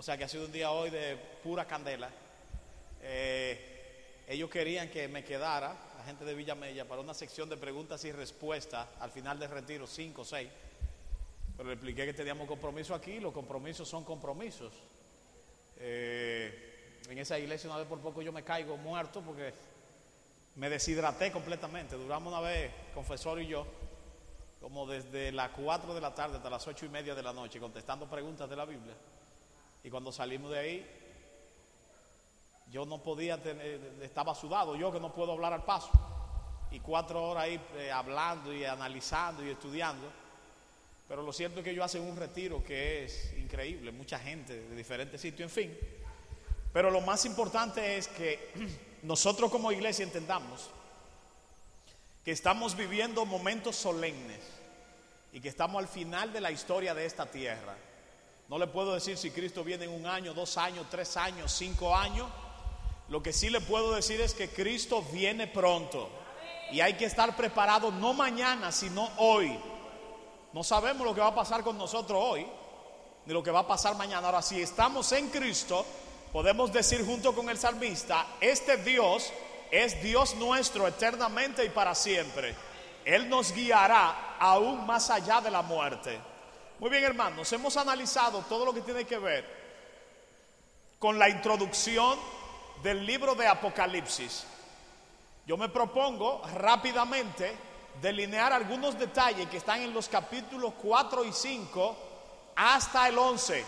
O sea que ha sido un día hoy de pura candela. Eh, ellos querían que me quedara, la gente de Villa Mella, para una sección de preguntas y respuestas al final del retiro, cinco o seis. Pero le expliqué que teníamos compromiso aquí, los compromisos son compromisos. Eh, en esa iglesia una vez por poco yo me caigo muerto porque me deshidraté completamente. Duramos una vez, confesor y yo, como desde las 4 de la tarde hasta las ocho y media de la noche, contestando preguntas de la Biblia. Y cuando salimos de ahí, yo no podía tener, estaba sudado, yo que no puedo hablar al paso. Y cuatro horas ahí eh, hablando y analizando y estudiando. Pero lo cierto es que yo hacen un retiro que es increíble, mucha gente de diferentes sitios, en fin. Pero lo más importante es que nosotros como iglesia entendamos que estamos viviendo momentos solemnes y que estamos al final de la historia de esta tierra. No le puedo decir si Cristo viene en un año, dos años, tres años, cinco años. Lo que sí le puedo decir es que Cristo viene pronto y hay que estar preparado no mañana, sino hoy. No sabemos lo que va a pasar con nosotros hoy, ni lo que va a pasar mañana. Ahora, si estamos en Cristo, podemos decir junto con el salmista, este Dios es Dios nuestro eternamente y para siempre. Él nos guiará aún más allá de la muerte. Muy bien, hermanos, hemos analizado todo lo que tiene que ver con la introducción del libro de Apocalipsis. Yo me propongo rápidamente delinear algunos detalles que están en los capítulos 4 y 5 hasta el 11.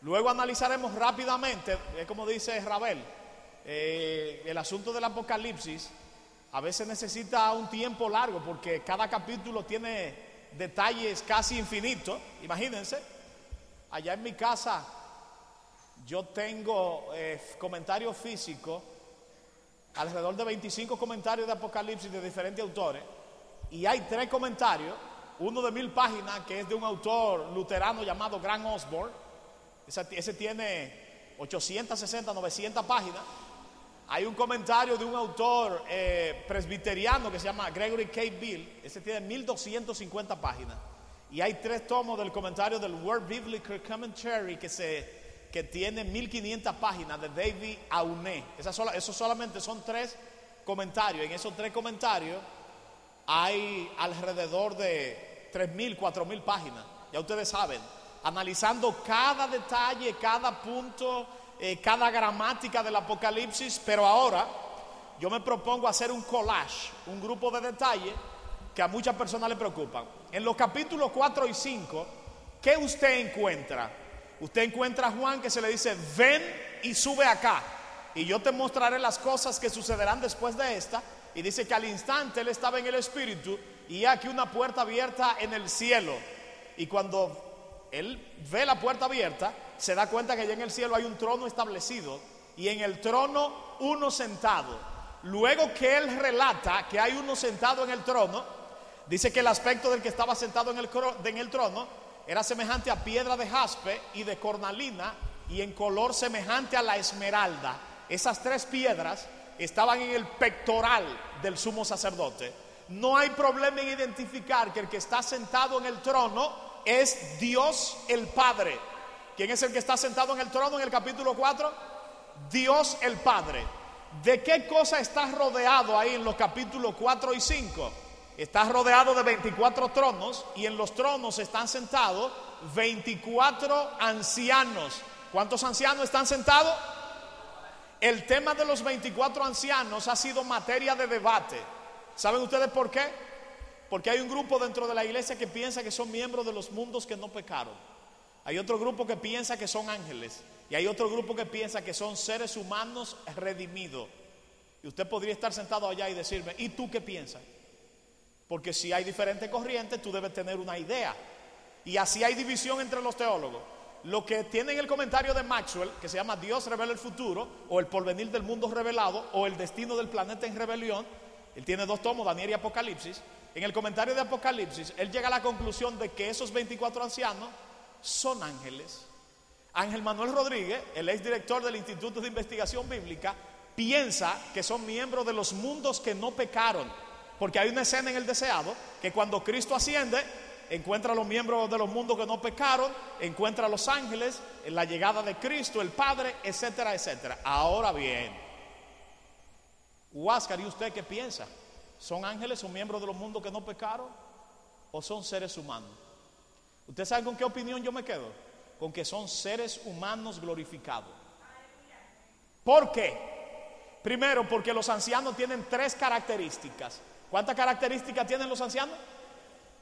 Luego analizaremos rápidamente, es como dice Rabel, eh, el asunto del Apocalipsis a veces necesita un tiempo largo porque cada capítulo tiene detalles casi infinitos. Imagínense, allá en mi casa yo tengo eh, comentarios físicos, alrededor de 25 comentarios de Apocalipsis de diferentes autores, y hay tres comentarios, uno de mil páginas que es de un autor luterano llamado Grant Osborne, ese, ese tiene 860, 900 páginas, hay un comentario de un autor eh, presbiteriano que se llama Gregory K. Bill, ese tiene 1250 páginas. Y hay tres tomos del comentario del Word Biblical Commentary que, se, que tiene 1500 páginas de David Auné. Sola, esos solamente son tres comentarios. En esos tres comentarios hay alrededor de 3000, 4000 páginas. Ya ustedes saben, analizando cada detalle, cada punto eh, cada gramática del Apocalipsis, pero ahora yo me propongo hacer un collage, un grupo de detalles que a muchas personas le preocupan. En los capítulos 4 y 5, ¿qué usted encuentra? Usted encuentra a Juan que se le dice, ven y sube acá, y yo te mostraré las cosas que sucederán después de esta. Y dice que al instante él estaba en el Espíritu y aquí una puerta abierta en el cielo. Y cuando él ve la puerta abierta, se da cuenta que ya en el cielo hay un trono establecido y en el trono uno sentado. Luego que él relata que hay uno sentado en el trono, dice que el aspecto del que estaba sentado en el, en el trono era semejante a piedra de jaspe y de cornalina y en color semejante a la esmeralda. Esas tres piedras estaban en el pectoral del sumo sacerdote. No hay problema en identificar que el que está sentado en el trono es Dios el Padre. ¿Quién es el que está sentado en el trono en el capítulo 4? Dios el Padre. ¿De qué cosa está rodeado ahí en los capítulos 4 y 5? Está rodeado de 24 tronos y en los tronos están sentados 24 ancianos. ¿Cuántos ancianos están sentados? El tema de los 24 ancianos ha sido materia de debate. ¿Saben ustedes por qué? Porque hay un grupo dentro de la iglesia que piensa que son miembros de los mundos que no pecaron. Hay otro grupo que piensa que son ángeles y hay otro grupo que piensa que son seres humanos redimidos. Y usted podría estar sentado allá y decirme, ¿y tú qué piensas? Porque si hay diferentes corrientes, tú debes tener una idea. Y así hay división entre los teólogos. Lo que tiene en el comentario de Maxwell, que se llama Dios revela el futuro, o el porvenir del mundo revelado, o el destino del planeta en rebelión, él tiene dos tomos, Daniel y Apocalipsis. En el comentario de Apocalipsis, él llega a la conclusión de que esos 24 ancianos son ángeles. Ángel Manuel Rodríguez, el ex director del Instituto de Investigación Bíblica, piensa que son miembros de los mundos que no pecaron. Porque hay una escena en el deseado que cuando Cristo asciende, encuentra a los miembros de los mundos que no pecaron, encuentra a los ángeles, en la llegada de Cristo, el Padre, etcétera, etcétera. Ahora bien, Huáscar, ¿y usted qué piensa? ¿Son ángeles o miembros de los mundos que no pecaron? ¿O son seres humanos? ¿Usted sabe con qué opinión yo me quedo? Con que son seres humanos glorificados. ¿Por qué? Primero, porque los ancianos tienen tres características. ¿Cuántas características tienen los ancianos?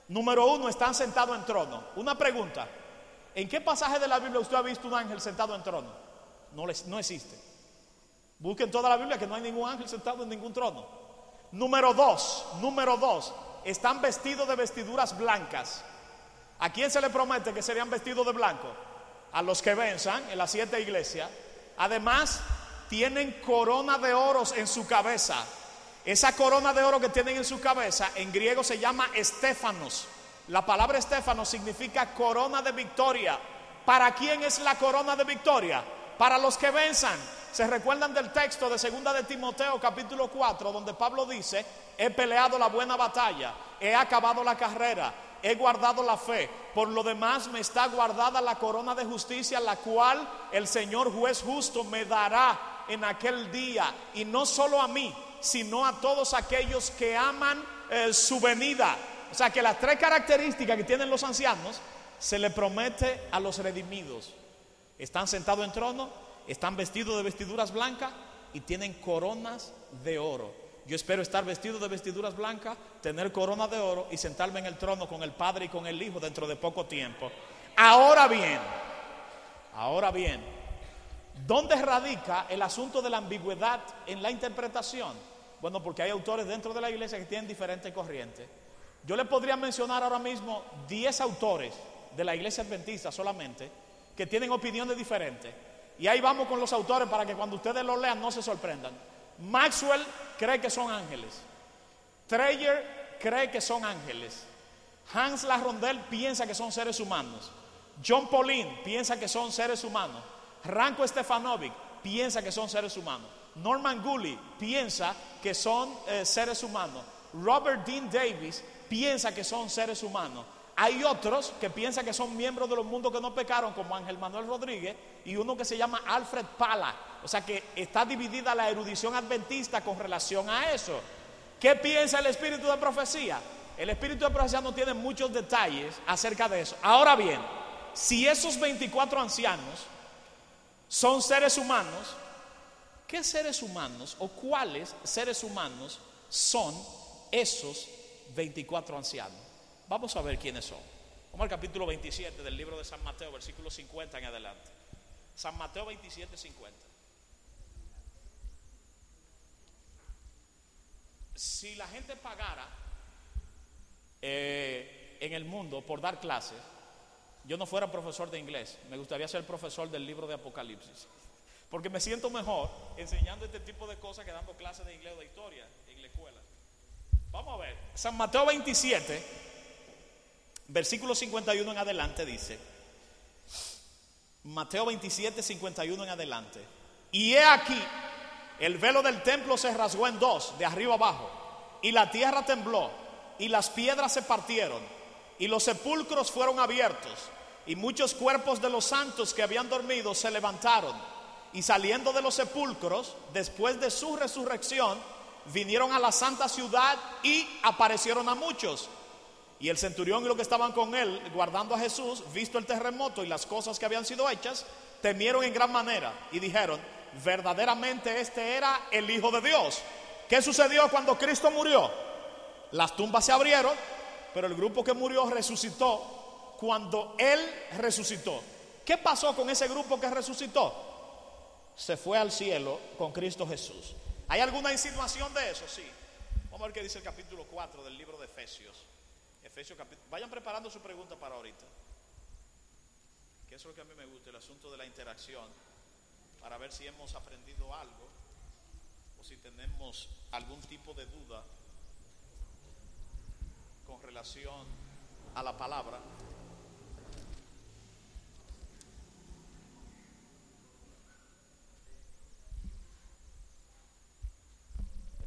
Número uno, están sentados en trono. Una pregunta. ¿En qué pasaje de la Biblia usted ha visto un ángel sentado en trono? No, no existe. Busquen toda la Biblia que no hay ningún ángel sentado en ningún trono. Número dos, número dos, están vestidos de vestiduras blancas. ¿A quién se le promete que serían vestidos de blanco? A los que venzan en las siete iglesias. Además, tienen corona de oros en su cabeza. Esa corona de oro que tienen en su cabeza en griego se llama estéfanos. La palabra estéfanos significa corona de victoria. ¿Para quién es la corona de victoria? Para los que venzan. ¿Se recuerdan del texto de segunda de Timoteo capítulo 4 donde Pablo dice, he peleado la buena batalla, he acabado la carrera, he guardado la fe. Por lo demás me está guardada la corona de justicia, la cual el Señor juez justo me dará en aquel día. Y no solo a mí, sino a todos aquellos que aman eh, su venida. O sea que las tres características que tienen los ancianos se le promete a los redimidos. Están sentados en trono, están vestidos de vestiduras blancas y tienen coronas de oro. Yo espero estar vestido de vestiduras blancas, tener corona de oro y sentarme en el trono con el Padre y con el Hijo dentro de poco tiempo. Ahora bien, ahora bien, ¿dónde radica el asunto de la ambigüedad en la interpretación? Bueno, porque hay autores dentro de la iglesia que tienen diferentes corrientes. Yo le podría mencionar ahora mismo 10 autores de la iglesia adventista solamente que tienen opiniones diferentes. Y ahí vamos con los autores para que cuando ustedes lo lean no se sorprendan. Maxwell cree que son ángeles. Treyer cree que son ángeles. Hans Larrondel piensa que son seres humanos. John Pauline piensa que son seres humanos. Ranko Stefanovic piensa que son seres humanos. Norman Gully piensa que son eh, seres humanos. Robert Dean Davis piensa que son seres humanos. Hay otros que piensan que son miembros de los mundos que no pecaron, como Ángel Manuel Rodríguez, y uno que se llama Alfred Pala. O sea que está dividida la erudición adventista con relación a eso. ¿Qué piensa el espíritu de profecía? El espíritu de profecía no tiene muchos detalles acerca de eso. Ahora bien, si esos 24 ancianos son seres humanos, ¿qué seres humanos o cuáles seres humanos son esos 24 ancianos? Vamos a ver quiénes son. Vamos al capítulo 27 del libro de San Mateo, versículo 50 en adelante. San Mateo 27, 50. Si la gente pagara eh, en el mundo por dar clases, yo no fuera profesor de inglés, me gustaría ser profesor del libro de Apocalipsis. Porque me siento mejor enseñando este tipo de cosas que dando clases de inglés o de historia en la escuela. Vamos a ver, San Mateo 27, versículo 51 en adelante dice, Mateo 27, 51 en adelante, y he aquí, el velo del templo se rasgó en dos, de arriba abajo, y la tierra tembló, y las piedras se partieron, y los sepulcros fueron abiertos, y muchos cuerpos de los santos que habían dormido se levantaron, y saliendo de los sepulcros, después de su resurrección, vinieron a la santa ciudad y aparecieron a muchos. Y el centurión y los que estaban con él, guardando a Jesús, visto el terremoto y las cosas que habían sido hechas, temieron en gran manera y dijeron, verdaderamente este era el Hijo de Dios. ¿Qué sucedió cuando Cristo murió? Las tumbas se abrieron, pero el grupo que murió resucitó cuando Él resucitó. ¿Qué pasó con ese grupo que resucitó? Se fue al cielo con Cristo Jesús. ¿Hay alguna insinuación de eso? Sí. Vamos a ver qué dice el capítulo 4 del libro de Efesios. Vayan preparando su pregunta para ahorita. Que eso es lo que a mí me gusta, el asunto de la interacción, para ver si hemos aprendido algo o si tenemos algún tipo de duda con relación a la palabra.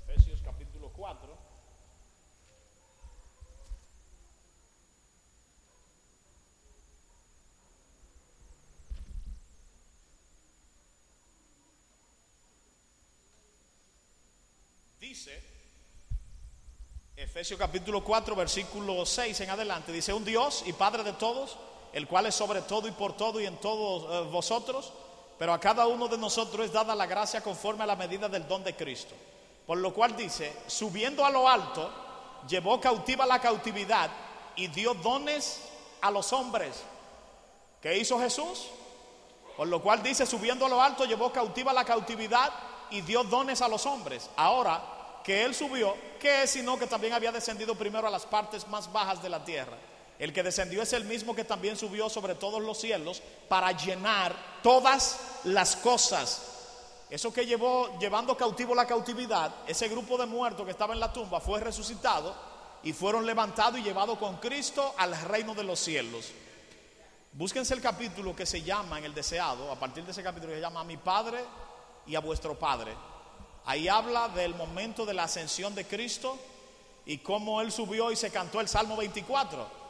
Efesios capítulo 4. Dice, Efesios capítulo 4, versículo 6 en adelante, dice, un Dios y Padre de todos, el cual es sobre todo y por todo y en todos eh, vosotros, pero a cada uno de nosotros es dada la gracia conforme a la medida del don de Cristo. Por lo cual dice, subiendo a lo alto, llevó cautiva la cautividad y dio dones a los hombres. ¿Qué hizo Jesús? Por lo cual dice, subiendo a lo alto, llevó cautiva la cautividad y dio dones a los hombres. Ahora que él subió, ¿qué es sino que también había descendido primero a las partes más bajas de la tierra? El que descendió es el mismo que también subió sobre todos los cielos para llenar todas las cosas. Eso que llevó llevando cautivo la cautividad, ese grupo de muertos que estaba en la tumba fue resucitado y fueron levantados y llevados con Cristo al reino de los cielos. Búsquense el capítulo que se llama en el deseado, a partir de ese capítulo que se llama a mi Padre y a vuestro Padre. Ahí habla del momento de la ascensión de Cristo y cómo Él subió y se cantó el Salmo 24.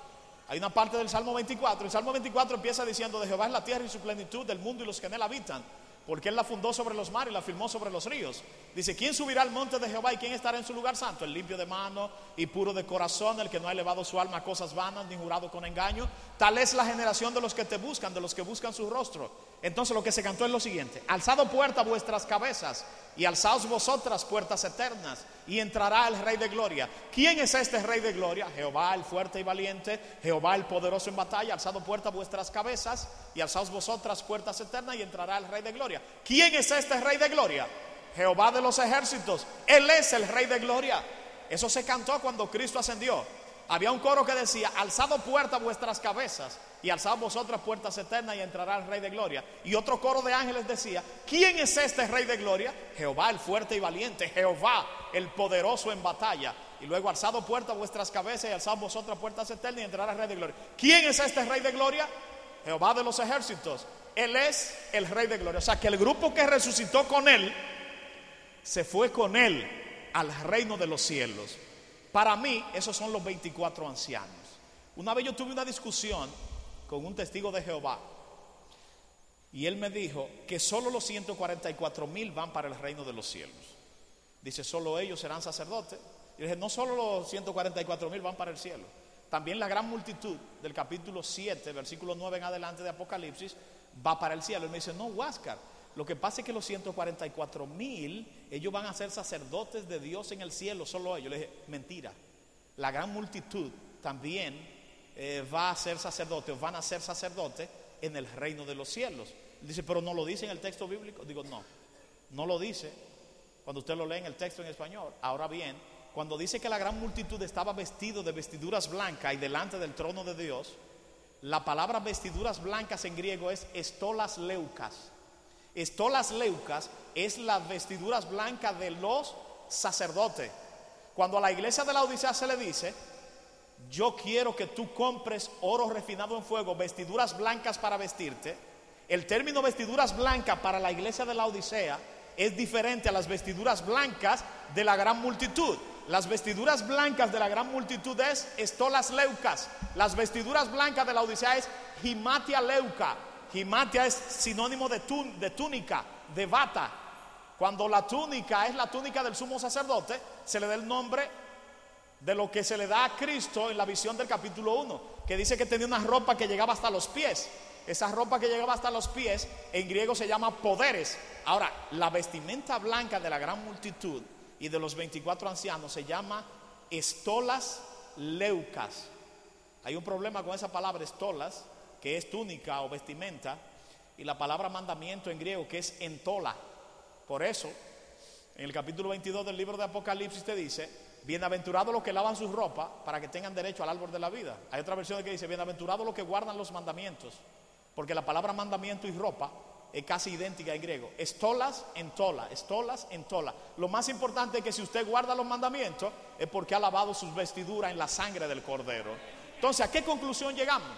Hay una parte del Salmo 24. El Salmo 24 empieza diciendo de Jehová es la tierra y su plenitud, del mundo y los que en él habitan porque Él la fundó sobre los mares y la firmó sobre los ríos. Dice, ¿quién subirá al monte de Jehová y quién estará en su lugar santo? El limpio de mano y puro de corazón, el que no ha elevado su alma a cosas vanas ni jurado con engaño. Tal es la generación de los que te buscan, de los que buscan su rostro. Entonces lo que se cantó es lo siguiente, alzado puerta vuestras cabezas y alzaos vosotras puertas eternas y entrará el Rey de Gloria. ¿Quién es este Rey de Gloria? Jehová el fuerte y valiente, Jehová el poderoso en batalla, alzado puerta vuestras cabezas y alzaos vosotras puertas eternas y entrará el Rey de Gloria. ¿Quién es este Rey de Gloria? Jehová de los ejércitos, Él es el Rey de Gloria. Eso se cantó cuando Cristo ascendió. Había un coro que decía, alzado puerta vuestras cabezas y alzad vosotras puertas eternas y entrará el Rey de Gloria. Y otro coro de ángeles decía, ¿quién es este Rey de Gloria? Jehová el fuerte y valiente, Jehová el poderoso en batalla. Y luego alzado puertas vuestras cabezas y alzad vosotras puertas eternas y entrará el Rey de Gloria. ¿Quién es este Rey de Gloria? Jehová de los ejércitos. Él es el Rey de Gloria. O sea que el grupo que resucitó con él, se fue con él al reino de los cielos. Para mí, esos son los 24 ancianos. Una vez yo tuve una discusión con un testigo de Jehová. Y él me dijo que solo los 144 mil van para el reino de los cielos. Dice, solo ellos serán sacerdotes. Y dije, no solo los 144 mil van para el cielo. También la gran multitud del capítulo 7, versículo 9 en adelante de Apocalipsis, va para el cielo. Y me dice, no, Huáscar, lo que pasa es que los 144 mil, ellos van a ser sacerdotes de Dios en el cielo, solo ellos. Le dije, mentira. La gran multitud también eh, va a ser sacerdote o van a ser sacerdotes en el reino de los cielos. Dice, pero no lo dice en el texto bíblico. Digo, no, no lo dice cuando usted lo lee en el texto en español. Ahora bien, cuando dice que la gran multitud estaba vestido de vestiduras blancas y delante del trono de Dios, la palabra vestiduras blancas en griego es estolas leucas. Estolas leucas es las vestiduras blancas de los sacerdotes. Cuando a la iglesia de la Odisea se le dice, yo quiero que tú compres oro refinado en fuego, vestiduras blancas para vestirte. El término vestiduras blancas para la iglesia de la Odisea es diferente a las vestiduras blancas de la gran multitud. Las vestiduras blancas de la gran multitud es estolas leucas. Las vestiduras blancas de la Odisea es gimatia leuca. Gimatia es sinónimo de, de túnica, de bata. Cuando la túnica es la túnica del sumo sacerdote, se le da el nombre de lo que se le da a Cristo en la visión del capítulo 1, que dice que tenía una ropa que llegaba hasta los pies. Esa ropa que llegaba hasta los pies en griego se llama poderes. Ahora, la vestimenta blanca de la gran multitud y de los 24 ancianos se llama estolas leucas. Hay un problema con esa palabra estolas, que es túnica o vestimenta, y la palabra mandamiento en griego que es entola. Por eso, en el capítulo 22 del libro de Apocalipsis te dice, bienaventurados los que lavan sus ropa para que tengan derecho al árbol de la vida. Hay otra versión que dice, bienaventurados los que guardan los mandamientos, porque la palabra mandamiento y ropa es casi idéntica en griego. Estolas en tola, estolas en tola. Lo más importante es que si usted guarda los mandamientos es porque ha lavado sus vestiduras en la sangre del cordero. Entonces, ¿a qué conclusión llegamos?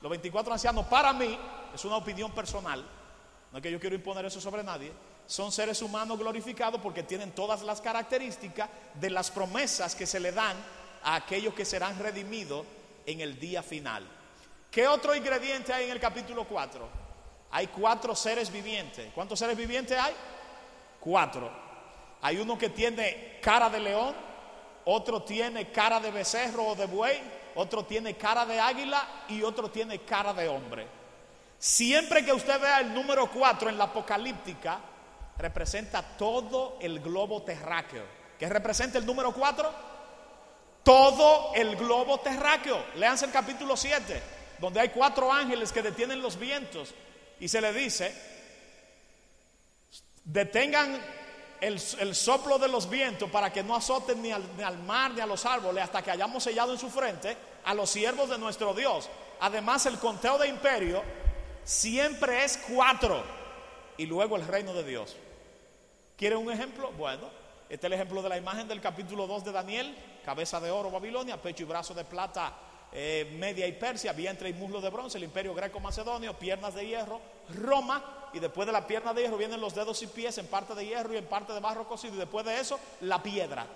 Los 24 ancianos, para mí, es una opinión personal, no es que yo quiero imponer eso sobre nadie, son seres humanos glorificados porque tienen todas las características de las promesas que se le dan a aquellos que serán redimidos en el día final. ¿Qué otro ingrediente hay en el capítulo 4? Hay cuatro seres vivientes. ¿Cuántos seres vivientes hay? Cuatro. Hay uno que tiene cara de león, otro tiene cara de becerro o de buey, otro tiene cara de águila y otro tiene cara de hombre. Siempre que usted vea el número 4 en la apocalíptica, representa todo el globo terráqueo. ¿Qué representa el número 4? Todo el globo terráqueo. Leanse el capítulo 7, donde hay cuatro ángeles que detienen los vientos y se le dice, detengan el, soplo de los vientos para que no azoten ni al, ni al mar ni a los árboles hasta que hayamos sellado en su frente a los siervos de nuestro Dios. Además, el conteo de imperio siempre es cuatro y luego el reino de Dios. ¿Quiere un ejemplo? Bueno, este es el ejemplo de la imagen del capítulo 2 de Daniel, cabeza de oro Babilonia, pecho y brazo de plata eh, Media y Persia, vientre y muslo de bronce, el imperio greco macedonio, piernas de hierro, Roma, y después de la pierna de hierro vienen los dedos y pies en parte de hierro y en parte de barro cocido, y después de eso la piedra.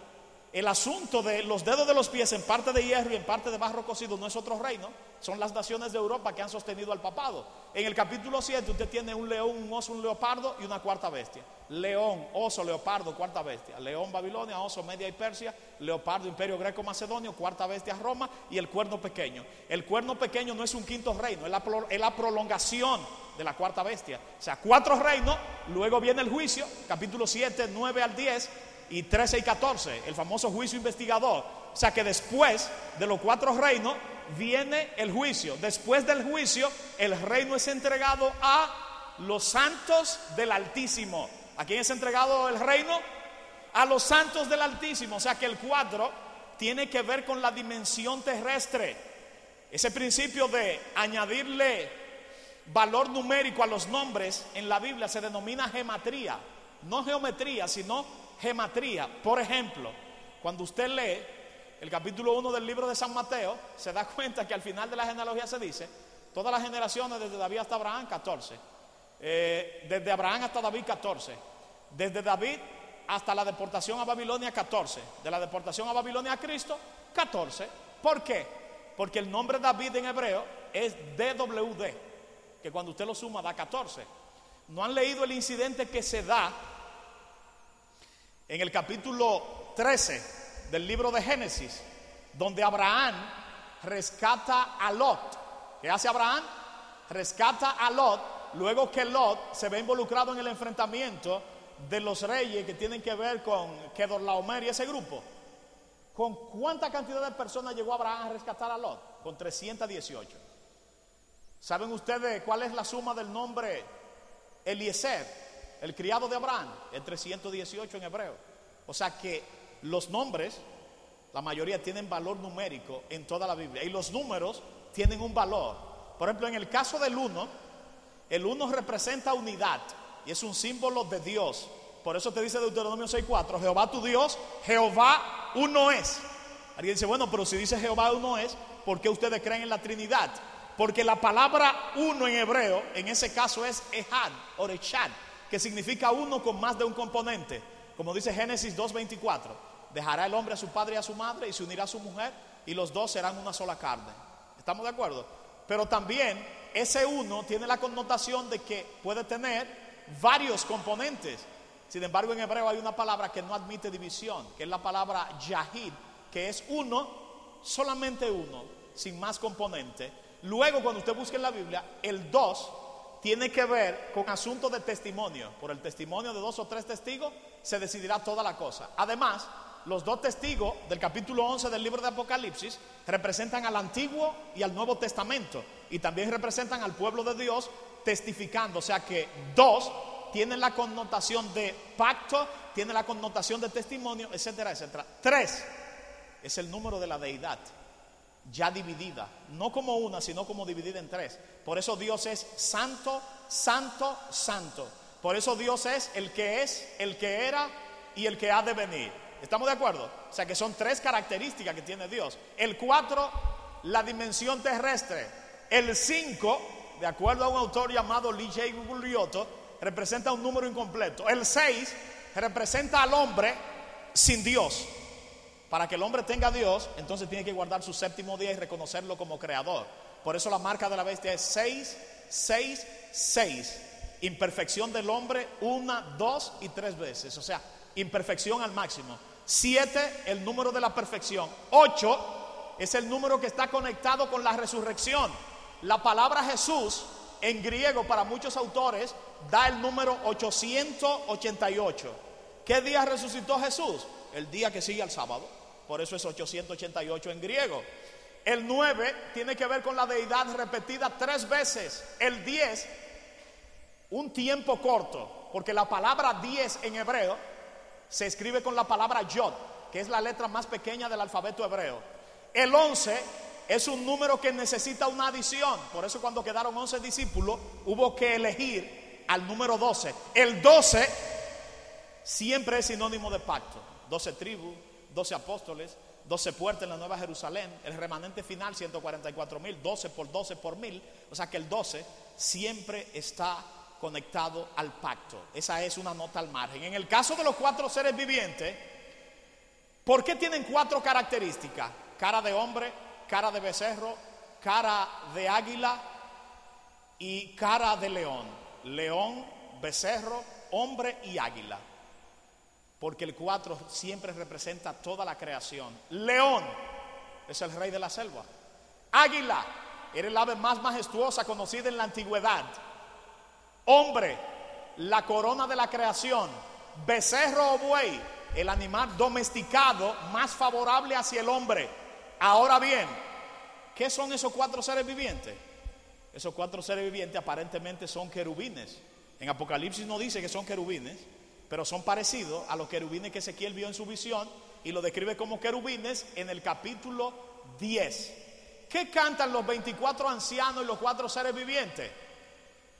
El asunto de los dedos de los pies en parte de hierro y en parte de barro cocido no es otro reino, son las naciones de Europa que han sostenido al papado. En el capítulo 7 usted tiene un león, un oso, un leopardo y una cuarta bestia. León, oso, leopardo, cuarta bestia. León, Babilonia, oso, Media y Persia, leopardo, imperio greco macedonio, cuarta bestia, Roma y el cuerno pequeño. El cuerno pequeño no es un quinto reino, es la, es la prolongación de la cuarta bestia. O sea, cuatro reinos, luego viene el juicio, capítulo 7, 9 al 10 y 13 y 14, el famoso juicio investigador. O sea que después de los cuatro reinos viene el juicio. Después del juicio, el reino es entregado a los santos del Altísimo. ¿A quién es entregado el reino? A los santos del Altísimo. O sea que el cuatro tiene que ver con la dimensión terrestre. Ese principio de añadirle valor numérico a los nombres en la Biblia se denomina gematría. No geometría, sino gematría. Por ejemplo, cuando usted lee el capítulo 1 del libro de San Mateo, se da cuenta que al final de la genealogía se dice, todas las generaciones desde David hasta Abraham, 14. Eh, desde Abraham hasta David, 14. Desde David hasta la deportación a Babilonia, 14. De la deportación a Babilonia a Cristo, 14. ¿Por qué? Porque el nombre David en hebreo es DWD, que cuando usted lo suma da 14. No han leído el incidente que se da en el capítulo 13 del libro de Génesis, donde Abraham rescata a Lot. ¿Qué hace Abraham? Rescata a Lot, luego que Lot se ve involucrado en el enfrentamiento de los reyes que tienen que ver con Kedorlaomer y ese grupo. ¿Con cuánta cantidad de personas llegó Abraham a rescatar a Lot? Con 318. ¿Saben ustedes cuál es la suma del nombre Eliezer? El criado de Abraham, es 318 en hebreo. O sea que los nombres, la mayoría tienen valor numérico en toda la Biblia. Y los números tienen un valor. Por ejemplo, en el caso del 1, el 1 representa unidad y es un símbolo de Dios. Por eso te dice Deuteronomio 6.4, Jehová tu Dios, Jehová uno es. Alguien dice, bueno, pero si dice Jehová uno es, ¿por qué ustedes creen en la Trinidad? Porque la palabra uno en hebreo, en ese caso es Ehad o Echad que significa uno con más de un componente. Como dice Génesis 2.24, dejará el hombre a su padre y a su madre y se unirá a su mujer y los dos serán una sola carne. ¿Estamos de acuerdo? Pero también ese uno tiene la connotación de que puede tener varios componentes. Sin embargo, en hebreo hay una palabra que no admite división, que es la palabra yahid, que es uno, solamente uno, sin más componente. Luego, cuando usted busque en la Biblia, el dos tiene que ver con asuntos de testimonio. Por el testimonio de dos o tres testigos se decidirá toda la cosa. Además, los dos testigos del capítulo 11 del libro de Apocalipsis representan al Antiguo y al Nuevo Testamento y también representan al pueblo de Dios testificando. O sea que dos tienen la connotación de pacto, tienen la connotación de testimonio, etcétera, etcétera. Tres es el número de la deidad ya dividida, no como una, sino como dividida en tres. Por eso Dios es santo, santo, santo. Por eso Dios es el que es, el que era y el que ha de venir. ¿Estamos de acuerdo? O sea que son tres características que tiene Dios. El cuatro, la dimensión terrestre. El cinco, de acuerdo a un autor llamado Lee J. Gugliotto, representa un número incompleto. El seis representa al hombre sin Dios. Para que el hombre tenga a Dios, entonces tiene que guardar su séptimo día y reconocerlo como creador. Por eso la marca de la bestia es 6, 6, 6. Imperfección del hombre una, dos y tres veces. O sea, imperfección al máximo. Siete, el número de la perfección. Ocho es el número que está conectado con la resurrección. La palabra Jesús en griego para muchos autores da el número 888. ¿Qué día resucitó Jesús? El día que sigue al sábado. Por eso es 888 en griego. El 9 tiene que ver con la deidad repetida tres veces. El 10, un tiempo corto, porque la palabra 10 en hebreo se escribe con la palabra yod, que es la letra más pequeña del alfabeto hebreo. El 11 es un número que necesita una adición. Por eso cuando quedaron 11 discípulos hubo que elegir al número 12. El 12 siempre es sinónimo de pacto. 12 tribus, 12 apóstoles, 12 puertas en la Nueva Jerusalén, el remanente final 144 mil, 12 por 12 por mil, o sea que el 12 siempre está conectado al pacto. Esa es una nota al margen. En el caso de los cuatro seres vivientes, ¿por qué tienen cuatro características? Cara de hombre, cara de becerro, cara de águila y cara de león. León, becerro, hombre y águila porque el 4 siempre representa toda la creación. León es el rey de la selva. Águila era el ave más majestuosa conocida en la antigüedad. Hombre, la corona de la creación. Becerro o buey, el animal domesticado más favorable hacia el hombre. Ahora bien, ¿qué son esos cuatro seres vivientes? Esos cuatro seres vivientes aparentemente son querubines. En Apocalipsis no dice que son querubines pero son parecidos a los querubines que Ezequiel vio en su visión y lo describe como querubines en el capítulo 10. ¿Qué cantan los 24 ancianos y los cuatro seres vivientes?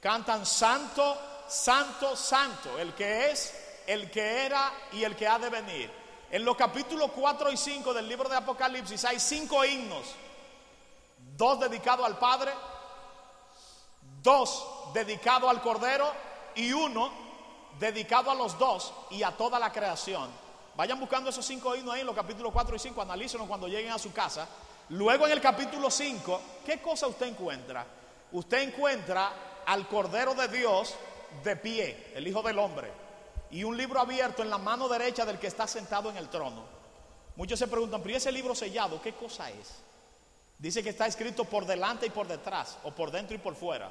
Cantan santo, santo, santo, el que es, el que era y el que ha de venir. En los capítulos 4 y 5 del libro de Apocalipsis hay cinco himnos, dos dedicados al Padre, dos dedicados al Cordero y uno dedicado a los dos y a toda la creación. Vayan buscando esos cinco himnos ahí en los capítulos 4 y 5, analícenlos cuando lleguen a su casa. Luego en el capítulo 5, ¿qué cosa usted encuentra? Usted encuentra al Cordero de Dios de pie, el Hijo del Hombre, y un libro abierto en la mano derecha del que está sentado en el trono. Muchos se preguntan, pero ese libro sellado qué cosa es? Dice que está escrito por delante y por detrás, o por dentro y por fuera.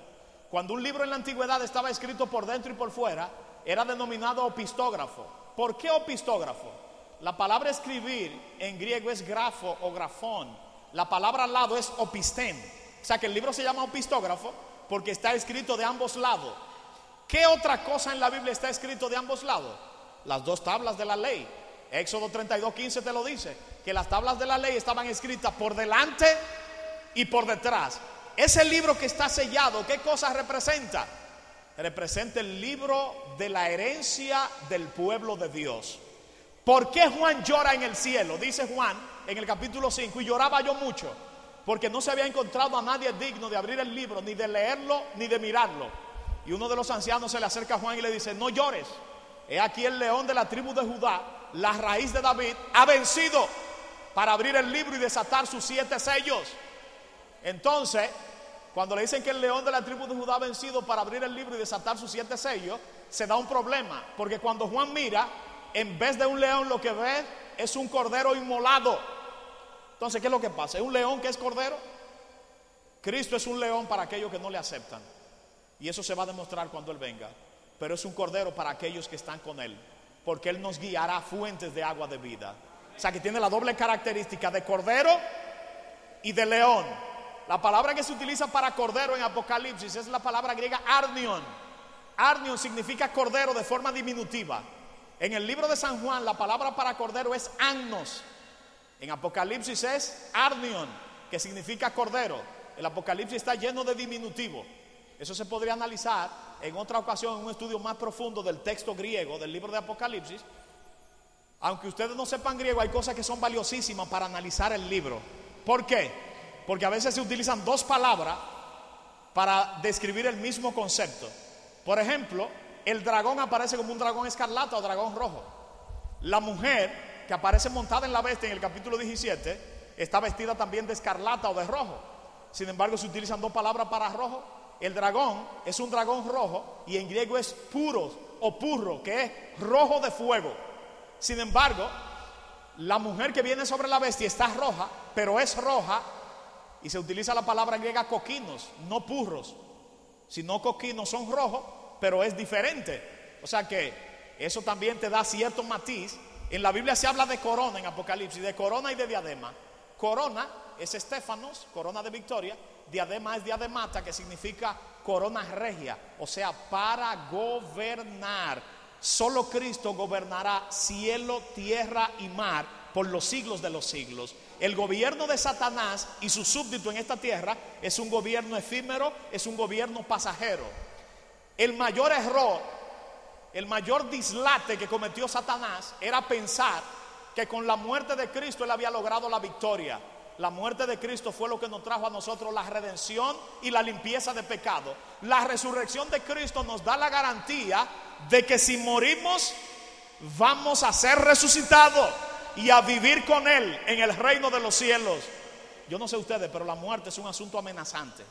Cuando un libro en la antigüedad estaba escrito por dentro y por fuera, era denominado opistógrafo. ¿Por qué opistógrafo? La palabra escribir en griego es grafo o grafón. La palabra al lado es opistén. O sea que el libro se llama opistógrafo porque está escrito de ambos lados. ¿Qué otra cosa en la Biblia está escrito de ambos lados? Las dos tablas de la ley. Éxodo 32, 15 te lo dice, que las tablas de la ley estaban escritas por delante y por detrás. Ese libro que está sellado, ¿qué cosa representa? Representa el libro de la herencia del pueblo de Dios. ¿Por qué Juan llora en el cielo? Dice Juan en el capítulo 5, y lloraba yo mucho, porque no se había encontrado a nadie digno de abrir el libro, ni de leerlo, ni de mirarlo. Y uno de los ancianos se le acerca a Juan y le dice, no llores, he aquí el león de la tribu de Judá, la raíz de David, ha vencido para abrir el libro y desatar sus siete sellos. Entonces, cuando le dicen que el león de la tribu de Judá ha vencido para abrir el libro y desatar sus siete sellos, se da un problema. Porque cuando Juan mira, en vez de un león lo que ve es un cordero inmolado. Entonces, ¿qué es lo que pasa? ¿Es un león que es cordero? Cristo es un león para aquellos que no le aceptan. Y eso se va a demostrar cuando Él venga. Pero es un cordero para aquellos que están con Él. Porque Él nos guiará a fuentes de agua de vida. O sea que tiene la doble característica de cordero y de león. La palabra que se utiliza para cordero en Apocalipsis es la palabra griega arnion. Arnion significa cordero de forma diminutiva. En el libro de San Juan la palabra para cordero es annos. En Apocalipsis es arnion, que significa cordero. El Apocalipsis está lleno de diminutivo. Eso se podría analizar en otra ocasión en un estudio más profundo del texto griego del libro de Apocalipsis. Aunque ustedes no sepan griego, hay cosas que son valiosísimas para analizar el libro. ¿Por qué? Porque a veces se utilizan dos palabras para describir el mismo concepto. Por ejemplo, el dragón aparece como un dragón escarlata o dragón rojo. La mujer que aparece montada en la bestia en el capítulo 17 está vestida también de escarlata o de rojo. Sin embargo, se utilizan dos palabras para rojo. El dragón es un dragón rojo y en griego es puro o purro, que es rojo de fuego. Sin embargo, la mujer que viene sobre la bestia está roja, pero es roja, y se utiliza la palabra griega coquinos, no purros, sino coquinos son rojos, pero es diferente. O sea que eso también te da cierto matiz. En la Biblia se habla de corona en Apocalipsis, de corona y de diadema. Corona es Estefanos, corona de victoria. Diadema es diademata, que significa corona regia, o sea, para gobernar. Solo Cristo gobernará cielo, tierra y mar por los siglos de los siglos. El gobierno de Satanás y su súbdito en esta tierra es un gobierno efímero, es un gobierno pasajero. El mayor error, el mayor dislate que cometió Satanás era pensar que con la muerte de Cristo él había logrado la victoria. La muerte de Cristo fue lo que nos trajo a nosotros la redención y la limpieza de pecado. La resurrección de Cristo nos da la garantía de que si morimos vamos a ser resucitados y a vivir con Él en el reino de los cielos. Yo no sé ustedes, pero la muerte es un asunto amenazante.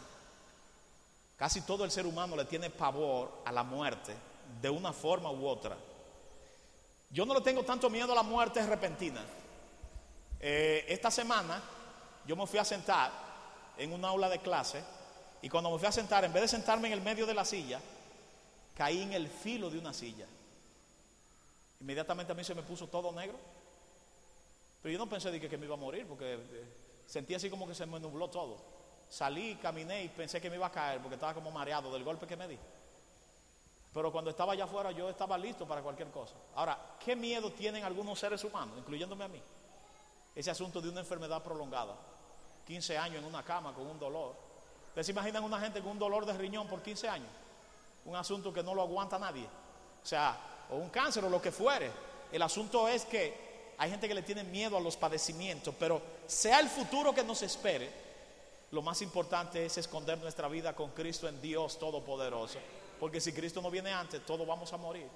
Casi todo el ser humano le tiene pavor a la muerte de una forma u otra. Yo no le tengo tanto miedo a la muerte repentina. Eh, esta semana yo me fui a sentar en un aula de clase y cuando me fui a sentar, en vez de sentarme en el medio de la silla, caí en el filo de una silla. Inmediatamente a mí se me puso todo negro. Pero yo no pensé de que, me iba a morir porque eh, sentí así como que se me nubló todo. Salí, caminé y pensé que me iba a caer porque estaba como mareado del golpe que me di. Pero cuando estaba allá afuera yo estaba listo para cualquier cosa. Ahora, ¿qué miedo tienen algunos seres humanos, incluyéndome a mí? Ese asunto de una enfermedad prolongada. 15 años en una cama con un dolor. ¿Ustedes se imaginan una gente con un dolor de riñón por 15 años? Un asunto que no lo aguanta nadie. O sea, o un cáncer o lo que fuere. El asunto es que hay gente que le tiene miedo a los padecimientos, pero sea el futuro que nos espere, lo más importante es esconder nuestra vida con Cristo en Dios Todopoderoso. Porque si Cristo no viene antes, todos vamos a morir.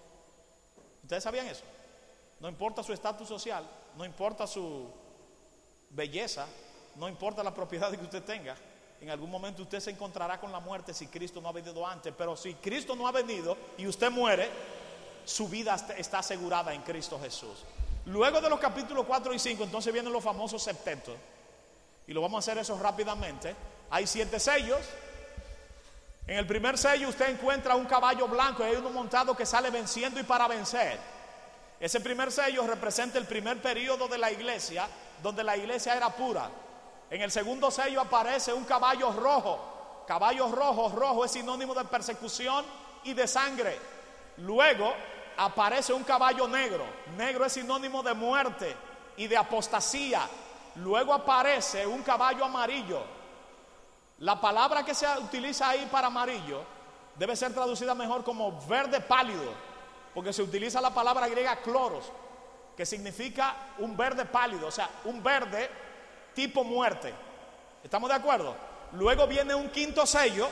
¿Ustedes sabían eso? No importa su estatus social, no importa su belleza, no importa la propiedad que usted tenga. En algún momento usted se encontrará con la muerte si Cristo no ha venido antes. Pero si Cristo no ha venido y usted muere, su vida está asegurada en Cristo Jesús. Luego de los capítulos 4 y 5, entonces vienen los famosos septetos. Y lo vamos a hacer eso rápidamente. Hay siete sellos. En el primer sello usted encuentra un caballo blanco y hay uno montado que sale venciendo y para vencer. Ese primer sello representa el primer periodo de la iglesia, donde la iglesia era pura. En el segundo sello aparece un caballo rojo. Caballo rojo, rojo es sinónimo de persecución y de sangre. Luego aparece un caballo negro. Negro es sinónimo de muerte y de apostasía. Luego aparece un caballo amarillo. La palabra que se utiliza ahí para amarillo debe ser traducida mejor como verde pálido, porque se utiliza la palabra griega cloros, que significa un verde pálido, o sea, un verde tipo muerte. ¿Estamos de acuerdo? Luego viene un quinto sello,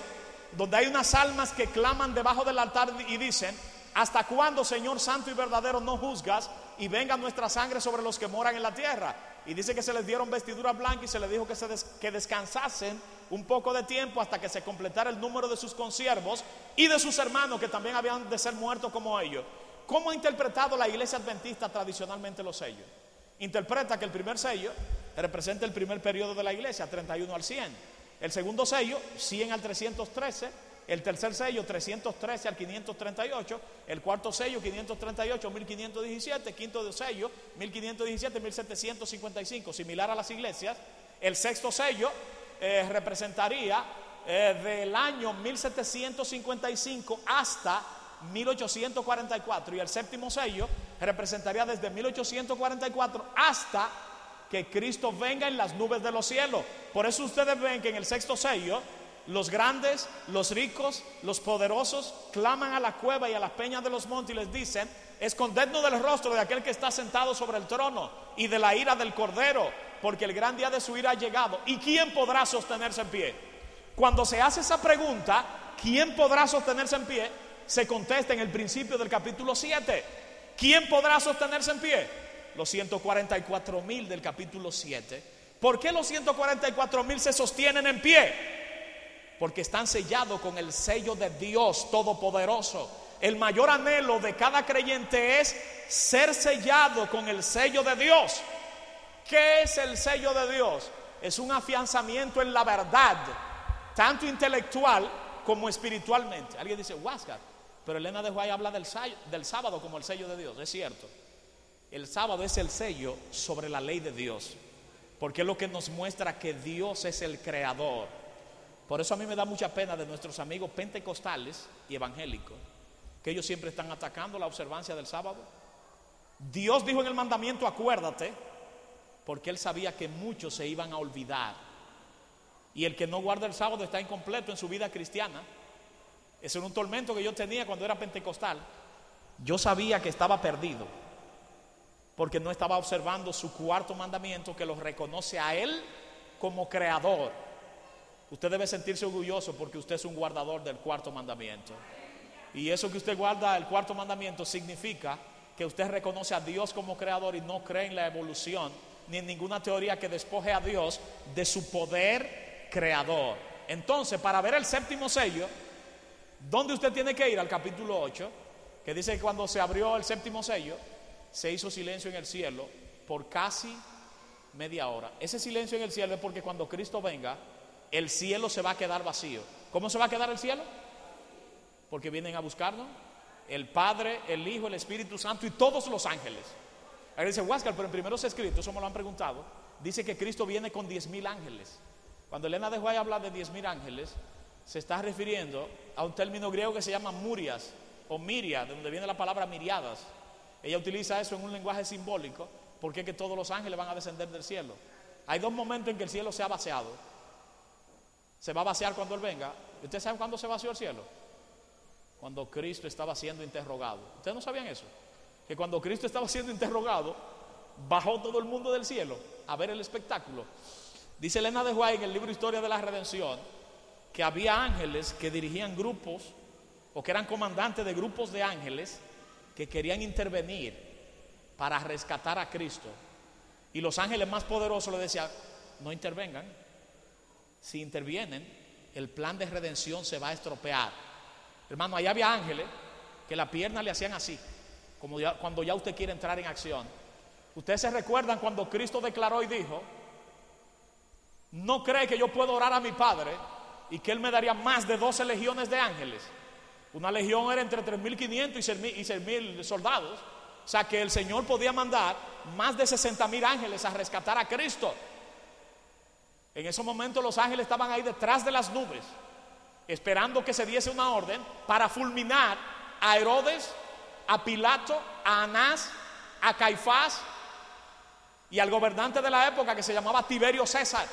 donde hay unas almas que claman debajo del altar y dicen, ¿hasta cuándo, Señor Santo y verdadero, no juzgas y venga nuestra sangre sobre los que moran en la tierra? Y dice que se les dieron vestiduras blancas y se les dijo que, se que descansasen un poco de tiempo hasta que se completara el número de sus consiervos y de sus hermanos que también habían de ser muertos como ellos. ¿Cómo ha interpretado la iglesia adventista tradicionalmente los sellos? Interpreta que el primer sello representa el primer periodo de la iglesia, 31 al 100. El segundo sello, 100 al 313. El tercer sello, 313 al 538. El cuarto sello, 538, 1517. Quinto sello, 1517, 1755, similar a las iglesias. El sexto sello eh, representaría eh, del año 1755 hasta 1844 y el séptimo sello representaría desde 1844 hasta que Cristo venga en las nubes de los cielos. Por eso ustedes ven que en el sexto sello los grandes, los ricos, los poderosos claman a la cueva y a las peñas de los montes y les dicen, escondednos del rostro de aquel que está sentado sobre el trono y de la ira del cordero, porque el gran día de su ira ha llegado. ¿Y quién podrá sostenerse en pie? Cuando se hace esa pregunta, ¿quién podrá sostenerse en pie? Se contesta en el principio del capítulo 7. ¿Quién podrá sostenerse en pie? los 144 mil del capítulo 7. ¿Por qué los 144 mil se sostienen en pie? Porque están sellados con el sello de Dios Todopoderoso. el mayor anhelo de cada creyente es ser sellado con el sello de Dios. ¿Qué es el sello de Dios? Es un afianzamiento en la verdad, tanto intelectual como espiritualmente. Alguien dice, Huáscar, pero Elena de Guay habla del, del sábado como el sello de Dios. Es cierto. El sábado es el sello sobre la ley de Dios, porque es lo que nos muestra que Dios es el creador. Por eso a mí me da mucha pena de nuestros amigos pentecostales y evangélicos, que ellos siempre están atacando la observancia del sábado. Dios dijo en el mandamiento, acuérdate, porque él sabía que muchos se iban a olvidar. Y el que no guarda el sábado está incompleto en su vida cristiana. Ese era un tormento que yo tenía cuando era pentecostal. Yo sabía que estaba perdido porque no estaba observando su cuarto mandamiento que lo reconoce a él como creador. Usted debe sentirse orgulloso porque usted es un guardador del cuarto mandamiento. Y eso que usted guarda el cuarto mandamiento significa que usted reconoce a Dios como creador y no cree en la evolución ni en ninguna teoría que despoje a Dios de su poder creador. Entonces, para ver el séptimo sello, ¿Dónde usted tiene que ir? Al capítulo 8, que dice que cuando se abrió el séptimo sello, se hizo silencio en el cielo por casi media hora. Ese silencio en el cielo es porque cuando Cristo venga, el cielo se va a quedar vacío. ¿Cómo se va a quedar el cielo? Porque vienen a buscarnos el Padre, el Hijo, el Espíritu Santo y todos los ángeles. Ahí dice, Huáscar, pero en primeros escritos, eso me lo han preguntado, dice que Cristo viene con diez mil ángeles. Cuando Elena dejó ahí hablar de diez mil ángeles, se está refiriendo a un término griego que se llama murias o miria, de donde viene la palabra miriadas. Ella utiliza eso en un lenguaje simbólico porque es que todos los ángeles van a descender del cielo. Hay dos momentos en que el cielo se ha vaciado. Se va a vaciar cuando Él venga. ¿Usted sabe cuándo se vació el cielo? Cuando Cristo estaba siendo interrogado. ¿Ustedes no sabían eso? Que cuando Cristo estaba siendo interrogado, bajó todo el mundo del cielo a ver el espectáculo. Dice Elena de Juárez en el libro Historia de la Redención que había ángeles que dirigían grupos o que eran comandantes de grupos de ángeles que querían intervenir para rescatar a Cristo. Y los ángeles más poderosos le decían, no intervengan. Si intervienen, el plan de redención se va a estropear. Hermano, allá había ángeles que la pierna le hacían así, como cuando ya usted quiere entrar en acción. Ustedes se recuerdan cuando Cristo declaró y dijo, no cree que yo puedo orar a mi Padre y que Él me daría más de 12 legiones de ángeles. Una legión era entre 3.500 y 6.000 soldados. O sea que el Señor podía mandar más de 60.000 ángeles a rescatar a Cristo. En ese momento los ángeles estaban ahí detrás de las nubes, esperando que se diese una orden para fulminar a Herodes, a Pilato, a Anás, a Caifás y al gobernante de la época que se llamaba Tiberio César.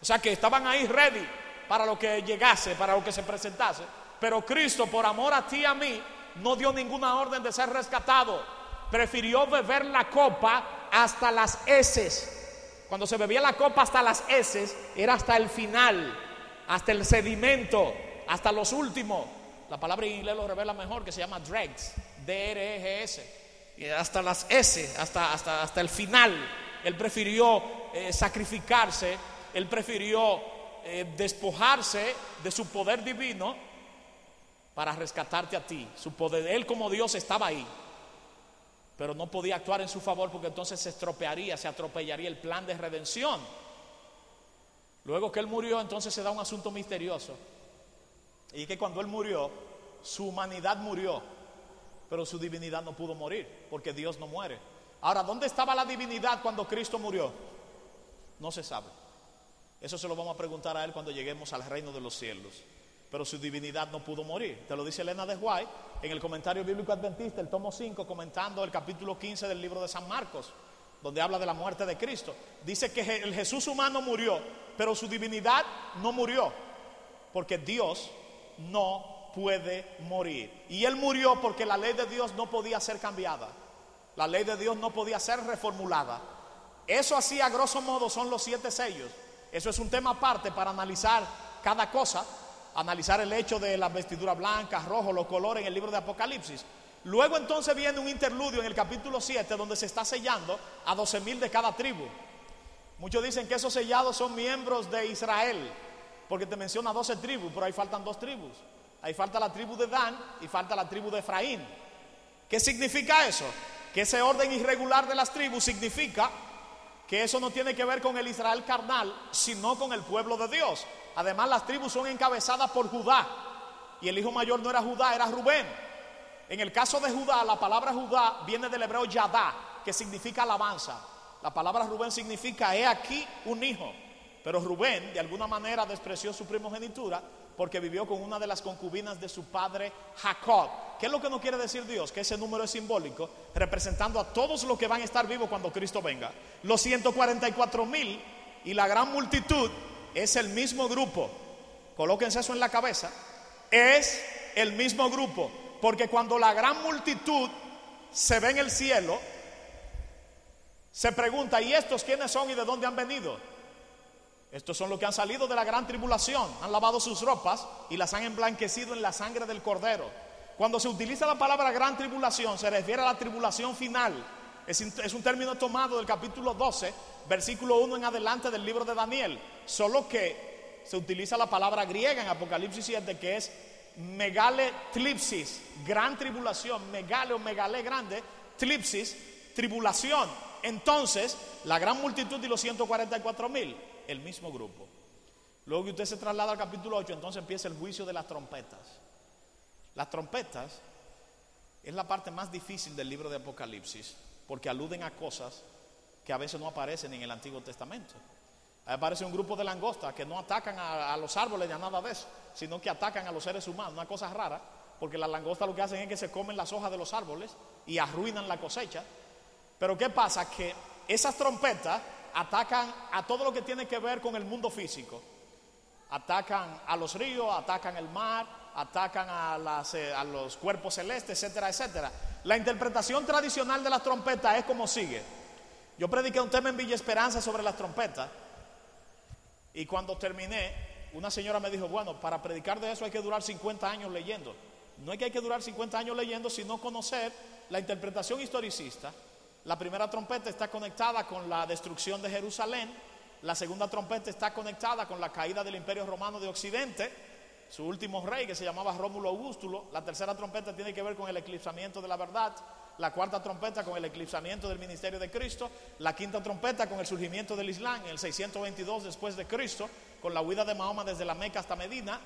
O sea que estaban ahí ready para lo que llegase, para lo que se presentase. Pero Cristo, por amor a ti y a mí, no dio ninguna orden de ser rescatado. Prefirió beber la copa hasta las heces. Cuando se bebía la copa hasta las heces, era hasta el final, hasta el sedimento, hasta los últimos. La palabra en inglés lo revela mejor, que se llama dregs, D-R-E-G-S. Hasta las S, hasta, hasta, hasta el final. Él prefirió eh, sacrificarse, él prefirió eh, despojarse de su poder divino para rescatarte a ti. Su poder, él como Dios estaba ahí, pero no podía actuar en su favor porque entonces se estropearía, se atropellaría el plan de redención. Luego que él murió, entonces se da un asunto misterioso. Y que cuando él murió, su humanidad murió, pero su divinidad no pudo morir, porque Dios no muere. Ahora, ¿dónde estaba la divinidad cuando Cristo murió? No se sabe. Eso se lo vamos a preguntar a él cuando lleguemos al reino de los cielos. Pero su divinidad no pudo morir. Te lo dice Elena de en el comentario bíblico adventista, el tomo 5, comentando el capítulo 15 del libro de San Marcos, donde habla de la muerte de Cristo. Dice que el Jesús humano murió, pero su divinidad no murió, porque Dios no puede morir. Y él murió porque la ley de Dios no podía ser cambiada. La ley de Dios no podía ser reformulada. Eso así a grosso modo son los siete sellos. Eso es un tema aparte para analizar cada cosa, analizar el hecho de las vestiduras blancas, rojos, los colores en el libro de Apocalipsis. Luego entonces viene un interludio en el capítulo 7 donde se está sellando a 12 mil de cada tribu. Muchos dicen que esos sellados son miembros de Israel, porque te menciona 12 tribus, pero ahí faltan dos tribus. ahí falta la tribu de Dan y falta la tribu de Efraín. ¿Qué significa eso? Que ese orden irregular de las tribus significa que eso no tiene que ver con el Israel carnal, sino con el pueblo de Dios. Además, las tribus son encabezadas por Judá. Y el hijo mayor no era Judá, era Rubén. En el caso de Judá, la palabra Judá viene del hebreo Yadá, que significa alabanza. La palabra Rubén significa, he aquí un hijo. Pero Rubén, de alguna manera, despreció su primogenitura porque vivió con una de las concubinas de su padre Jacob. ¿Qué es lo que no quiere decir Dios? Que ese número es simbólico, representando a todos los que van a estar vivos cuando Cristo venga. Los 144 mil y la gran multitud es el mismo grupo. Colóquense eso en la cabeza. Es el mismo grupo. Porque cuando la gran multitud se ve en el cielo, se pregunta, ¿y estos quiénes son y de dónde han venido? Estos son los que han salido de la gran tribulación, han lavado sus ropas y las han emblanquecido en la sangre del cordero. Cuando se utiliza la palabra gran tribulación, se refiere a la tribulación final. Es, es, un término tomado del capítulo 12, versículo 1 en adelante del libro de Daniel. Solo que se utiliza la palabra griega en Apocalipsis 7, que es megale tlipsis, gran tribulación, megale o megale grande, tlipsis, tribulación. Entonces, la gran multitud y los 144 mil el mismo grupo. Luego que usted se traslada al capítulo 8, entonces empieza el juicio de las trompetas. Las trompetas es la parte más difícil del libro de Apocalipsis, porque aluden a cosas que a veces no aparecen en el Antiguo Testamento. Ahí aparece un grupo de langostas que no atacan a, los árboles ni a nada de eso, sino que atacan a los seres humanos, una cosa rara, porque las langostas lo que hacen es que se comen las hojas de los árboles y arruinan la cosecha. Pero ¿qué pasa? Que esas trompetas atacan a todo lo que tiene que ver con el mundo físico. Atacan a los ríos, atacan el mar, atacan a, eh, a los cuerpos celestes, etcétera, etcétera. La interpretación tradicional de las trompetas es como sigue. Yo prediqué un tema en Villa Esperanza sobre las trompetas y cuando terminé, una señora me dijo, bueno, para predicar de eso hay que durar 50 años leyendo. No es que hay que durar 50 años leyendo, sino conocer la interpretación historicista la primera trompeta está conectada con la destrucción de Jerusalén. La segunda trompeta está conectada con la caída del Imperio Romano de Occidente, su último rey que se llamaba Rómulo Augustulo. La tercera trompeta tiene que ver con el eclipsamiento de la verdad. La cuarta trompeta con el eclipsamiento del ministerio de Cristo. La quinta trompeta con el surgimiento del Islam en el 622 después de Cristo, con la huida de Mahoma desde la Meca hasta Medina.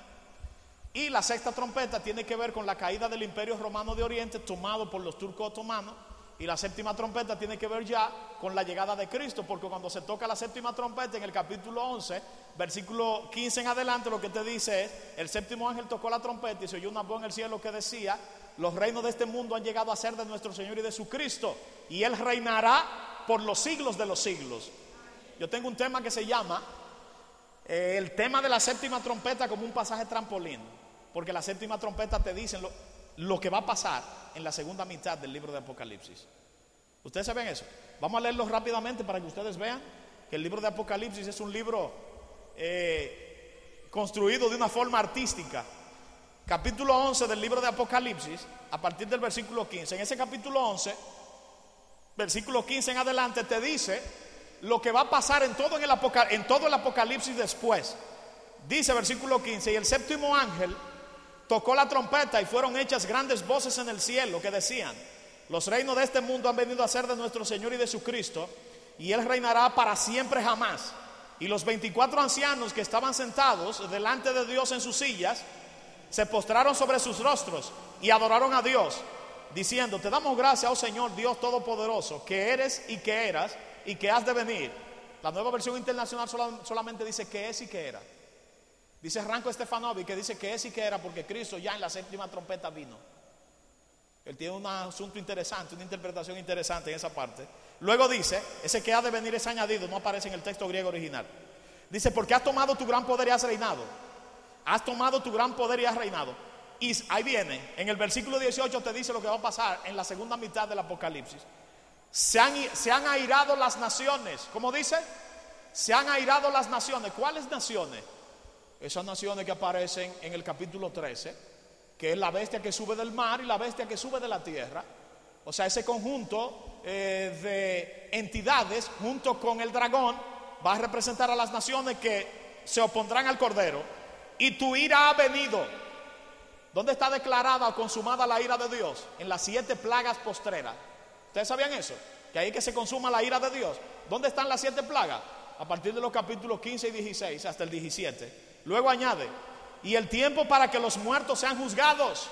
Y la sexta trompeta tiene que ver con la caída del Imperio Romano de Oriente tomado por los turcos otomanos y la séptima trompeta tiene que ver ya con la llegada de Cristo, porque cuando se toca la séptima trompeta en el capítulo 11, versículo 15 en adelante, lo que te dice es, el séptimo ángel tocó la trompeta y se oyó una voz en el cielo que decía, los reinos de este mundo han llegado a ser de nuestro Señor y de su Cristo, y Él reinará por los siglos de los siglos. Yo tengo un tema que se llama eh, el tema de la séptima trompeta como un pasaje trampolín, porque la séptima trompeta te dice lo, lo que va a pasar en la segunda mitad del libro de Apocalipsis. ¿Ustedes saben eso? Vamos a leerlo rápidamente para que ustedes vean que el libro de Apocalipsis es un libro eh, construido de una forma artística. Capítulo 11 del libro de Apocalipsis, a partir del versículo 15. En ese capítulo 11, versículo 15 en adelante, te dice lo que va a pasar en todo, en el, en todo el Apocalipsis después. Dice versículo 15, y el séptimo ángel tocó la trompeta y fueron hechas grandes voces en el cielo que decían, los reinos de este mundo han venido a ser de nuestro Señor y de su Cristo, y Él reinará para siempre jamás. Y los 24 ancianos que estaban sentados delante de Dios en sus sillas, se postraron sobre sus rostros y adoraron a Dios, diciendo, te damos gracias, oh Señor Dios Todopoderoso, que eres y que eras y que has de venir. La nueva versión internacional solamente dice que es y que era. Dice Ranco Stefanovi que dice que es y que era porque Cristo ya en la séptima trompeta vino. Él tiene un asunto interesante, una interpretación interesante en esa parte. Luego dice, ese que ha de venir es añadido, no aparece en el texto griego original. Dice, porque has tomado tu gran poder y has reinado. Has tomado tu gran poder y has reinado. Y ahí viene, en el versículo 18 te dice lo que va a pasar en la segunda mitad del Apocalipsis. Se han, se han airado las naciones. ¿Cómo dice? Se han airado las naciones. ¿Cuáles naciones? esas naciones que aparecen en el capítulo 13, que es la bestia que sube del mar y la bestia que sube de la tierra. O sea, ese conjunto eh, de entidades junto con el dragón va a representar a las naciones que se opondrán al Cordero. Y tu ira ha venido. ¿Dónde está declarada o consumada la ira de Dios? En las siete plagas postreras. ¿Ustedes sabían eso? Que ahí que se consuma la ira de Dios. ¿Dónde están las siete plagas? A partir de los capítulos 15 y 16 hasta el 17. Luego añade, y el tiempo para que los muertos sean juzgados.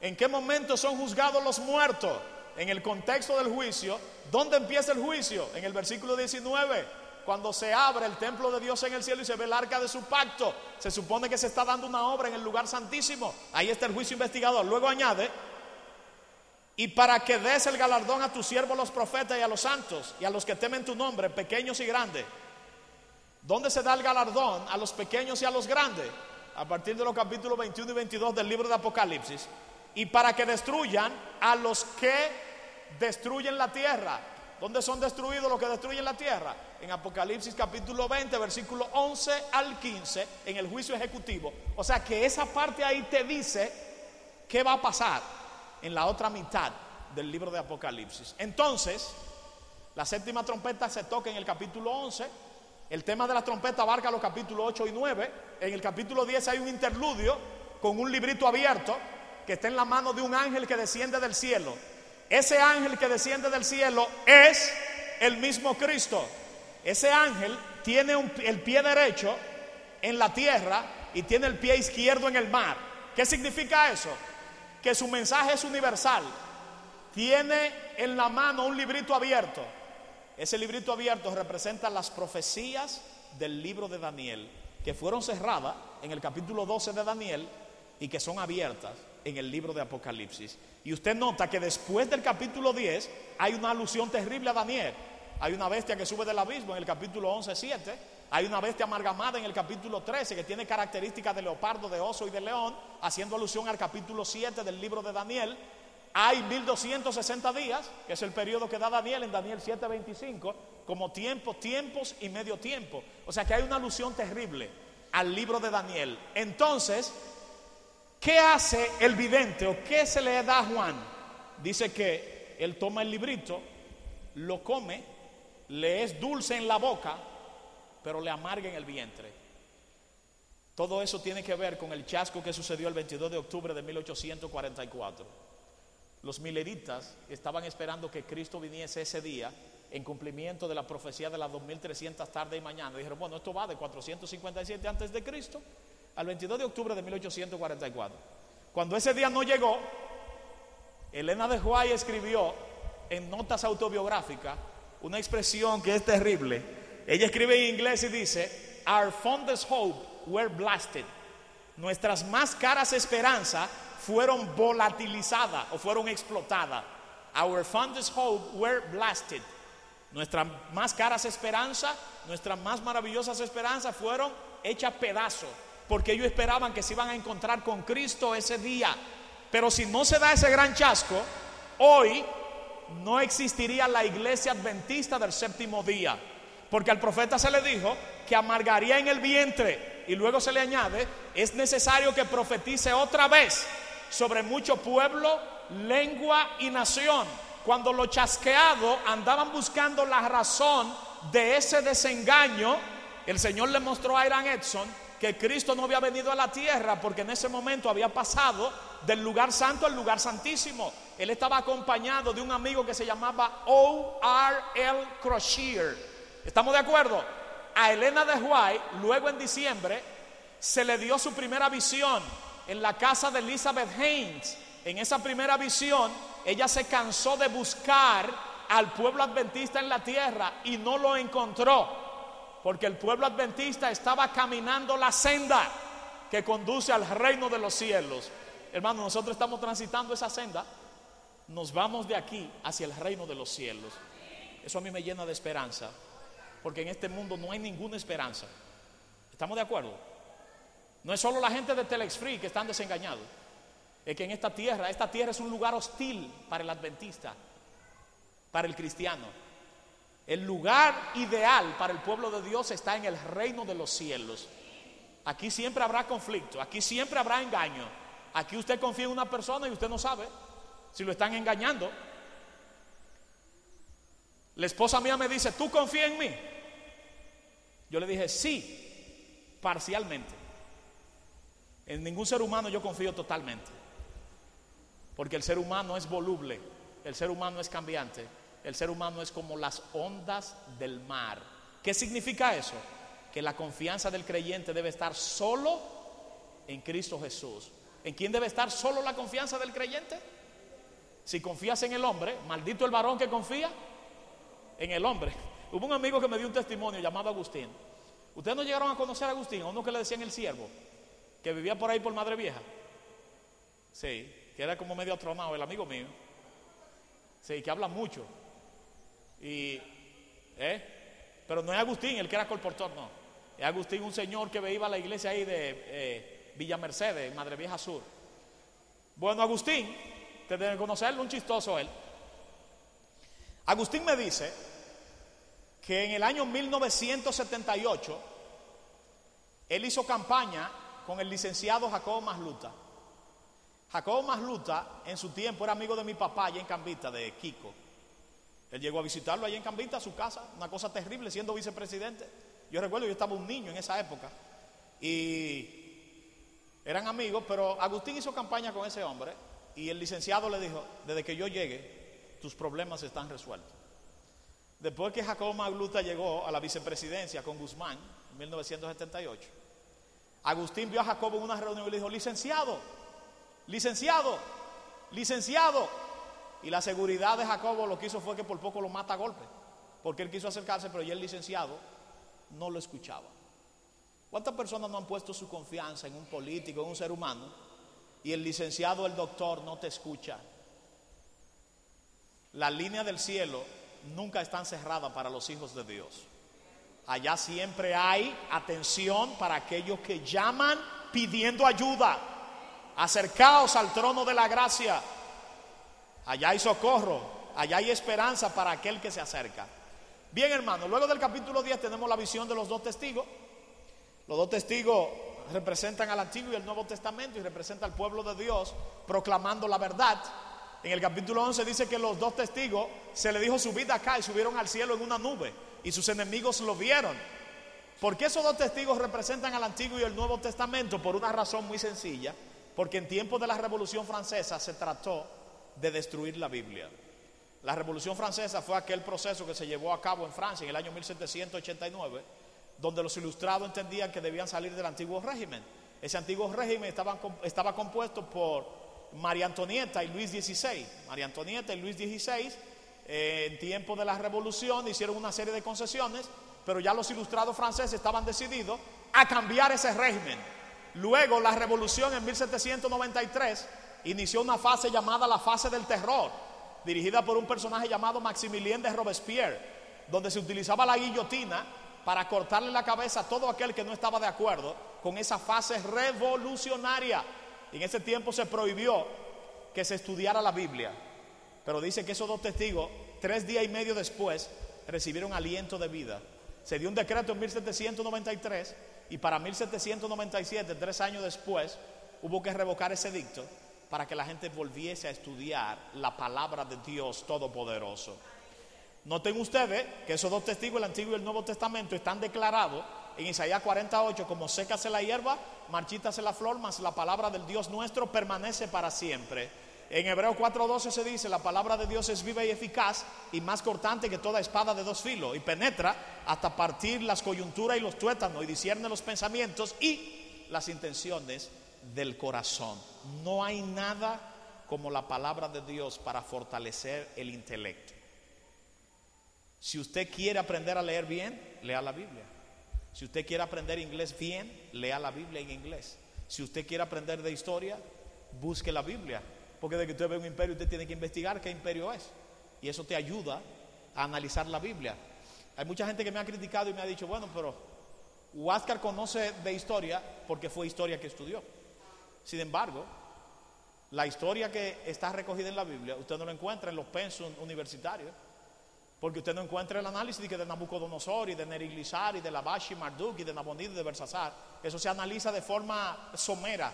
¿En qué momento son juzgados los muertos? En el contexto del juicio. ¿Dónde empieza el juicio? En el versículo 19 cuando se abre el templo de Dios en el cielo y se ve el arca de su pacto, se supone que se está dando una obra en el lugar santísimo. Ahí está el juicio investigador. Luego añade, y para que des el galardón a tus siervos los profetas y a los santos y a los que temen tu nombre, pequeños y grandes. ¿Dónde se da el galardón a los pequeños y a los grandes? A partir de los capítulos 21 y 22 del libro de Apocalipsis. Y para que destruyan a los que destruyen la tierra. ¿Dónde son destruidos los que destruyen la tierra? En Apocalipsis capítulo 20, versículo 11 al 15, en el juicio ejecutivo. O sea que esa parte ahí te dice qué va a pasar en la otra mitad del libro de Apocalipsis. Entonces, la séptima trompeta se toca en el capítulo 11. El tema de la trompeta abarca los capítulos 8 y 9. En el capítulo 10 hay un interludio con un librito abierto que está en la mano de un ángel que desciende del cielo ese ángel que desciende del cielo es el mismo Cristo. Ese ángel tiene el pie derecho en la tierra y tiene el pie izquierdo en el mar. ¿Qué significa eso? Que su mensaje es universal. Tiene en la mano un librito abierto. Ese librito abierto representa las profecías del libro de Daniel, que fueron cerradas en el capítulo 12 de Daniel y que son abiertas en el libro de Apocalipsis. Y usted nota que después del capítulo 10 hay una alusión terrible a Daniel. Hay una bestia que sube del abismo en el capítulo 11, 7. Hay una bestia amargamada en el capítulo 13 que tiene características de leopardo, de oso y de león, haciendo alusión al capítulo 7 del libro de Daniel. Hay 1260 días, que es el periodo que da Daniel en Daniel 7:25, como tiempo, tiempos y medio tiempo. O sea que hay una alusión terrible al libro de Daniel. Entonces, ¿Qué hace el vidente o qué se le da a Juan? Dice que él toma el librito, lo come, le es dulce en la boca, pero le amarga en el vientre. Todo eso tiene que ver con el chasco que sucedió el 22 de octubre de 1844. Los mileritas estaban esperando que Cristo viniese ese día en cumplimiento de la profecía de las 2300 tarde y mañana. Dijeron, bueno, esto va de 457 antes de Cristo al 22 de octubre de 1844. Cuando ese día no llegó, Elena de Huay escribió en notas autobiográficas una expresión que es terrible. Ella escribe en inglés y dice, Our fondest hope were blasted. Nuestras más caras esperanzas fueron volatilizadas o fueron explotadas. Our fondest hope were blasted. Nuestras más caras esperanzas, nuestras más maravillosas esperanzas fueron hechas pedazos porque ellos esperaban que se iban a encontrar con Cristo ese día. Pero si no se da ese gran chasco, hoy no existiría la iglesia adventista del séptimo día. Porque al profeta se le dijo que amargaría en el vientre. Y luego se le añade, es necesario que profetice otra vez sobre mucho pueblo, lengua y nación. Cuando los chasqueados andaban buscando la razón de ese desengaño, el Señor le mostró a Irán Edson que Cristo no había venido a la tierra porque en ese momento había pasado del lugar santo al lugar santísimo. Él estaba acompañado de un amigo que se llamaba O.R.L. Croshier. ¿Estamos de acuerdo? A Elena de White, luego en diciembre, se le dio su primera visión en la casa de Elizabeth Haynes. En esa primera visión, ella se cansó de buscar al pueblo adventista en la tierra y no lo encontró porque el pueblo adventista estaba caminando la senda que conduce al reino de los cielos. Hermano, nosotros estamos transitando esa senda, nos vamos de aquí hacia el reino de los cielos. Eso a mí me llena de esperanza, porque en este mundo no hay ninguna esperanza. ¿Estamos de acuerdo? No es solo la gente de Telex Free que están desengañados. Es que en esta tierra, esta tierra es un lugar hostil para el adventista, para el cristiano. El lugar ideal para el pueblo de Dios está en el reino de los cielos. Aquí siempre habrá conflicto, aquí siempre habrá engaño. Aquí usted confía en una persona y usted no sabe si lo están engañando. La esposa mía me dice, ¿tú confías en mí? Yo le dije, sí, parcialmente. En ningún ser humano yo confío totalmente. Porque el ser humano es voluble, el ser humano es cambiante, el ser humano es como las ondas del mar. ¿Qué significa eso? Que la confianza del creyente debe estar solo en Cristo Jesús. ¿En quién debe estar solo la confianza del creyente? Si confías en el hombre, maldito el varón que confía en el hombre. Hubo un amigo que me dio un testimonio llamado Agustín. Ustedes no llegaron a conocer a Agustín, a uno que le decían el siervo, que vivía por ahí por Madre Vieja. Sí, que era como medio atronado, el amigo mío. Sí, que habla mucho. Y, ¿eh? Pero no es Agustín el que era colportor, no. Es Agustín un señor que iba a la iglesia ahí de eh, Villa Mercedes, Madre Vieja Sur. Bueno, Agustín, te deben conocerlo, un chistoso él. Agustín me dice que en el año 1978 él hizo campaña con el licenciado Jacobo Masluta. Jacobo Masluta en su tiempo era amigo de mi papá allá en Cambita, de Kiko. Él llegó a visitarlo allá en Cambita, a su casa, una cosa terrible siendo vicepresidente. Yo recuerdo, yo estaba un niño en esa época y eran amigos, pero Agustín hizo campaña con ese hombre y el licenciado le dijo, desde que yo llegue, tus problemas están resueltos. Después que Jacobo Magluta llegó a la vicepresidencia con Guzmán en 1978, Agustín vio a Jacobo en una reunión y le dijo, licenciado, licenciado, licenciado. Y la seguridad de Jacobo lo que hizo fue que por poco lo mata a golpe, porque él quiso acercarse, pero ya el licenciado no lo escuchaba. ¿Cuántas personas no han puesto su confianza en un político, en un ser humano, y el licenciado, el doctor, no te escucha? La línea del cielo nunca están cerradas para los hijos de Dios. Allá siempre hay atención para aquellos que llaman pidiendo ayuda. Acercaos al trono de la gracia. Allá hay socorro, allá hay esperanza para aquel que se acerca. Bien, hermano, luego del capítulo 10 tenemos la visión de los dos testigos. Los dos testigos representan al Antiguo y el Nuevo Testamento y representan al pueblo de Dios proclamando la verdad. En el capítulo 11 dice que los dos testigos se le dijo subid acá y subieron al cielo en una nube y sus enemigos lo vieron. ¿Por qué esos dos testigos representan al Antiguo y el Nuevo Testamento? Por una razón muy sencilla, porque en tiempos de la Revolución Francesa se trató de destruir la Biblia. La Revolución Francesa fue aquel proceso que se llevó a cabo en Francia en el año 1789, donde los ilustrados entendían que debían salir del antiguo régimen. Ese antiguo régimen estaba, compuesto por María Antonieta y Luis XVI. María Antonieta y Luis XVI, eh, en tiempo de la revolución, hicieron una serie de concesiones, pero ya los ilustrados franceses estaban decididos a cambiar ese régimen. Luego, la revolución en 1793 inició una fase llamada la fase del terror, dirigida por un personaje llamado Maximilien de Robespierre, donde se utilizaba la guillotina para cortarle la cabeza a todo aquel que no estaba de acuerdo con esa fase revolucionaria. En ese tiempo se prohibió que se estudiara la Biblia. Pero dice que esos dos testigos, tres días y medio después, recibieron aliento de vida. Se dio un decreto en 1793 y para 1797, tres años después, hubo que revocar ese dicto para que la gente volviese a estudiar la palabra de Dios Todopoderoso. Noten ustedes que esos dos testigos, el Antiguo y el Nuevo Testamento, están declarados en Isaías 48 como sécase la hierba, marchítase la flor, mas la palabra del Dios nuestro permanece para siempre. En Hebreo 4:12 se dice, la palabra de Dios es viva y eficaz y más cortante que toda espada de dos filos y penetra hasta partir las coyunturas y los tuétanos y discierne los pensamientos y las intenciones del corazón. No hay nada como la palabra de Dios para fortalecer el intelecto. Si usted quiere aprender a leer bien, lea la Biblia. Si usted quiere aprender inglés bien, lea la Biblia en inglés. Si usted quiere aprender de historia, busque la Biblia. Porque de que usted ve un imperio, usted tiene que investigar qué imperio es. Y eso te ayuda a analizar la Biblia. Hay mucha gente que me ha criticado y me ha dicho, bueno, pero Huáscar conoce de historia porque fue historia que estudió. Sin embargo, la historia que está recogida en la Biblia, usted no la encuentra en los pensos universitarios. Porque usted no encuentra el análisis de, de Nabucodonosor y de Neriglissar y de Labashi Marduk y de Nabonid y de Bersasar. Eso se analiza de forma somera,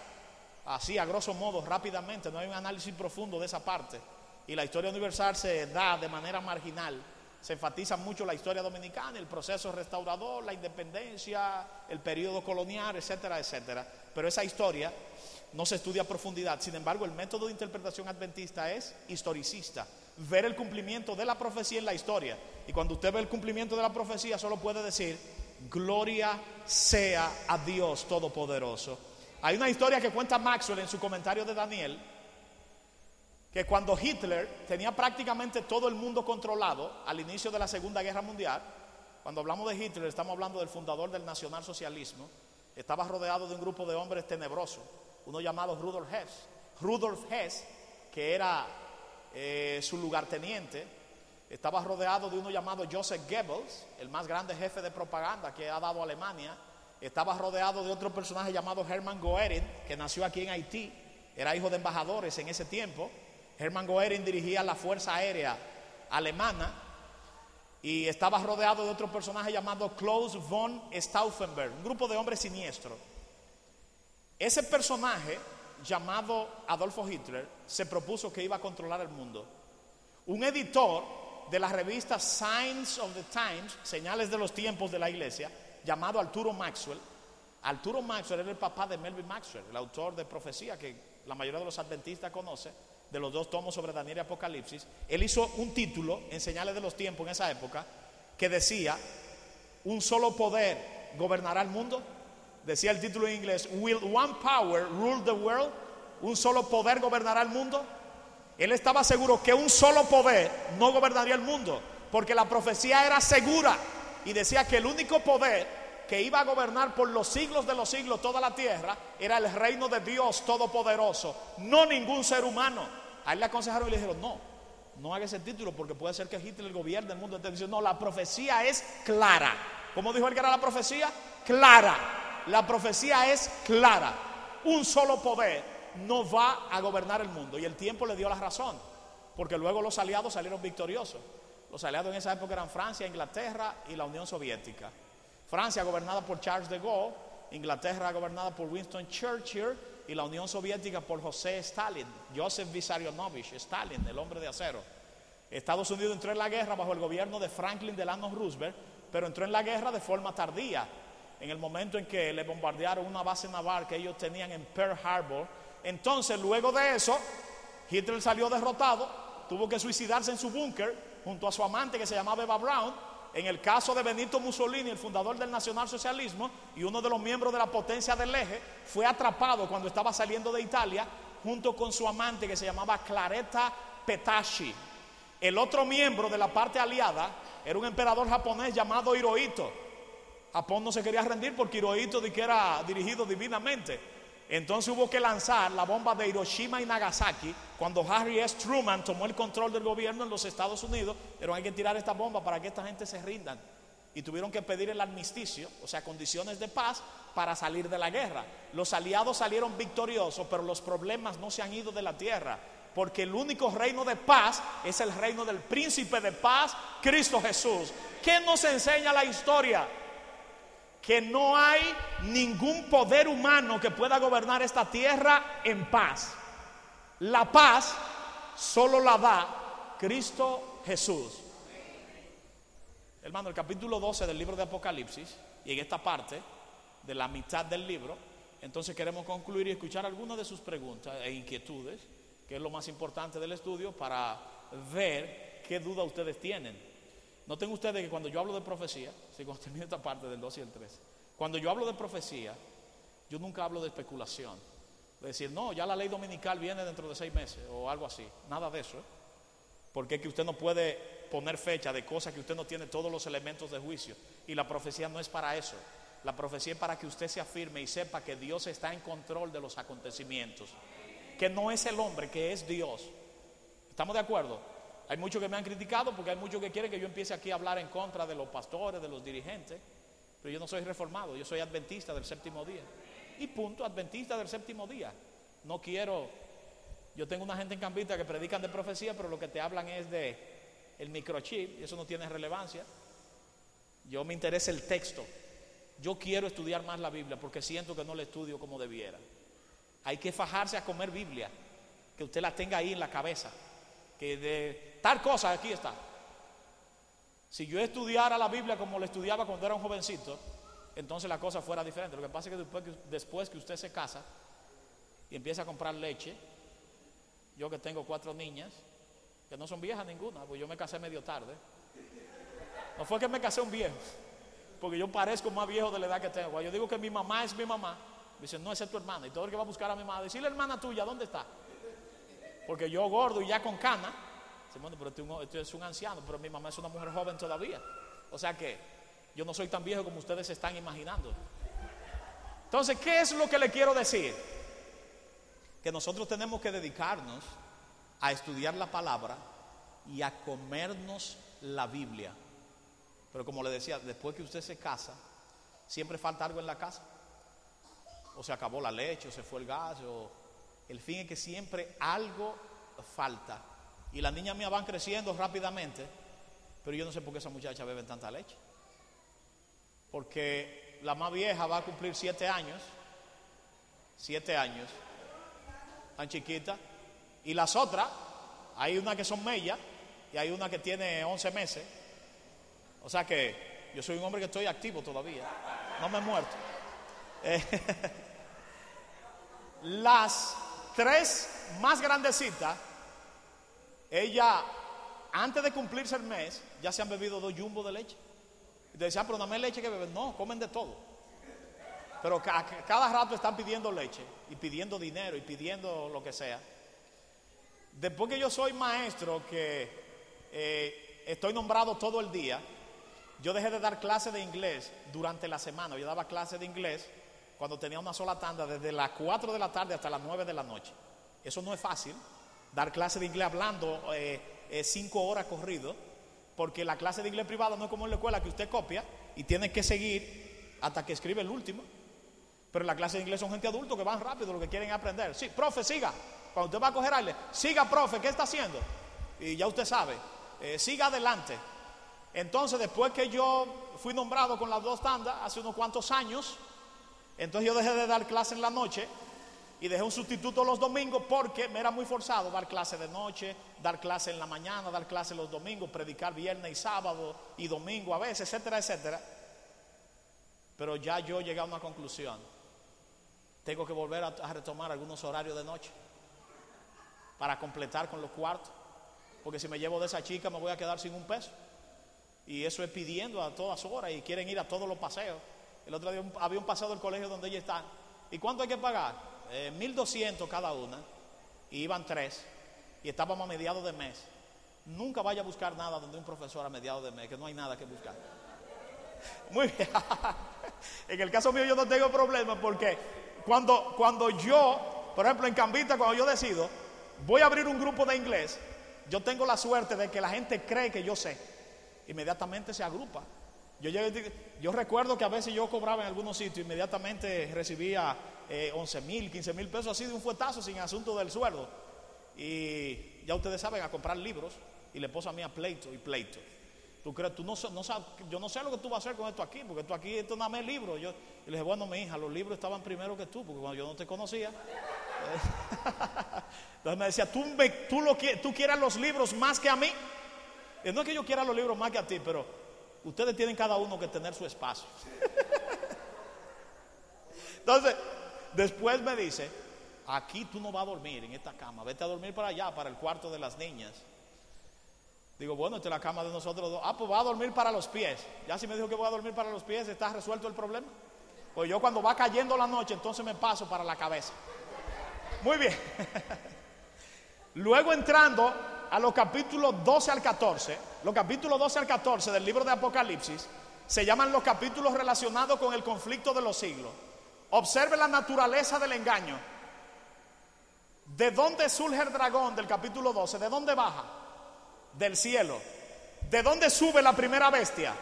así a grosso modo, rápidamente. No hay un análisis profundo de esa parte. Y la historia universal se da de manera marginal. Se enfatiza mucho la historia dominicana, el proceso restaurador, la independencia, el periodo colonial, etcétera, etcétera. pero esa historia no se estudia a profundidad. Sin embargo, el método de interpretación adventista es historicista, ver el cumplimiento de la profecía en la historia. Y cuando usted ve el cumplimiento de la profecía, solo puede decir, gloria sea a Dios Todopoderoso. Hay una historia que cuenta Maxwell en su comentario de Daniel, que cuando Hitler tenía prácticamente todo el mundo controlado al inicio de la Segunda Guerra Mundial, cuando hablamos de Hitler estamos hablando del fundador del nacionalsocialismo, estaba rodeado de un grupo de hombres tenebrosos, uno llamado Rudolf Hess. Rudolf Hess, que era eh, su lugarteniente, estaba rodeado de uno llamado Joseph Goebbels, el más grande jefe de propaganda que ha dado Alemania. Estaba rodeado de otro personaje llamado Hermann Goering, que nació aquí en Haití, era hijo de embajadores en ese tiempo. Hermann Goering dirigía la Fuerza Aérea Alemana y estaba rodeado de otro personaje llamado Klaus von Stauffenberg, un grupo de hombres siniestros. Ese personaje llamado Adolfo Hitler se propuso que iba a controlar el mundo. Un editor de la revista Signs of the Times, Señales de los Tiempos de la Iglesia, llamado Arturo Maxwell. Arturo Maxwell era el papá de Melvin Maxwell, el autor de Profecía que la mayoría de los adventistas conoce, de los dos tomos sobre Daniel y Apocalipsis. Él hizo un título en Señales de los Tiempos en esa época que decía, un solo poder gobernará el mundo. Decía el título en inglés, Will one power rule the world? ¿Un solo poder gobernará el mundo? Él estaba seguro que un solo poder no gobernaría el mundo, porque la profecía era segura y decía que el único poder que iba a gobernar por los siglos de los siglos toda la tierra era el reino de Dios Todopoderoso, no ningún ser humano. A él le aconsejaron y le dijeron, no, no haga ese título porque puede ser que Hitler gobierne el mundo. Entonces, no, la profecía es clara. ¿Cómo dijo él que era la profecía? Clara. La profecía es clara. Un solo poder no va a gobernar el mundo. Y el tiempo le dio la razón, porque luego los aliados salieron victoriosos. Los aliados en esa época eran Francia, Inglaterra y la Unión Soviética. Francia gobernada por Charles de Gaulle, Inglaterra gobernada por Winston Churchill y la Unión Soviética por José Stalin, Joseph Vissarionovich Stalin, el hombre de acero. Estados Unidos entró en la guerra bajo el gobierno de Franklin Delano Roosevelt, pero entró en la guerra de forma tardía, en el momento en que le bombardearon una base naval que ellos tenían en Pearl Harbor entonces, luego de eso, Hitler salió derrotado, tuvo que suicidarse en su búnker junto a su amante que se llamaba Eva Braun. En el caso de Benito Mussolini, el fundador del nacionalsocialismo y uno de los miembros de la potencia del eje, fue atrapado cuando estaba saliendo de Italia junto con su amante que se llamaba Claretta Petacci. El otro miembro de la parte aliada era un emperador japonés llamado Hirohito. Japón no se quería rendir porque Hirohito que era dirigido divinamente. Entonces hubo que lanzar la bomba de Hiroshima y Nagasaki cuando Harry S. Truman tomó el control del gobierno en los Estados Unidos. Pero hay que tirar esta bomba para que esta gente se rindan. Y tuvieron que pedir el armisticio, o sea, condiciones de paz para salir de la guerra. Los aliados salieron victoriosos, pero los problemas no se han ido de la tierra. Porque el único reino de paz es el reino del príncipe de paz, Cristo Jesús. ¿Qué nos enseña la historia? Que no hay ningún poder humano que pueda gobernar esta tierra en paz. La paz solo la da Cristo Jesús. Hermano, el capítulo 12 del libro de Apocalipsis, y en esta parte de la mitad del libro, entonces queremos concluir y escuchar algunas de sus preguntas e inquietudes, que es lo más importante del estudio, para ver qué duda ustedes tienen. Noten ustedes que cuando yo hablo de profecía, si cuando termino esta parte del 2 y el 3, cuando yo hablo de profecía, yo nunca hablo de especulación. De decir, no, ya la ley dominical viene dentro de seis meses o algo así. Nada de eso. ¿eh? Porque es que usted no puede poner fecha de cosas que usted no tiene todos los elementos de juicio. Y la profecía no es para eso. La profecía es para que usted se afirme y sepa que Dios está en control de los acontecimientos. Que no es el hombre, que es Dios. ¿Estamos de acuerdo? Hay muchos que me han criticado porque hay muchos que quieren que yo empiece aquí a hablar en contra de los pastores, de los dirigentes. Pero yo no soy reformado, yo soy adventista del séptimo día. Y punto, adventista del séptimo día. No quiero, yo tengo una gente en Cambita que predican de profecía, pero lo que te hablan es de el microchip, y eso no tiene relevancia. Yo me interesa el texto. Yo quiero estudiar más la Biblia porque siento que no la estudio como debiera. Hay que fajarse a comer Biblia, que usted la tenga ahí en la cabeza que de tal cosa aquí está. Si yo estudiara la Biblia como la estudiaba cuando era un jovencito, entonces la cosa fuera diferente. Lo que pasa es que después que, usted se casa y empieza a comprar leche, yo que tengo cuatro niñas, que no son viejas ninguna, pues yo me casé medio tarde. No fue que me casé un viejo, porque yo parezco más viejo de la edad que tengo. Cuando yo digo que mi mamá es mi mamá, me dicen, no, esa es tu hermana. Y todo el que va a buscar a mi mamá, decirle, hermana tuya, ¿dónde está? Porque yo gordo y ya con cana, bueno, pero este, este es un anciano, pero mi mamá es una mujer joven todavía. O sea que yo no soy tan viejo como ustedes se están imaginando. Entonces, ¿qué es lo que le quiero decir? Que nosotros tenemos que dedicarnos a estudiar la palabra y a comernos la Biblia. Pero como le decía, después que usted se casa, siempre falta algo en la casa. O se acabó la leche, o se fue el gas, o el fin es que siempre algo falta. Y las niñas mías van creciendo rápidamente, pero yo no sé por qué esa muchacha beben tanta leche. Porque la más vieja va a cumplir siete años, siete años, tan chiquita, y las otras, hay una que son mellas y hay una que tiene 11 meses. O sea que yo soy un hombre que estoy activo todavía, no me he muerto. las tres más grandecitas, ella, antes de cumplirse el mes, ya se han bebido dos jumbos de leche. Y te decían, pero dame leche que beben. No, comen de todo. Pero cada rato están pidiendo leche y pidiendo dinero y pidiendo lo que sea. Después que yo soy maestro, que eh, estoy nombrado todo el día, yo dejé de dar clases de inglés durante la semana. Yo daba clases de inglés cuando tenía una sola tanda desde las 4 de la tarde hasta las 9 de la noche. Eso no es fácil, dar clase de inglés hablando eh, eh, cinco horas corrido, porque la clase de inglés privada no es como en la escuela que usted copia y tiene que seguir hasta que escribe el último. Pero la clase de inglés son gente adulta que van rápido, lo que quieren aprender. Sí, profe, siga. Cuando usted va a coger aire, siga, profe, ¿qué está haciendo? Y ya usted sabe, eh, siga adelante. Entonces, después que yo fui nombrado con las dos tandas, hace unos cuantos años, entonces yo dejé de dar clase en la noche y dejé un sustituto los domingos porque me era muy forzado dar clase de noche, dar clase en la mañana, dar clase los domingos, predicar viernes y sábado y domingo a veces, etcétera, etcétera. Pero ya yo llegué a una conclusión. Tengo que volver a, retomar algunos horarios de noche para completar con los cuartos. Porque si me llevo de esa chica me voy a quedar sin un peso. Y eso es pidiendo a todas horas y quieren ir a todos los paseos. El otro día había un paseo del colegio donde ella está. ¿Y cuánto hay que pagar? Eh, 1.200 cada una. Y iban tres. Y estábamos a mediados de mes. Nunca vaya a buscar nada donde un profesor a mediados de mes, que no hay nada que buscar. Muy bien. en el caso mío yo no tengo problema porque cuando, cuando yo, por ejemplo en Cambita, cuando yo decido, voy a abrir un grupo de inglés, yo tengo la suerte de que la gente cree que yo sé. Inmediatamente se agrupa. Yo, yo, recuerdo que a veces yo cobraba en algunos sitios, inmediatamente recibía eh, 11 mil, 15 mil pesos así de un fuetazo sin asunto del sueldo. Y ya ustedes saben, a comprar libros y le puso a mí a pleito y pleito. Tú crees, tú no, no sabes, yo no sé lo que tú vas a hacer con esto aquí, porque esto aquí, esto nada más es libro. Yo, le dije, bueno, mi hija, los libros estaban primero que tú, porque cuando yo no te conocía. entonces me decía, ¿tú, tú, lo, tú quieras los libros más que a mí. Y no es que yo quiera los libros más que a ti, pero Ustedes tienen cada uno que tener su espacio. Entonces, después me dice, aquí tú no vas a dormir en esta cama, vete a dormir para allá, para el cuarto de las niñas. Digo, bueno, esta es la cama de nosotros dos. Ah, pues va a dormir para los pies. Ya si me dijo que voy a dormir para los pies, está resuelto el problema. Pues yo cuando va cayendo la noche, entonces me paso para la cabeza. Muy bien. Luego entrando a los capítulos 12 al 14, los capítulos 12 al 14 del libro de Apocalipsis, se llaman los capítulos relacionados con el conflicto de los siglos. Observe la naturaleza del engaño. ¿De dónde surge el dragón del capítulo 12? ¿De dónde baja? Del cielo. ¿De dónde sube la primera bestia?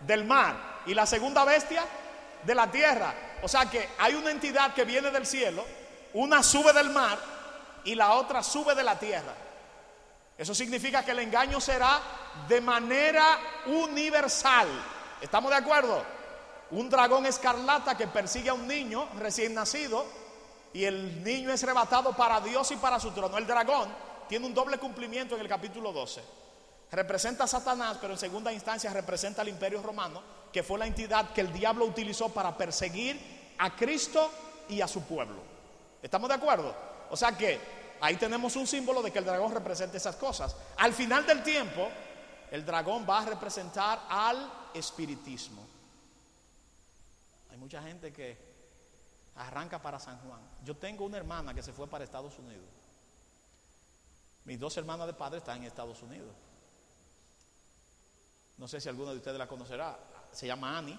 Del mar. ¿Y la segunda bestia? De la tierra. O sea que hay una entidad que viene del cielo, una sube del mar y la otra sube de la tierra. Eso significa que el engaño será de manera universal. ¿Estamos de acuerdo? Un dragón escarlata que persigue a un niño recién nacido y el niño es arrebatado para Dios y para su trono. El dragón tiene un doble cumplimiento en el capítulo 12. Representa a Satanás, pero en segunda instancia representa al imperio romano que fue la entidad que el diablo utilizó para perseguir a Cristo y a su pueblo. ¿Estamos de acuerdo? O sea que ahí tenemos un símbolo de que el dragón representa esas cosas. Al final del tiempo, el dragón va a representar al espiritismo. Hay mucha gente que arranca para San Juan. Yo tengo una hermana que se fue para Estados Unidos. Mis dos hermanas de padre están en Estados Unidos. No sé si alguno de ustedes la conocerá. Se llama Annie.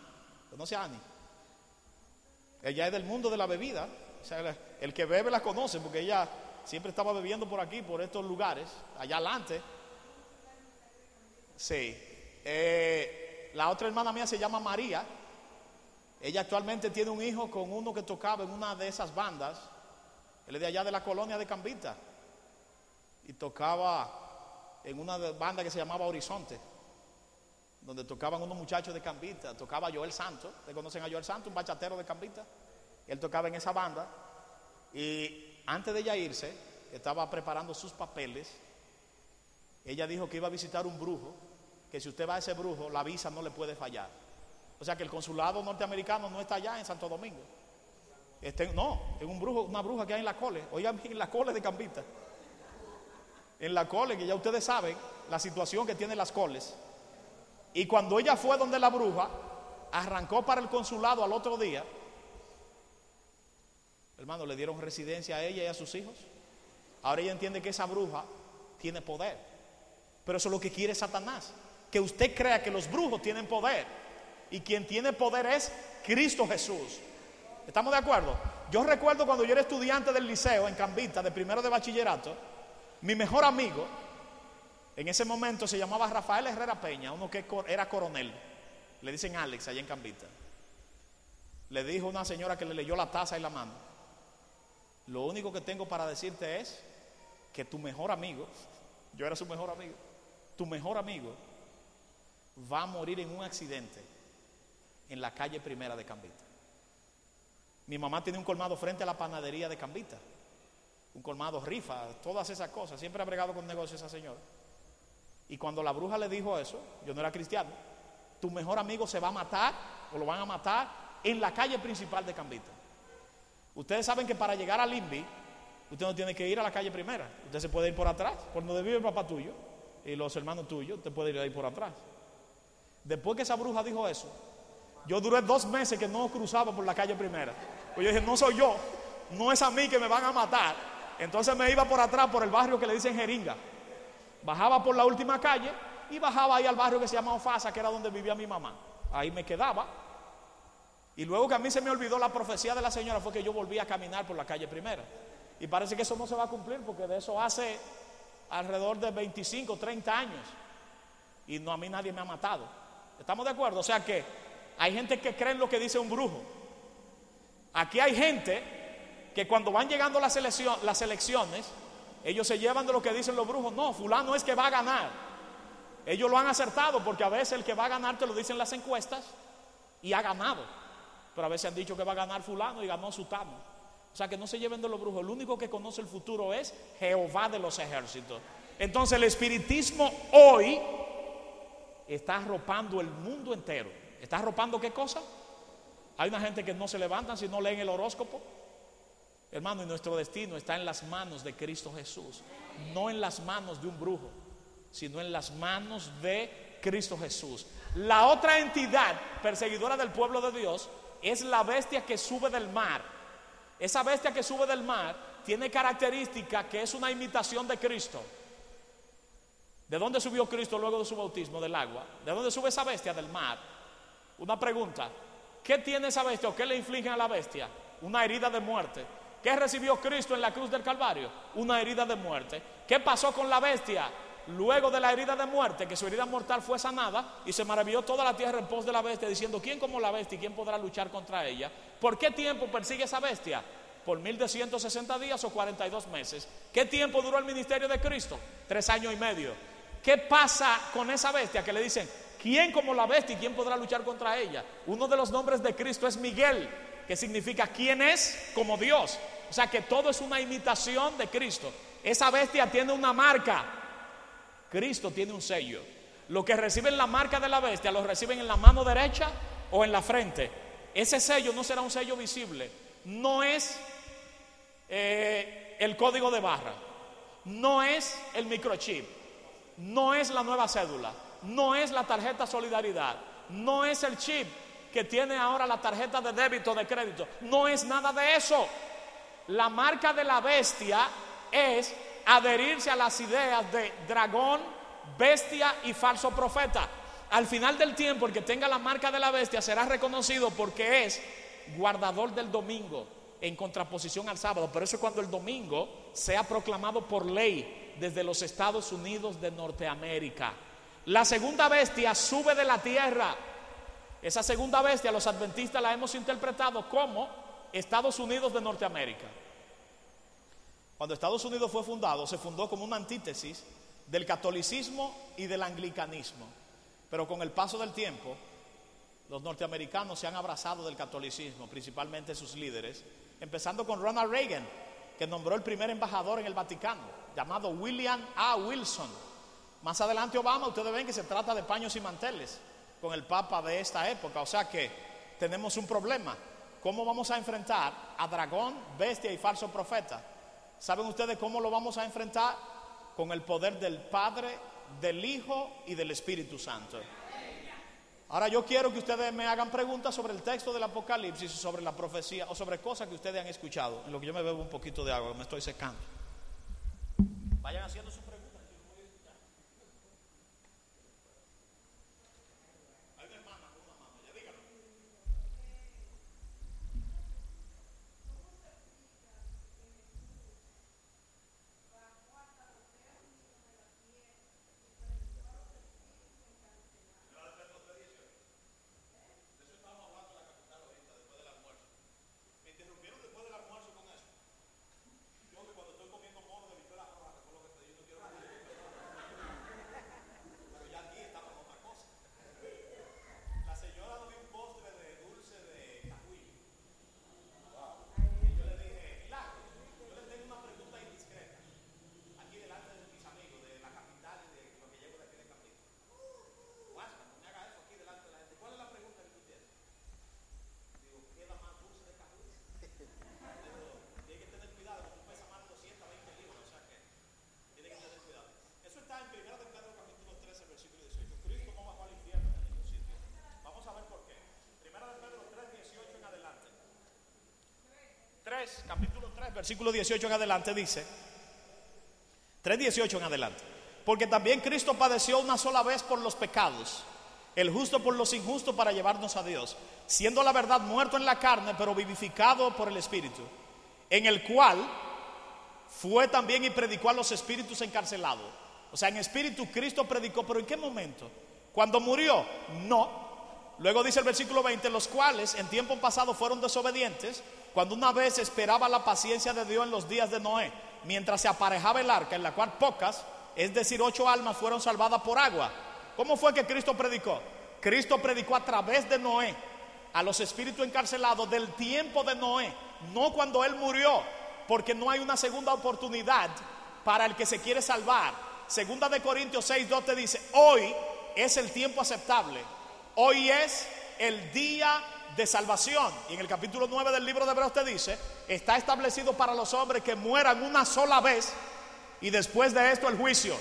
¿Conoce a Annie? Ella es del mundo de la bebida. El que bebe la conoce porque ella siempre estaba bebiendo por aquí, por estos lugares, allá adelante. Sí. Eh, la otra hermana mía se llama María. Ella actualmente tiene un hijo con uno que tocaba en una de esas bandas. Él es de allá de la colonia de Cambita. Y tocaba en una banda que se llamaba Horizonte donde tocaban unos muchachos de Cambita, tocaba Joel Santos, ¿te conocen a Joel Santos? Un bachatero de Cambita. Él tocaba en esa banda y antes de ella irse, estaba preparando sus papeles. Ella dijo que iba a visitar un brujo, que si usted va a ese brujo, la visa no le puede fallar. O sea que el consulado norteamericano no está allá en Santo Domingo. Este, no, es un brujo, una bruja que hay en la cole. Oigan, en la cole de Cambita. En la cole, que ya ustedes saben la situación que tienen las coles. Y cuando ella fue donde la bruja, arrancó para el consulado al otro día. Hermano, le dieron residencia a ella y a sus hijos. Ahora ella entiende que esa bruja tiene poder. Pero eso es lo que quiere Satanás. Que usted crea que los brujos tienen poder. Y quien tiene poder es Cristo Jesús. ¿Estamos de acuerdo? Yo recuerdo cuando yo era estudiante del liceo en Cambita, de primero de bachillerato, mi mejor amigo en ese momento se llamaba Rafael Herrera Peña, uno que era coronel. Le dicen Alex allá en Cambita. Le dijo una señora que le leyó la taza y la mano. Lo único que tengo para decirte es que tu mejor amigo, yo era su mejor amigo, tu mejor amigo va a morir en un accidente en la calle primera de Cambita. Mi mamá tiene un colmado frente a la panadería de Cambita. Un colmado rifa, todas esas cosas. Siempre ha bregado con negocios esa señora. Y cuando la bruja le dijo eso, yo no era cristiano, tu mejor amigo se va a matar o lo van a matar en la calle principal de Cambita. Ustedes saben que para llegar al INVI, usted no tiene que ir a la calle primera, usted se puede ir por atrás, por donde vive el papá tuyo y los hermanos tuyos, usted puede ir ahí por atrás. Después que esa bruja dijo eso, yo duré dos meses que no cruzaba por la calle primera. Pues yo dije, no soy yo, no es a mí que me van a matar. Entonces me iba por atrás, por el barrio que le dicen Jeringa. Bajaba por la última calle y bajaba ahí al barrio que se llama Ofasa, que era donde vivía mi mamá. Ahí me quedaba. Y luego que a mí se me olvidó la profecía de la señora fue que yo volví a caminar por la calle primera. Y parece que eso no se va a cumplir porque de eso hace alrededor de 25, 30 años. Y no a mí nadie me ha matado. ¿Estamos de acuerdo? O sea que hay gente que cree en lo que dice un brujo. Aquí hay gente que cuando van llegando las, las elecciones ellos se llevan de lo que dicen los brujos. No, fulano es que va a ganar. Ellos lo han acertado porque a veces el que va a ganar te lo dicen las encuestas y ha ganado. Pero a veces han dicho que va a ganar fulano y ganó sutano. O sea que no se lleven de los brujos. El único que conoce el futuro es Jehová de los ejércitos. Entonces el espiritismo hoy está arropando el mundo entero. ¿Está arropando qué cosa? Hay una gente que no se levantan si no leen el horóscopo. Hermano, y nuestro destino está en las manos de Cristo Jesús, no en las manos de un brujo, sino en las manos de Cristo Jesús. La otra entidad perseguidora del pueblo de Dios es la bestia que sube del mar. Esa bestia que sube del mar tiene característica que es una imitación de Cristo. ¿De dónde subió Cristo luego de su bautismo del agua? ¿De dónde sube esa bestia del mar? Una pregunta. ¿Qué tiene esa bestia o qué le inflige a la bestia? Una herida de muerte. ¿Qué recibió Cristo en la cruz del Calvario? Una herida de muerte. ¿Qué pasó con la bestia? Luego de la herida de muerte, que su herida mortal fue sanada y se maravilló toda la tierra en pos de la bestia, diciendo, ¿quién como la bestia y quién podrá luchar contra ella? ¿Por qué tiempo persigue esa bestia? ¿Por 1260 días o 42 meses? ¿Qué tiempo duró el ministerio de Cristo? Tres años y medio. ¿Qué pasa con esa bestia que le dicen, ¿quién como la bestia y quién podrá luchar contra ella? Uno de los nombres de Cristo es Miguel que significa quién es como Dios. O sea que todo es una imitación de Cristo. Esa bestia tiene una marca. Cristo tiene un sello. Los que reciben la marca de la bestia lo reciben en la mano derecha o en la frente. Ese sello no será un sello visible. No es eh, el código de barra. No es el microchip. No es la nueva cédula. No es la tarjeta solidaridad. No es el chip que tiene ahora la tarjeta de débito de crédito. No es nada de eso. La marca de la bestia es adherirse a las ideas de dragón, bestia y falso profeta. Al final del tiempo, el que tenga la marca de la bestia será reconocido porque es guardador del domingo en contraposición al sábado. Por eso es cuando el domingo sea proclamado por ley desde los Estados Unidos de Norteamérica. La segunda bestia sube de la tierra. Esa segunda bestia los adventistas la hemos interpretado como Estados Unidos de Norteamérica. Cuando Estados Unidos fue fundado, se fundó como una antítesis del catolicismo y del anglicanismo. Pero con el paso del tiempo, los norteamericanos se han abrazado del catolicismo, principalmente sus líderes, empezando con Ronald Reagan, que nombró el primer embajador en el Vaticano, llamado William A. Wilson. Más adelante Obama, ustedes ven que se trata de paños y manteles con el Papa de esta época, o sea que tenemos un problema. ¿Cómo vamos a enfrentar a dragón, bestia y falso profeta? ¿Saben ustedes cómo lo vamos a enfrentar? Con el poder del Padre, del Hijo y del Espíritu Santo. Ahora yo quiero que ustedes me hagan preguntas sobre el texto del Apocalipsis, sobre la profecía o sobre cosas que ustedes han escuchado. En lo que yo me bebo un poquito de agua, me estoy secando. Vayan haciendo su capítulo 3, versículo 18 en adelante dice, 3.18 en adelante, porque también Cristo padeció una sola vez por los pecados, el justo por los injustos para llevarnos a Dios, siendo la verdad muerto en la carne, pero vivificado por el Espíritu, en el cual fue también y predicó a los espíritus encarcelados. O sea, en espíritu Cristo predicó, pero ¿en qué momento? Cuando murió, no. Luego dice el versículo 20, los cuales en tiempo pasado fueron desobedientes, cuando una vez esperaba la paciencia de Dios en los días de Noé, mientras se aparejaba el arca, en la cual pocas, es decir, ocho almas fueron salvadas por agua. ¿Cómo fue que Cristo predicó? Cristo predicó a través de Noé a los espíritus encarcelados del tiempo de Noé, no cuando él murió, porque no hay una segunda oportunidad para el que se quiere salvar. Segunda de Corintios 6, 2 te dice, hoy es el tiempo aceptable, hoy es el día de salvación. Y en el capítulo 9 del libro de Hebreos te dice, está establecido para los hombres que mueran una sola vez y después de esto el juicio.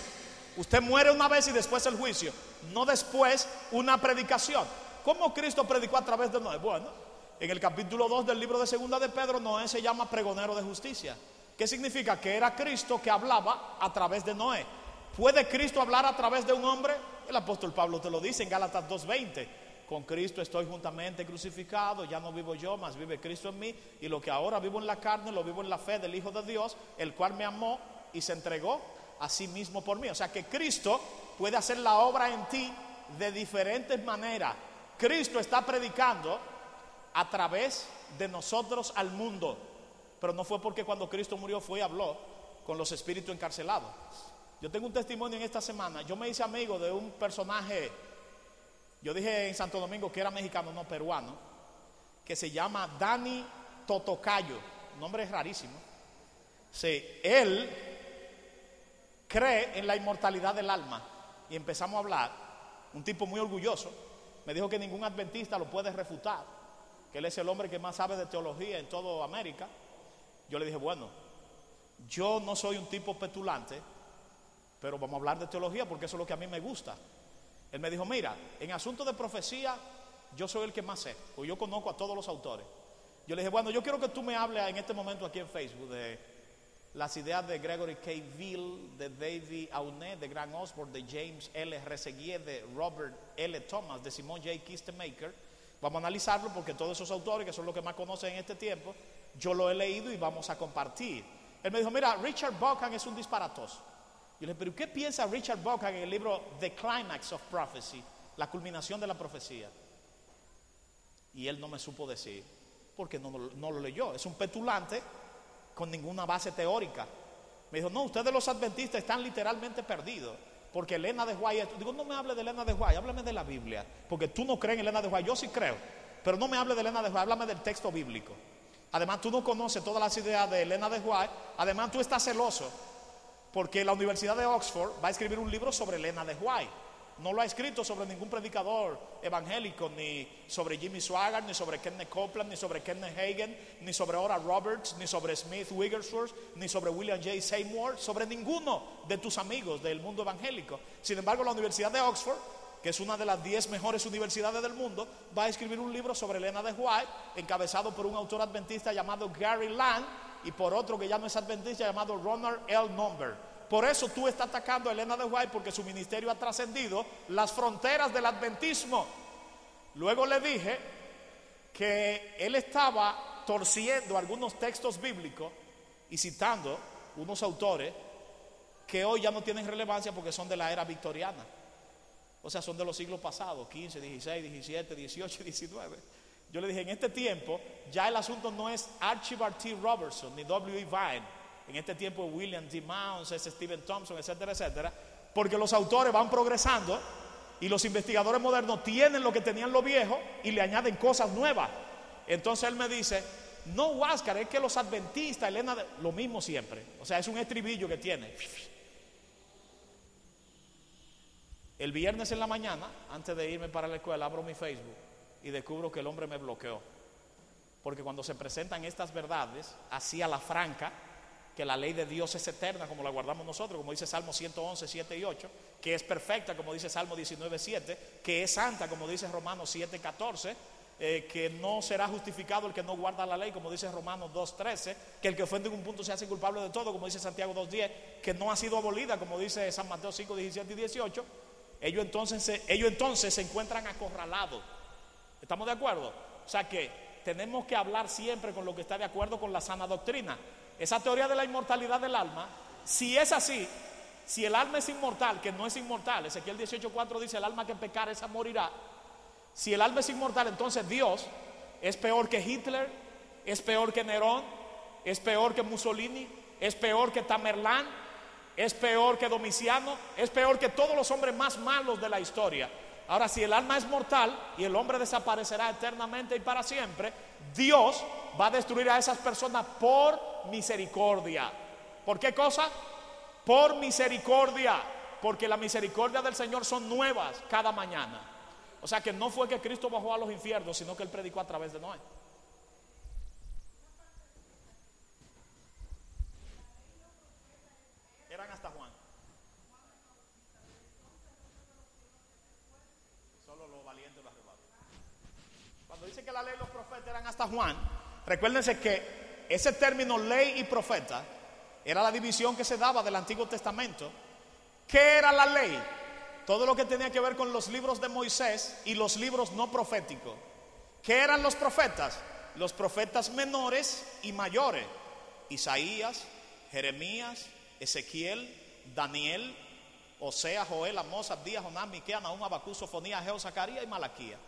Usted muere una vez y después el juicio, no después una predicación. ¿Cómo Cristo predicó a través de Noé? Bueno, en el capítulo 2 del libro de Segunda de Pedro, Noé se llama pregonero de justicia. ¿Qué significa? Que era Cristo que hablaba a través de Noé. ¿Puede Cristo hablar a través de un hombre? El apóstol Pablo te lo dice en Gálatas 2.20 con Cristo estoy juntamente crucificado, ya no vivo yo, más vive Cristo en mí, y lo que ahora vivo en la carne, lo vivo en la fe del Hijo de Dios, el cual me amó y se entregó a sí mismo por mí. O sea que Cristo puede hacer la obra en ti de diferentes maneras. Cristo está predicando a través de nosotros al mundo, pero no fue porque cuando Cristo murió fue y habló con los espíritus encarcelados. Yo tengo un testimonio en esta semana, yo me hice amigo de un personaje yo dije en Santo Domingo que era mexicano, no peruano, que se llama Dani Totocayo, nombre es rarísimo. Sí, él cree en la inmortalidad del alma y empezamos a hablar un tipo muy orgulloso, me dijo que ningún adventista lo puede refutar, que él es el hombre que más sabe de teología en toda América. Yo le dije, bueno, yo no soy un tipo petulante, pero vamos a hablar de teología porque eso es lo que a mí me gusta. Él me dijo, mira, en asuntos de profecía yo soy el que más sé, porque yo conozco a todos los autores. Yo le dije, bueno, yo quiero que tú me hables en este momento aquí en Facebook de las ideas de Gregory K. Ville, de David Aunet, de Grant Osborne, de James L. Reseguier, de Robert L. Thomas, de Simon J. Kistemaker. Vamos a analizarlo porque todos esos autores, que son los que más conocen en este tiempo, yo lo he leído y vamos a compartir. Él me dijo, mira, Richard Buchan es un disparatoso. Yo le dije, pero ¿qué piensa Richard Buchan en el libro The Climax of Prophecy, la culminación de la profecía? Y él no me supo decir, porque no, no lo leyó. Es un petulante con ninguna base teórica. Me dijo, no, ustedes los adventistas están literalmente perdidos. Porque Elena de Guay, digo, no me hable de Elena de Guay, háblame de la Biblia. Porque tú no crees en Elena de Guay, yo sí creo. Pero no me hable de Elena de Guay, háblame del texto bíblico. Además, tú no conoces todas las ideas de Elena de White. Además, tú estás celoso porque la Universidad de Oxford va a escribir un libro sobre Elena de White. No lo ha escrito sobre ningún predicador evangélico, ni sobre Jimmy Swaggart, ni sobre Kenneth Copeland, ni sobre Kenneth Hagen, ni sobre Ora Roberts, ni sobre Smith Wigglesworth, ni sobre William J. Seymour, sobre ninguno de tus amigos del mundo evangélico. Sin embargo, la Universidad de Oxford que es una de las 10 mejores universidades del mundo, va a escribir un libro sobre Elena de White, encabezado por un autor adventista llamado Gary Land y por otro que ya no es adventista llamado Ronald L. Number. Por eso tú estás atacando a Elena de White porque su ministerio ha trascendido las fronteras del adventismo. Luego le dije que él estaba torciendo algunos textos bíblicos y citando unos autores que hoy ya no tienen relevancia porque son de la era victoriana. O sea, son de los siglos pasados, 15, 16, 17, 18, 19. Yo le dije, en este tiempo ya el asunto no es Archibald T. Robertson ni W. E. Vine. En este tiempo William D. Mounds, es Stephen Thompson, etcétera, etcétera. Porque los autores van progresando y los investigadores modernos tienen lo que tenían los viejos y le añaden cosas nuevas. Entonces él me dice, no, Huáscar, es que los adventistas, Elena, lo mismo siempre. O sea, es un estribillo que tiene. El viernes en la mañana, antes de irme para la escuela, abro mi Facebook y descubro que el hombre me bloqueó. Porque cuando se presentan estas verdades, así a la franca, que la ley de Dios es eterna, como la guardamos nosotros, como dice Salmo 111, 7 y 8, que es perfecta, como dice Salmo 19, 7, que es santa, como dice Romanos 7, 14, eh, que no será justificado el que no guarda la ley, como dice Romanos 2, 13, que el que ofende en un punto se hace culpable de todo, como dice Santiago 2, 10, que no ha sido abolida, como dice San Mateo 5, 17 y 18, ellos entonces, ellos entonces se encuentran acorralados. ¿Estamos de acuerdo? O sea que tenemos que hablar siempre con lo que está de acuerdo con la sana doctrina. Esa teoría de la inmortalidad del alma, si es así, si el alma es inmortal, que no es inmortal, Ezequiel 18:4 dice, el alma que pecar esa morirá. Si el alma es inmortal, entonces Dios es peor que Hitler, es peor que Nerón, es peor que Mussolini, es peor que Tamerlán, es peor que Domiciano, es peor que todos los hombres más malos de la historia. Ahora, si el alma es mortal y el hombre desaparecerá eternamente y para siempre, Dios va a destruir a esas personas por misericordia. ¿Por qué cosa? Por misericordia. Porque la misericordia del Señor son nuevas cada mañana. O sea que no fue que Cristo bajó a los infiernos, sino que Él predicó a través de Noé. dice que ley los profetas eran hasta Juan, recuérdense que ese término ley y profeta era la división que se daba del Antiguo Testamento. ¿Qué era la ley? Todo lo que tenía que ver con los libros de Moisés y los libros no proféticos. ¿Qué eran los profetas? Los profetas menores y mayores. Isaías, Jeremías, Ezequiel, Daniel, Osea, Joel, Amós, Abdías, Jonás, Miqueas, Nahum, Abacú, Sofonía, Geo, Zacarías y Malaquía.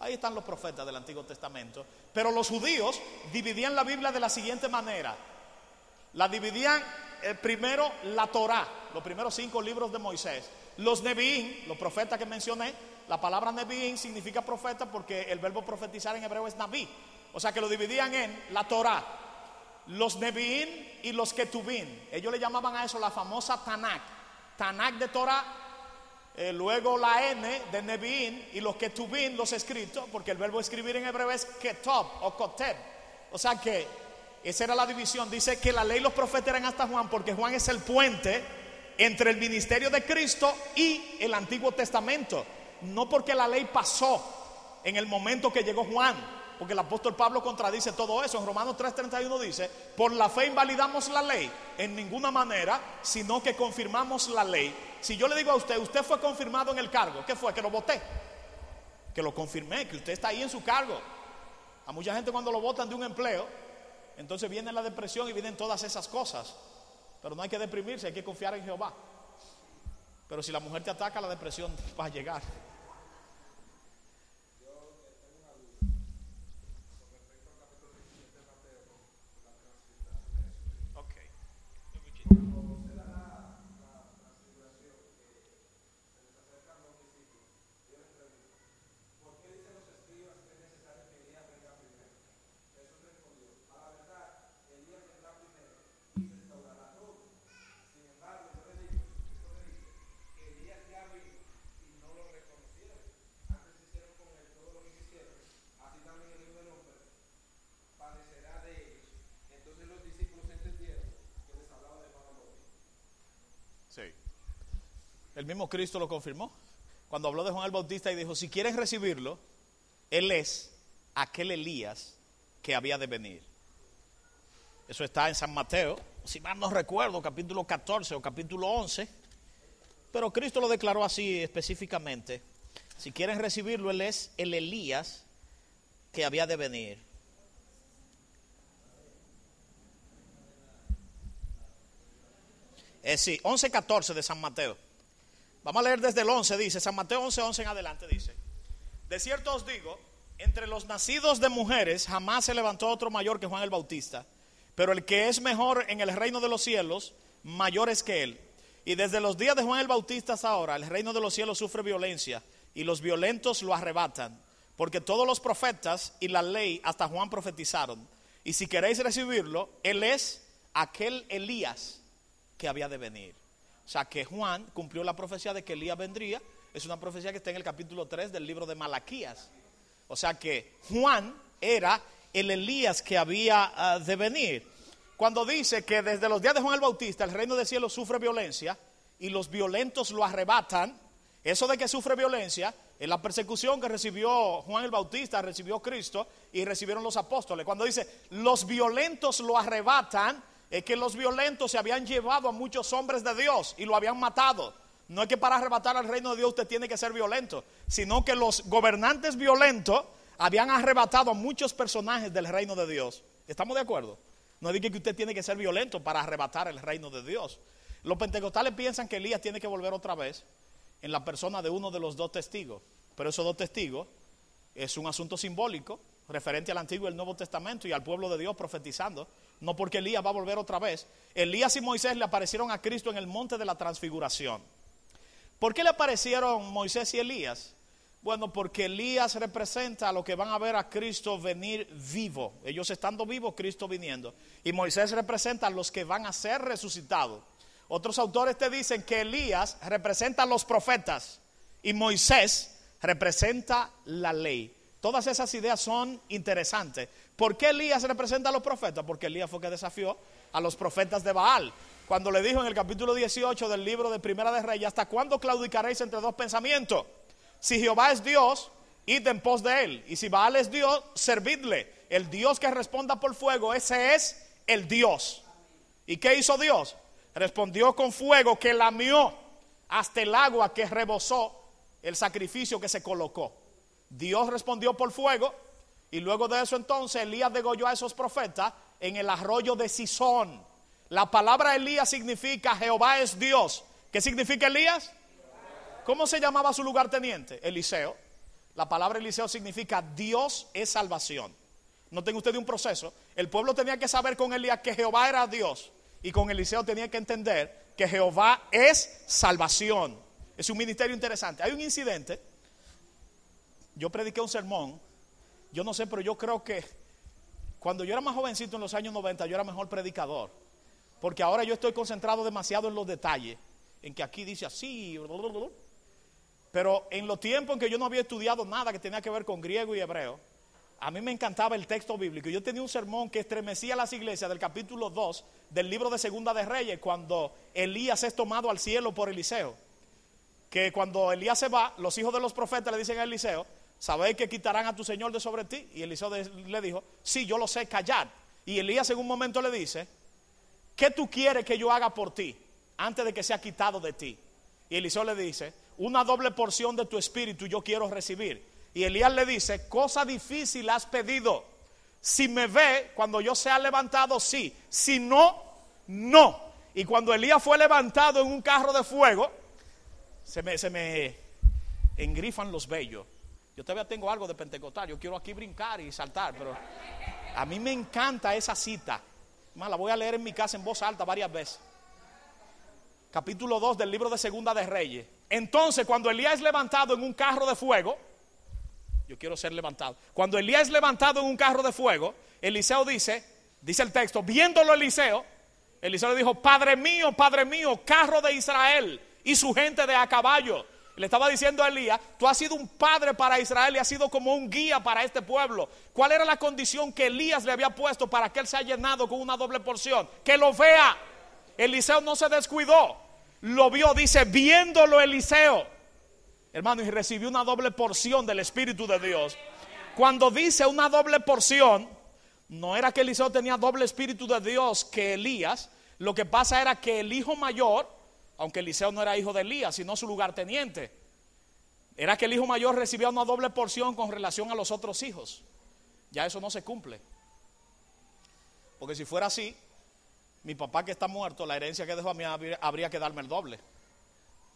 Ahí están los profetas del Antiguo Testamento. Pero los judíos dividían la Biblia de la siguiente manera. La dividían eh, primero la Torá, los primeros cinco libros de Moisés. Los Nevi'im, los profetas que mencioné, la palabra Nevi'im significa profeta porque el verbo profetizar en hebreo es Naví. O sea que lo dividían en la Torá, los Nevi'im y los Ketubim. Ellos le llamaban a eso la famosa Tanakh. Tanakh de Torá eh, luego la N de Nevi'im y los Ketubim, los escritos, porque el verbo escribir en hebreo es Ketop o Koteb. O sea que esa era la división. Dice que la ley los profetas hasta Juan, porque Juan es el puente entre el ministerio de Cristo y el Antiguo Testamento. No porque la ley pasó en el momento que llegó Juan, porque el apóstol Pablo contradice todo eso. En Romanos 3:31 dice, por la fe invalidamos la ley en ninguna manera, sino que confirmamos la ley. Si yo le digo a usted, usted fue confirmado en el cargo, ¿qué fue? Que lo voté. Que lo confirmé, que usted está ahí en su cargo. A mucha gente cuando lo votan de un empleo, entonces viene la depresión y vienen todas esas cosas. Pero no hay que deprimirse, hay que confiar en Jehová. Pero si la mujer te ataca, la depresión va a llegar. El mismo Cristo lo confirmó. Cuando habló de Juan el Bautista y dijo, si quieren recibirlo, Él es aquel Elías que había de venir. Eso está en San Mateo, si mal no recuerdo, capítulo 14 o capítulo 11. Pero Cristo lo declaró así específicamente. Si quieren recibirlo, Él es el Elías que había de venir. Es sí, 11-14 de San Mateo. Vamos a leer desde el 11, dice, San Mateo 11, 11 en adelante dice, de cierto os digo, entre los nacidos de mujeres jamás se levantó otro mayor que Juan el Bautista, pero el que es mejor en el reino de los cielos, mayor es que él. Y desde los días de Juan el Bautista hasta ahora, el reino de los cielos sufre violencia y los violentos lo arrebatan, porque todos los profetas y la ley hasta Juan profetizaron. Y si queréis recibirlo, él es aquel Elías que había de venir. O sea que Juan cumplió la profecía de que Elías vendría. Es una profecía que está en el capítulo 3 del libro de Malaquías. O sea que Juan era el Elías que había ah, de venir. Cuando dice que desde los días de Juan el Bautista el reino del cielo sufre violencia y los violentos lo arrebatan, eso de que sufre violencia es la persecución que recibió Juan el Bautista, recibió Cristo y recibieron los apóstoles. Cuando dice los violentos lo arrebatan, es que los violentos se habían llevado a muchos hombres de Dios y lo habían matado. No es que para arrebatar al reino de Dios usted tiene que ser violento, sino que los gobernantes violentos habían arrebatado a muchos personajes del reino de Dios. ¿Estamos de acuerdo? No es que usted tiene que ser violento para arrebatar el reino de Dios. Los pentecostales piensan que Elías tiene que volver otra vez en la persona de uno de los dos testigos, pero esos dos testigos es un asunto simbólico referente al Antiguo y el Nuevo Testamento y al pueblo de Dios profetizando no porque Elías va a volver otra vez. Elías y Moisés le aparecieron a Cristo en el monte de la transfiguración. ¿Por qué le aparecieron Moisés y Elías? Bueno, porque Elías representa a lo que van a ver a Cristo venir vivo. Ellos estando vivos, Cristo viniendo. Y Moisés representa a los que van a ser resucitados. Otros autores te dicen que Elías representa a los profetas y Moisés representa la ley. Todas esas ideas son interesantes. ¿Por qué Elías representa a los profetas? Porque Elías fue que desafió a los profetas de Baal. Cuando le dijo en el capítulo 18 del libro de Primera de Reyes, ¿hasta cuándo claudicaréis entre dos pensamientos? Si Jehová es Dios, id en pos de él. Y si Baal es Dios, servidle. El Dios que responda por fuego, ese es el Dios. ¿Y qué hizo Dios? Respondió con fuego que lamió hasta el agua que rebosó el sacrificio que se colocó. Dios respondió por fuego y luego de eso entonces Elías degolló a esos profetas en el arroyo de Sison. La palabra Elías significa Jehová es Dios. ¿Qué significa Elías? ¿Cómo se llamaba su lugarteniente? Eliseo. La palabra Eliseo significa Dios es salvación. No tenga usted un proceso. El pueblo tenía que saber con Elías que Jehová era Dios. Y con Eliseo tenía que entender que Jehová es salvación. Es un ministerio interesante. Hay un incidente. Yo prediqué un sermón yo no sé, pero yo creo que cuando yo era más jovencito en los años 90, yo era mejor predicador. Porque ahora yo estoy concentrado demasiado en los detalles. En que aquí dice así. Pero en los tiempos en que yo no había estudiado nada que tenía que ver con griego y hebreo, a mí me encantaba el texto bíblico. Yo tenía un sermón que estremecía las iglesias del capítulo 2 del libro de Segunda de Reyes, cuando Elías es tomado al cielo por Eliseo. Que cuando Elías se va, los hijos de los profetas le dicen a Eliseo, ¿sabéis que quitarán a tu Señor de sobre ti? Y Eliseo le dijo, sí, yo lo sé, callar. Y Elías en un momento le dice, ¿qué tú quieres que yo haga por ti antes de que sea quitado de ti? Y Eliseo le dice, una doble porción de tu espíritu yo quiero recibir. Y Elías le dice, cosa difícil has pedido. Si me ve, cuando yo sea levantado, sí. Si no, no. Y cuando Elías fue levantado en un carro de fuego, se me, se me engrifan los vellos. Yo todavía tengo algo de pentecostal. Yo quiero aquí brincar y saltar, pero a mí me encanta esa cita. Más la voy a leer en mi casa en voz alta varias veces. Capítulo 2 del libro de Segunda de Reyes. Entonces, cuando Elías es levantado en un carro de fuego, yo quiero ser levantado. Cuando Elías es levantado en un carro de fuego, Eliseo dice, dice el texto, viéndolo Eliseo, Eliseo le dijo, Padre mío, Padre mío, carro de Israel y su gente de a caballo. Le estaba diciendo a Elías, tú has sido un padre para Israel y has sido como un guía para este pueblo. ¿Cuál era la condición que Elías le había puesto para que él se haya llenado con una doble porción? Que lo vea. Eliseo no se descuidó lo vio, dice, viéndolo Eliseo. Hermano, y recibió una doble porción del Espíritu de Dios. Cuando dice una doble porción, no era que Eliseo tenía doble Espíritu de Dios que Elías. Lo que pasa era que el hijo mayor, aunque Eliseo no era hijo de Elías, sino su lugarteniente, era que el hijo mayor recibía una doble porción con relación a los otros hijos. Ya eso no se cumple. Porque si fuera así, mi papá que está muerto, la herencia que dejó a mí habría que darme el doble.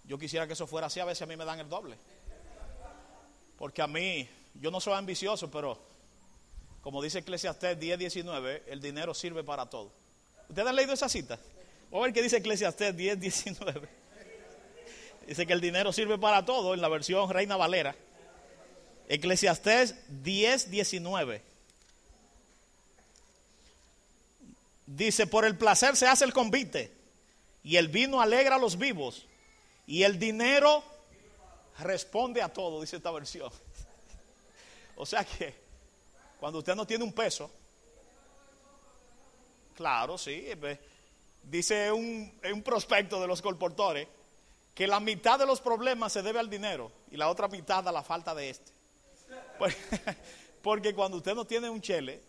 Yo quisiera que eso fuera así, a veces a mí me dan el doble. Porque a mí, yo no soy ambicioso, pero como dice Eclesiastés 10, 19, el dinero sirve para todo. ¿Ustedes han leído esa cita? Vamos a ver qué dice Eclesiastés 10, 19. Dice que el dinero sirve para todo en la versión Reina Valera. Eclesiastés 10, 19. Dice, por el placer se hace el convite y el vino alegra a los vivos y el dinero responde a todo, dice esta versión. o sea que cuando usted no tiene un peso, claro, sí, dice un, un prospecto de los colportores que la mitad de los problemas se debe al dinero y la otra mitad a la falta de este. Porque cuando usted no tiene un chele,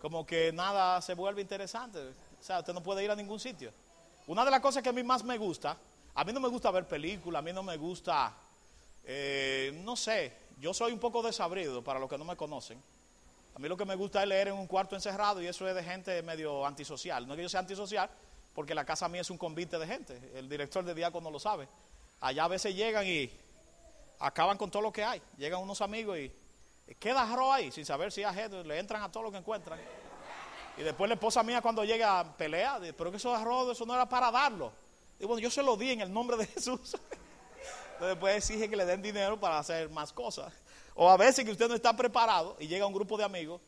como que nada se vuelve interesante. O sea, usted no puede ir a ningún sitio. Una de las cosas que a mí más me gusta, a mí no me gusta ver películas, a mí no me gusta, eh, no sé, yo soy un poco desabrido para los que no me conocen. A mí lo que me gusta es leer en un cuarto encerrado y eso es de gente medio antisocial. No es que yo sea antisocial, porque la casa mía es un convite de gente. El director de Diácono lo sabe. Allá a veces llegan y acaban con todo lo que hay. Llegan unos amigos y Queda arroz ahí sin saber si es le entran a todo lo que encuentran. Y después la esposa mía cuando llega a pelear, pero que eso arroz, eso no era para darlo. Y bueno, yo se lo di en el nombre de Jesús. Entonces después exige que le den dinero para hacer más cosas. O a veces que usted no está preparado y llega un grupo de amigos.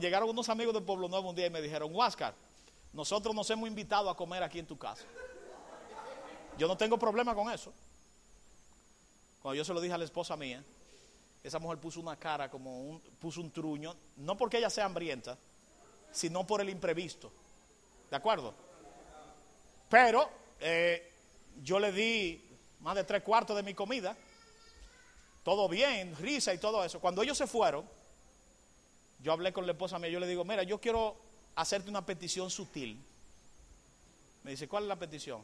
Llegaron unos amigos del Pueblo Nuevo un día y me dijeron, Huáscar, nosotros nos hemos invitado a comer aquí en tu casa. Yo no tengo problema con eso. Cuando yo se lo dije a la esposa mía, esa mujer puso una cara como un, puso un truño, no porque ella sea hambrienta, sino por el imprevisto. ¿De acuerdo? Pero eh, yo le di más de tres cuartos de mi comida, todo bien, risa y todo eso. Cuando ellos se fueron, yo hablé con la esposa mía, yo le digo, mira, yo quiero hacerte una petición sutil. Me dice, ¿cuál es la petición?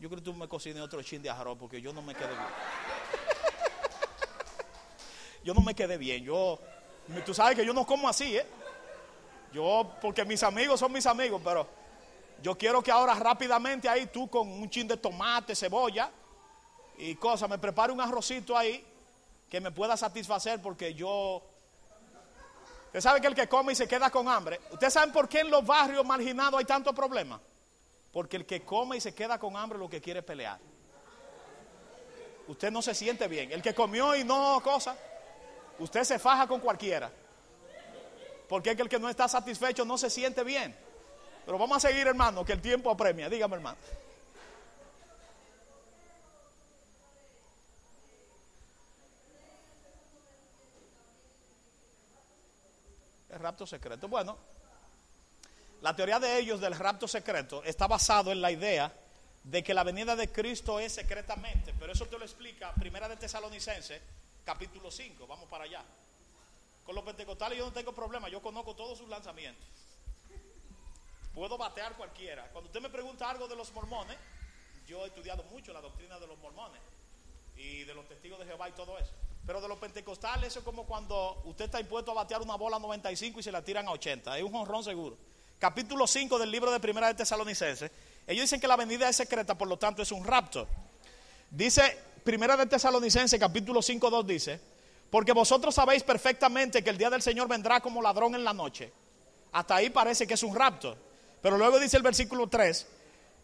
Yo creo que tú me cocines otro chin de arroz porque yo no me quedé bien yo no me quedé bien. Yo, tú sabes que yo no como así, ¿eh? Yo, porque mis amigos son mis amigos, pero yo quiero que ahora rápidamente ahí tú con un chin de tomate, cebolla y cosas, me prepare un arrocito ahí que me pueda satisfacer porque yo... Usted sabe que el que come y se queda con hambre. ¿Ustedes saben por qué en los barrios marginados hay tantos problemas? Porque el que come y se queda con hambre lo que quiere es pelear. Usted no se siente bien. El que comió y no cosa, Usted se faja con cualquiera. Porque es que el que no está satisfecho no se siente bien. Pero vamos a seguir, hermano, que el tiempo apremia. Dígame, hermano. Rapto secreto. Bueno, la teoría de ellos del rapto secreto está basado en la idea de que la venida de Cristo es secretamente, pero eso te lo explica Primera de Tesalonicense, capítulo 5, vamos para allá. Con los pentecostales yo no tengo problema, yo conozco todos sus lanzamientos. Puedo batear cualquiera. Cuando usted me pregunta algo de los mormones, yo he estudiado mucho la doctrina de los mormones y de los testigos de Jehová y todo eso. Pero de los pentecostales, eso es como cuando usted está impuesto a batear una bola a 95 y se la tiran a 80. Es un honrón seguro. Capítulo 5 del libro de Primera de Tesalonicenses. Ellos dicen que la venida es secreta, por lo tanto es un rapto. Dice Primera de Tesalonicenses, capítulo 5, 2 dice, porque vosotros sabéis perfectamente que el día del Señor vendrá como ladrón en la noche. Hasta ahí parece que es un rapto. Pero luego dice el versículo 3,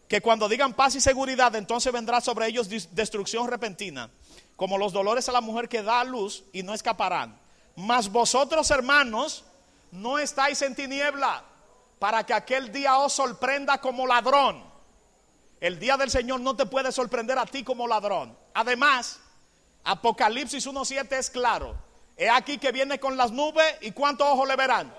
que cuando digan paz y seguridad, entonces vendrá sobre ellos destrucción repentina, como los dolores a la mujer que da a luz y no escaparán. Mas vosotros, hermanos, no estáis en tiniebla para que aquel día os sorprenda como ladrón. El día del Señor no te puede sorprender a ti como ladrón. Además, Apocalipsis 1.7 es claro. He aquí que viene con las nubes y cuántos ojos le verán.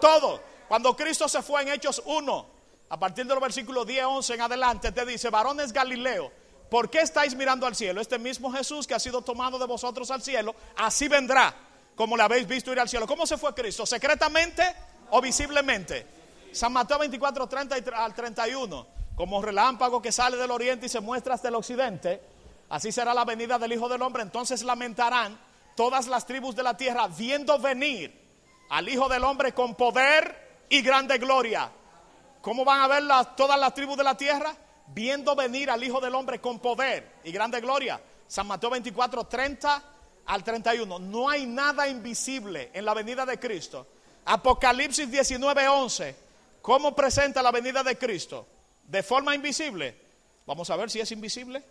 Todo. Cuando Cristo se fue en Hechos 1, a partir del versículo 10, 11 en adelante, te dice, varones Galileo, ¿por qué estáis mirando al cielo? Este mismo Jesús que ha sido tomado de vosotros al cielo, así vendrá, como le habéis visto ir al cielo. ¿Cómo se fue Cristo? ¿Secretamente o visiblemente? San Mateo 24, 30 al 31, como relámpago que sale del oriente y se muestra hasta el occidente, así será la venida del Hijo del Hombre. Entonces lamentarán todas las tribus de la tierra viendo venir al Hijo del Hombre con poder y grande gloria ¿Cómo van a ver todas las tribus de la tierra? Viendo venir al Hijo del Hombre con poder y grande gloria. San Mateo 24, 30 al 31. No hay nada invisible en la venida de Cristo. Apocalipsis 19, 11. ¿Cómo presenta la venida de Cristo? De forma invisible. Vamos a ver si es invisible.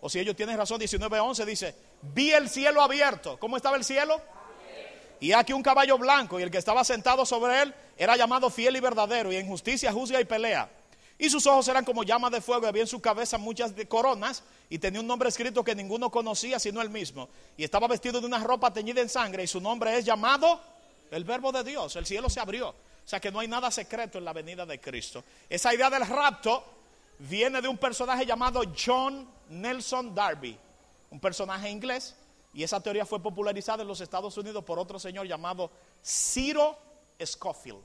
O si ellos tienen razón, 19, 11 dice, vi el cielo abierto. ¿Cómo estaba el cielo? Y aquí un caballo blanco y el que estaba sentado sobre él era llamado fiel y verdadero y en justicia juzga y pelea. Y sus ojos eran como llamas de fuego y había en su cabeza muchas coronas y tenía un nombre escrito que ninguno conocía sino él mismo. Y estaba vestido de una ropa teñida en sangre y su nombre es llamado el verbo de Dios. El cielo se abrió. O sea que no hay nada secreto en la venida de Cristo. Esa idea del rapto viene de un personaje llamado John Nelson Darby, un personaje inglés y esa teoría fue popularizada en los Estados Unidos por otro señor llamado Ciro Scofield.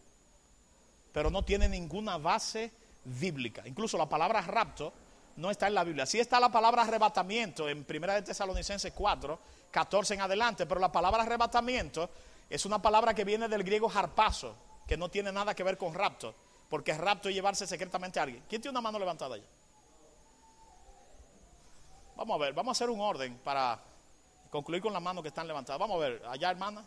Pero no tiene ninguna base bíblica. Incluso la palabra rapto no está en la Biblia. Sí está la palabra arrebatamiento en 1 de Tesalonicenses 4, 14 en adelante, pero la palabra arrebatamiento es una palabra que viene del griego harpazo, que no tiene nada que ver con rapto, porque rapto es llevarse secretamente a alguien. ¿Quién tiene una mano levantada allá? Vamos a ver, vamos a hacer un orden para concluir con las manos que están levantadas. Vamos a ver, allá hermana.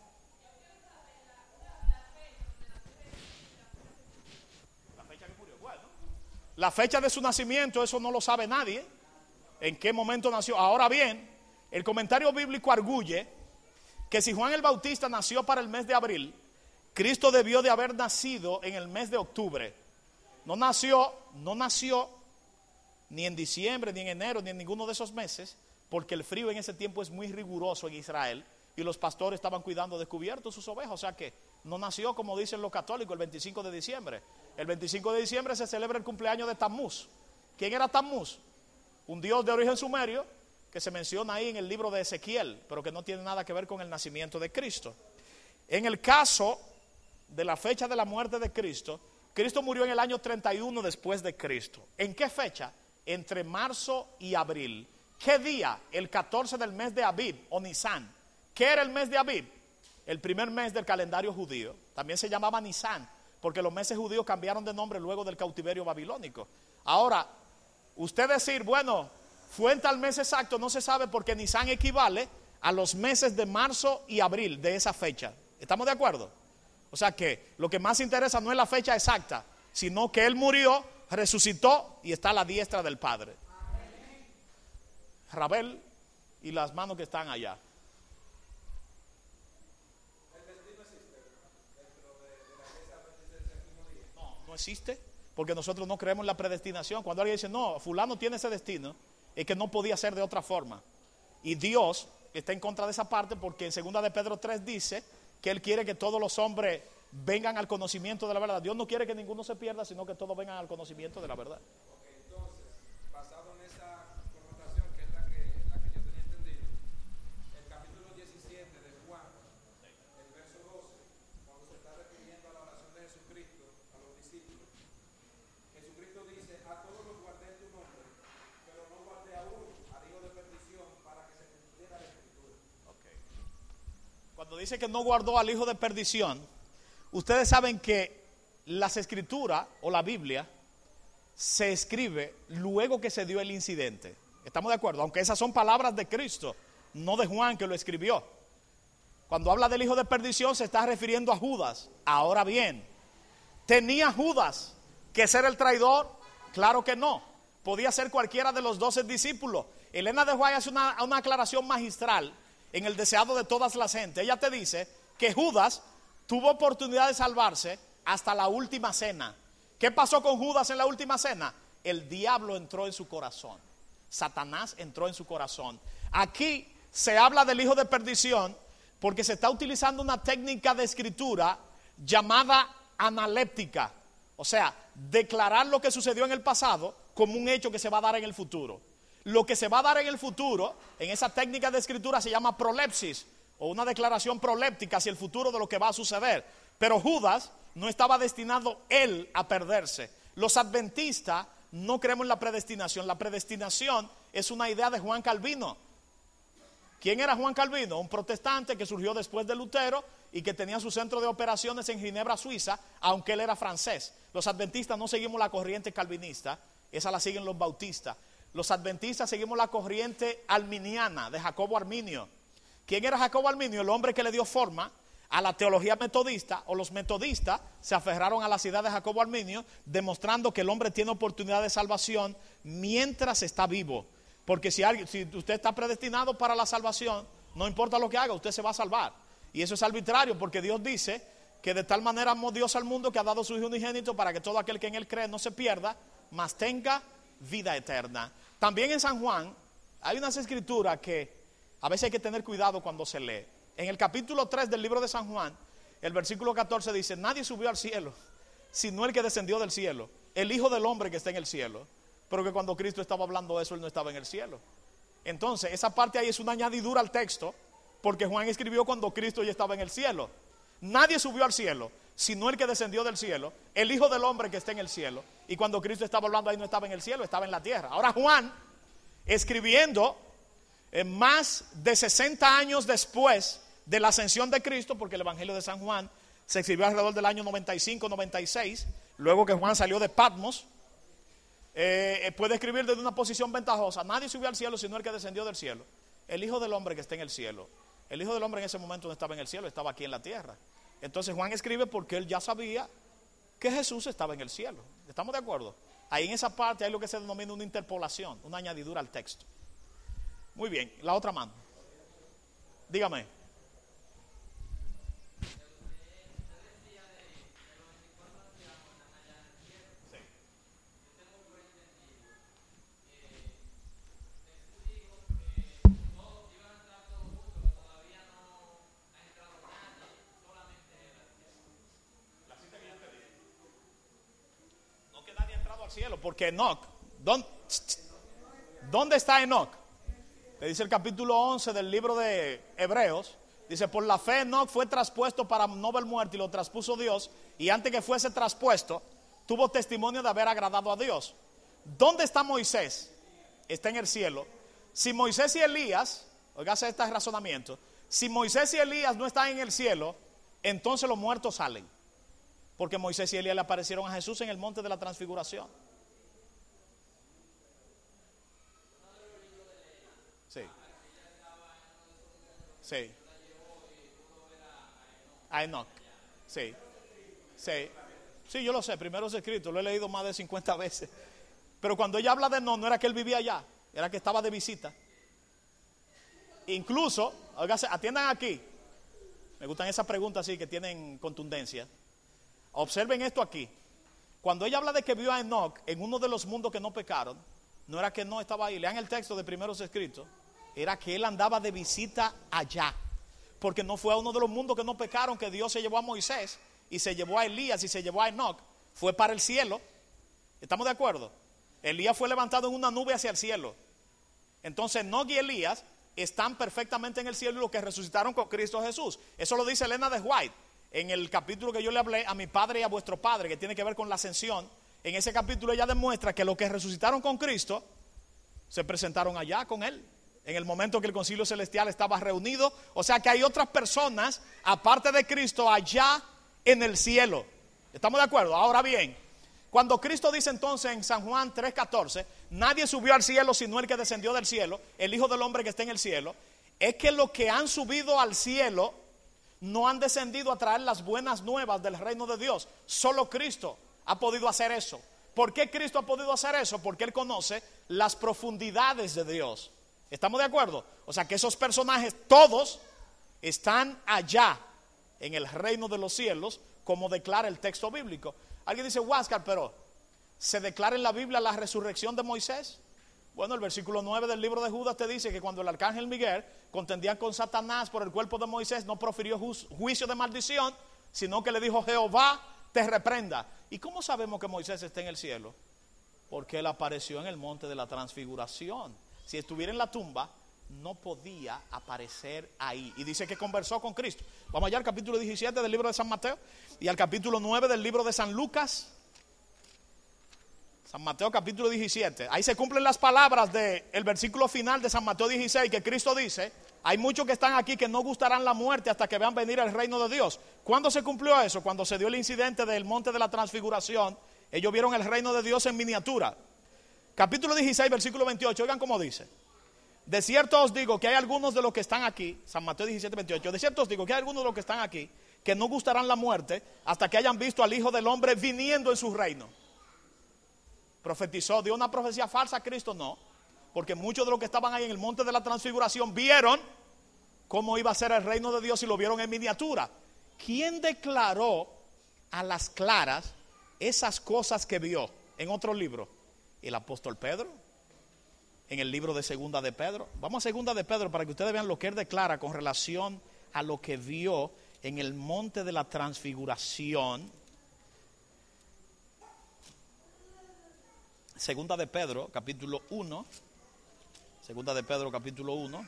La fecha de su nacimiento, eso no lo sabe nadie. En qué momento nació. Ahora bien, el comentario bíblico arguye que si Juan el Bautista nació para el mes de abril, Cristo debió de haber nacido en el mes de octubre. No nació, no nació ni en diciembre, ni en enero, ni en ninguno de esos meses, porque el frío en ese tiempo es muy riguroso en Israel y los pastores estaban cuidando descubiertos sus ovejas, o sea que no nació como dicen los católicos el 25 de diciembre. El 25 de diciembre se celebra el cumpleaños de Tammuz. ¿Quién era Tammuz? Un dios de origen sumerio que se menciona ahí en el libro de Ezequiel, pero que no tiene nada que ver con el nacimiento de Cristo. En el caso de la fecha de la muerte de Cristo, Cristo murió en el año 31 después de Cristo. ¿En qué fecha? Entre marzo y abril. ¿Qué día? El 14 del mes de Abib o Nisan. ¿Qué era el mes de Abib? El primer mes del calendario judío. También se llamaba Nisan, porque los meses judíos cambiaron de nombre luego del cautiverio babilónico. Ahora, usted decir, bueno, fue en tal mes exacto, no se sabe porque Nisan equivale a los meses de marzo y abril de esa fecha. ¿Estamos de acuerdo? O sea que lo que más interesa no es la fecha exacta, sino que Él murió, resucitó y está a la diestra del Padre. Rabel y las manos que están allá. No, no existe, porque nosotros no creemos en la predestinación. Cuando alguien dice, no, fulano tiene ese destino, es que no podía ser de otra forma. Y Dios está en contra de esa parte porque en segunda de Pedro 3 dice que Él quiere que todos los hombres vengan al conocimiento de la verdad. Dios no quiere que ninguno se pierda, sino que todos vengan al conocimiento de la verdad. Dice que no guardó al hijo de perdición, ustedes saben que las escrituras o la Biblia se escribe luego que se dio el incidente. ¿Estamos de acuerdo? Aunque esas son palabras de Cristo, no de Juan que lo escribió. Cuando habla del hijo de perdición se está refiriendo a Judas. Ahora bien, ¿tenía Judas que ser el traidor? Claro que no. Podía ser cualquiera de los doce discípulos. Elena de Guay hace una aclaración magistral en el deseado de todas las gentes. Ella te dice que Judas tuvo oportunidad de salvarse hasta la última cena. ¿Qué pasó con Judas en la última cena? El diablo entró en su corazón. Satanás entró en su corazón. Aquí se habla del hijo de perdición porque se está utilizando una técnica de escritura llamada analéptica. O sea, declarar lo que sucedió en el pasado como un hecho que se va a dar en el futuro. Lo que se va a dar en el futuro, en esa técnica de escritura se llama prolepsis o una declaración proléptica hacia el futuro de lo que va a suceder. Pero Judas no estaba destinado él a perderse. Los adventistas no creemos en la predestinación. La predestinación es una idea de Juan Calvino. ¿Quién era Juan Calvino? Un protestante que surgió después de Lutero y que tenía su centro de operaciones en Ginebra, Suiza, aunque él era francés. Los adventistas no seguimos la corriente calvinista, esa la siguen los bautistas. Los adventistas seguimos la corriente arminiana de Jacobo Arminio. ¿Quién era Jacobo Arminio? El hombre que le dio forma a la teología metodista o los metodistas se aferraron a la ciudad de Jacobo Arminio demostrando que el hombre tiene oportunidad de salvación mientras está vivo. Porque si, si usted está predestinado para la salvación, no importa lo que haga, usted se va a salvar. Y eso es arbitrario porque Dios dice que de tal manera amó Dios al mundo que ha dado su Hijo unigénito para que todo aquel que en él cree no se pierda, mas tenga vida eterna. También en San Juan hay unas escrituras que a veces hay que tener cuidado cuando se lee. En el capítulo 3 del libro de San Juan, el versículo 14 dice, nadie subió al cielo, sino el que descendió del cielo, el Hijo del Hombre que está en el cielo. Pero que cuando Cristo estaba hablando de eso, él no estaba en el cielo. Entonces, esa parte ahí es una añadidura al texto, porque Juan escribió cuando Cristo ya estaba en el cielo. Nadie subió al cielo, sino el que descendió del cielo, el Hijo del Hombre que está en el cielo. Y cuando Cristo estaba hablando ahí no estaba en el cielo, estaba en la tierra. Ahora Juan, escribiendo eh, más de 60 años después de la ascensión de Cristo, porque el Evangelio de San Juan se escribió alrededor del año 95-96, luego que Juan salió de Patmos, eh, eh, puede escribir desde una posición ventajosa. Nadie subió al cielo sino el que descendió del cielo. El Hijo del Hombre que está en el cielo. El Hijo del Hombre en ese momento no estaba en el cielo, estaba aquí en la tierra. Entonces Juan escribe porque él ya sabía que Jesús estaba en el cielo. ¿Estamos de acuerdo? Ahí en esa parte hay lo que se denomina una interpolación, una añadidura al texto. Muy bien, la otra mano. Dígame. cielo, porque Enoch, ¿dónde, está Enoch? Le dice el capítulo 11 del libro de Hebreos, dice, por la fe Enoch fue traspuesto para no ver muerte y lo traspuso Dios, y antes que fuese traspuesto, tuvo testimonio de haber agradado a Dios. ¿Dónde está Moisés? Está en el cielo. Si Moisés y Elías, oígase este razonamiento, si Moisés y Elías no están en el cielo, entonces los muertos salen. Porque Moisés y Elías le aparecieron a Jesús en el monte de la transfiguración. Sí. Sí. A Enoch. Sí. Sí. Sí, yo lo sé, primero es escrito, lo he leído más de 50 veces. Pero cuando ella habla de Enoch, no era que él vivía allá, era que estaba de visita. Incluso, atiendan aquí. Me gustan esas preguntas así que tienen contundencia. Observen esto aquí. Cuando ella habla de que vio a Enoch en uno de los mundos que no pecaron, no era que no estaba ahí. Lean el texto de primeros escritos era que él andaba de visita allá. Porque no fue a uno de los mundos que no pecaron que Dios se llevó a Moisés y se llevó a Elías y se llevó a Enoch, fue para el cielo. ¿Estamos de acuerdo? Elías fue levantado en una nube hacia el cielo. Entonces Enoch y Elías están perfectamente en el cielo y los que resucitaron con Cristo Jesús. Eso lo dice Elena de White en el capítulo que yo le hablé a mi padre y a vuestro padre, que tiene que ver con la ascensión. En ese capítulo ella demuestra que los que resucitaron con Cristo se presentaron allá con Él. En el momento que el concilio celestial estaba reunido. O sea que hay otras personas, aparte de Cristo, allá en el cielo. ¿Estamos de acuerdo? Ahora bien, cuando Cristo dice entonces en San Juan 3:14, nadie subió al cielo sino el que descendió del cielo, el Hijo del Hombre que está en el cielo, es que los que han subido al cielo no han descendido a traer las buenas nuevas del reino de Dios. Solo Cristo ha podido hacer eso. ¿Por qué Cristo ha podido hacer eso? Porque Él conoce las profundidades de Dios. ¿Estamos de acuerdo? O sea que esos personajes todos están allá en el reino de los cielos, como declara el texto bíblico. Alguien dice, Huáscar, pero ¿se declara en la Biblia la resurrección de Moisés? Bueno, el versículo 9 del libro de Judas te dice que cuando el arcángel Miguel contendía con Satanás por el cuerpo de Moisés, no profirió juicio de maldición, sino que le dijo, Jehová te reprenda. ¿Y cómo sabemos que Moisés está en el cielo? Porque él apareció en el monte de la transfiguración. Si estuviera en la tumba, no podía aparecer ahí. Y dice que conversó con Cristo. Vamos allá al capítulo 17 del libro de San Mateo y al capítulo 9 del libro de San Lucas. San Mateo capítulo 17. Ahí se cumplen las palabras del versículo final de San Mateo 16 que Cristo dice, hay muchos que están aquí que no gustarán la muerte hasta que vean venir el reino de Dios. ¿Cuándo se cumplió eso? Cuando se dio el incidente del monte de la transfiguración. Ellos vieron el reino de Dios en miniatura. Capítulo 16, versículo 28. Oigan cómo dice. De cierto os digo que hay algunos de los que están aquí, San Mateo 17, 28, de cierto os digo que hay algunos de los que están aquí que no gustarán la muerte hasta que hayan visto al Hijo del Hombre viniendo en su reino. Profetizó, dio una profecía falsa a Cristo, no, porque muchos de los que estaban ahí en el monte de la transfiguración vieron cómo iba a ser el reino de Dios y lo vieron en miniatura. ¿Quién declaró a las claras esas cosas que vio en otro libro? El apóstol Pedro en el libro de Segunda de Pedro. Vamos a Segunda de Pedro para que ustedes vean lo que él declara con relación a lo que vio en el monte de la transfiguración. Segunda de Pedro, capítulo 1. Segunda de Pedro, capítulo 1.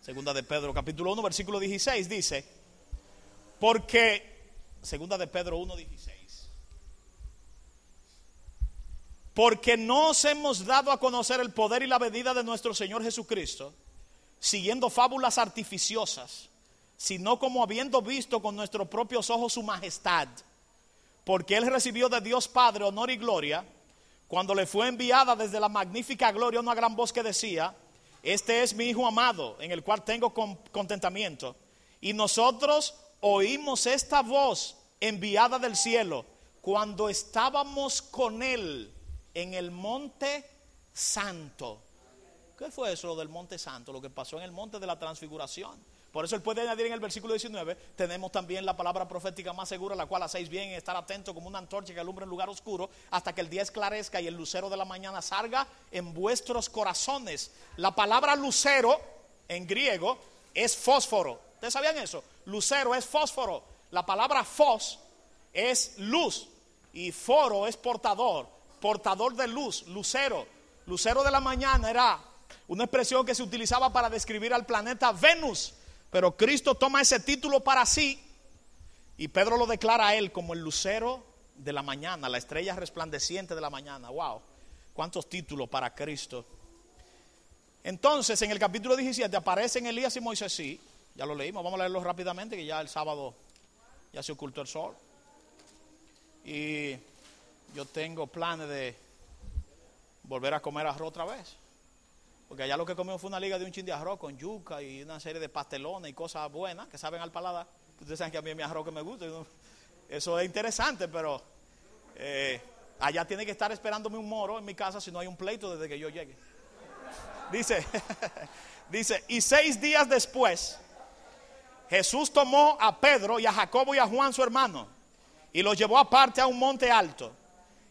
Segunda de Pedro, capítulo 1, versículo 16 dice, porque, segunda de Pedro 1, 16. Porque no os hemos dado a conocer el poder y la venida de nuestro Señor Jesucristo, siguiendo fábulas artificiosas, sino como habiendo visto con nuestros propios ojos su majestad. Porque Él recibió de Dios Padre honor y gloria, cuando le fue enviada desde la magnífica gloria una gran voz que decía, este es mi Hijo amado, en el cual tengo contentamiento. Y nosotros oímos esta voz enviada del cielo cuando estábamos con Él en el monte santo. ¿Qué fue eso lo del monte santo? Lo que pasó en el monte de la transfiguración. Por eso él puede añadir en el versículo 19, tenemos también la palabra profética más segura, la cual hacéis bien en estar atento como una antorcha que alumbra en lugar oscuro, hasta que el día esclarezca y el lucero de la mañana salga en vuestros corazones. La palabra lucero en griego es fósforo. ¿Ustedes sabían eso? Lucero es fósforo. La palabra fos es luz y foro es portador portador de luz, lucero. Lucero de la mañana era una expresión que se utilizaba para describir al planeta Venus. Pero Cristo toma ese título para sí y Pedro lo declara a él como el lucero de la mañana, la estrella resplandeciente de la mañana. Wow, cuántos títulos para Cristo. Entonces, en el capítulo 17 aparecen Elías y Moisés, sí, ya lo leímos, vamos a leerlo rápidamente, que ya el sábado ya se ocultó el sol. Y yo tengo planes de volver a comer arroz otra vez. Porque allá lo que comimos fue una liga de un chin de arroz con yuca y una serie de pastelones y cosas buenas que saben al paladar. Ustedes saben que a mí mi arroz que me gusta. Eso es interesante, pero eh, allá tiene que estar esperándome un moro en mi casa si no hay un pleito desde que yo llegue. Dice, dice, y seis días después, Jesús tomó a Pedro y a Jacobo y a Juan su hermano y los llevó aparte a un monte alto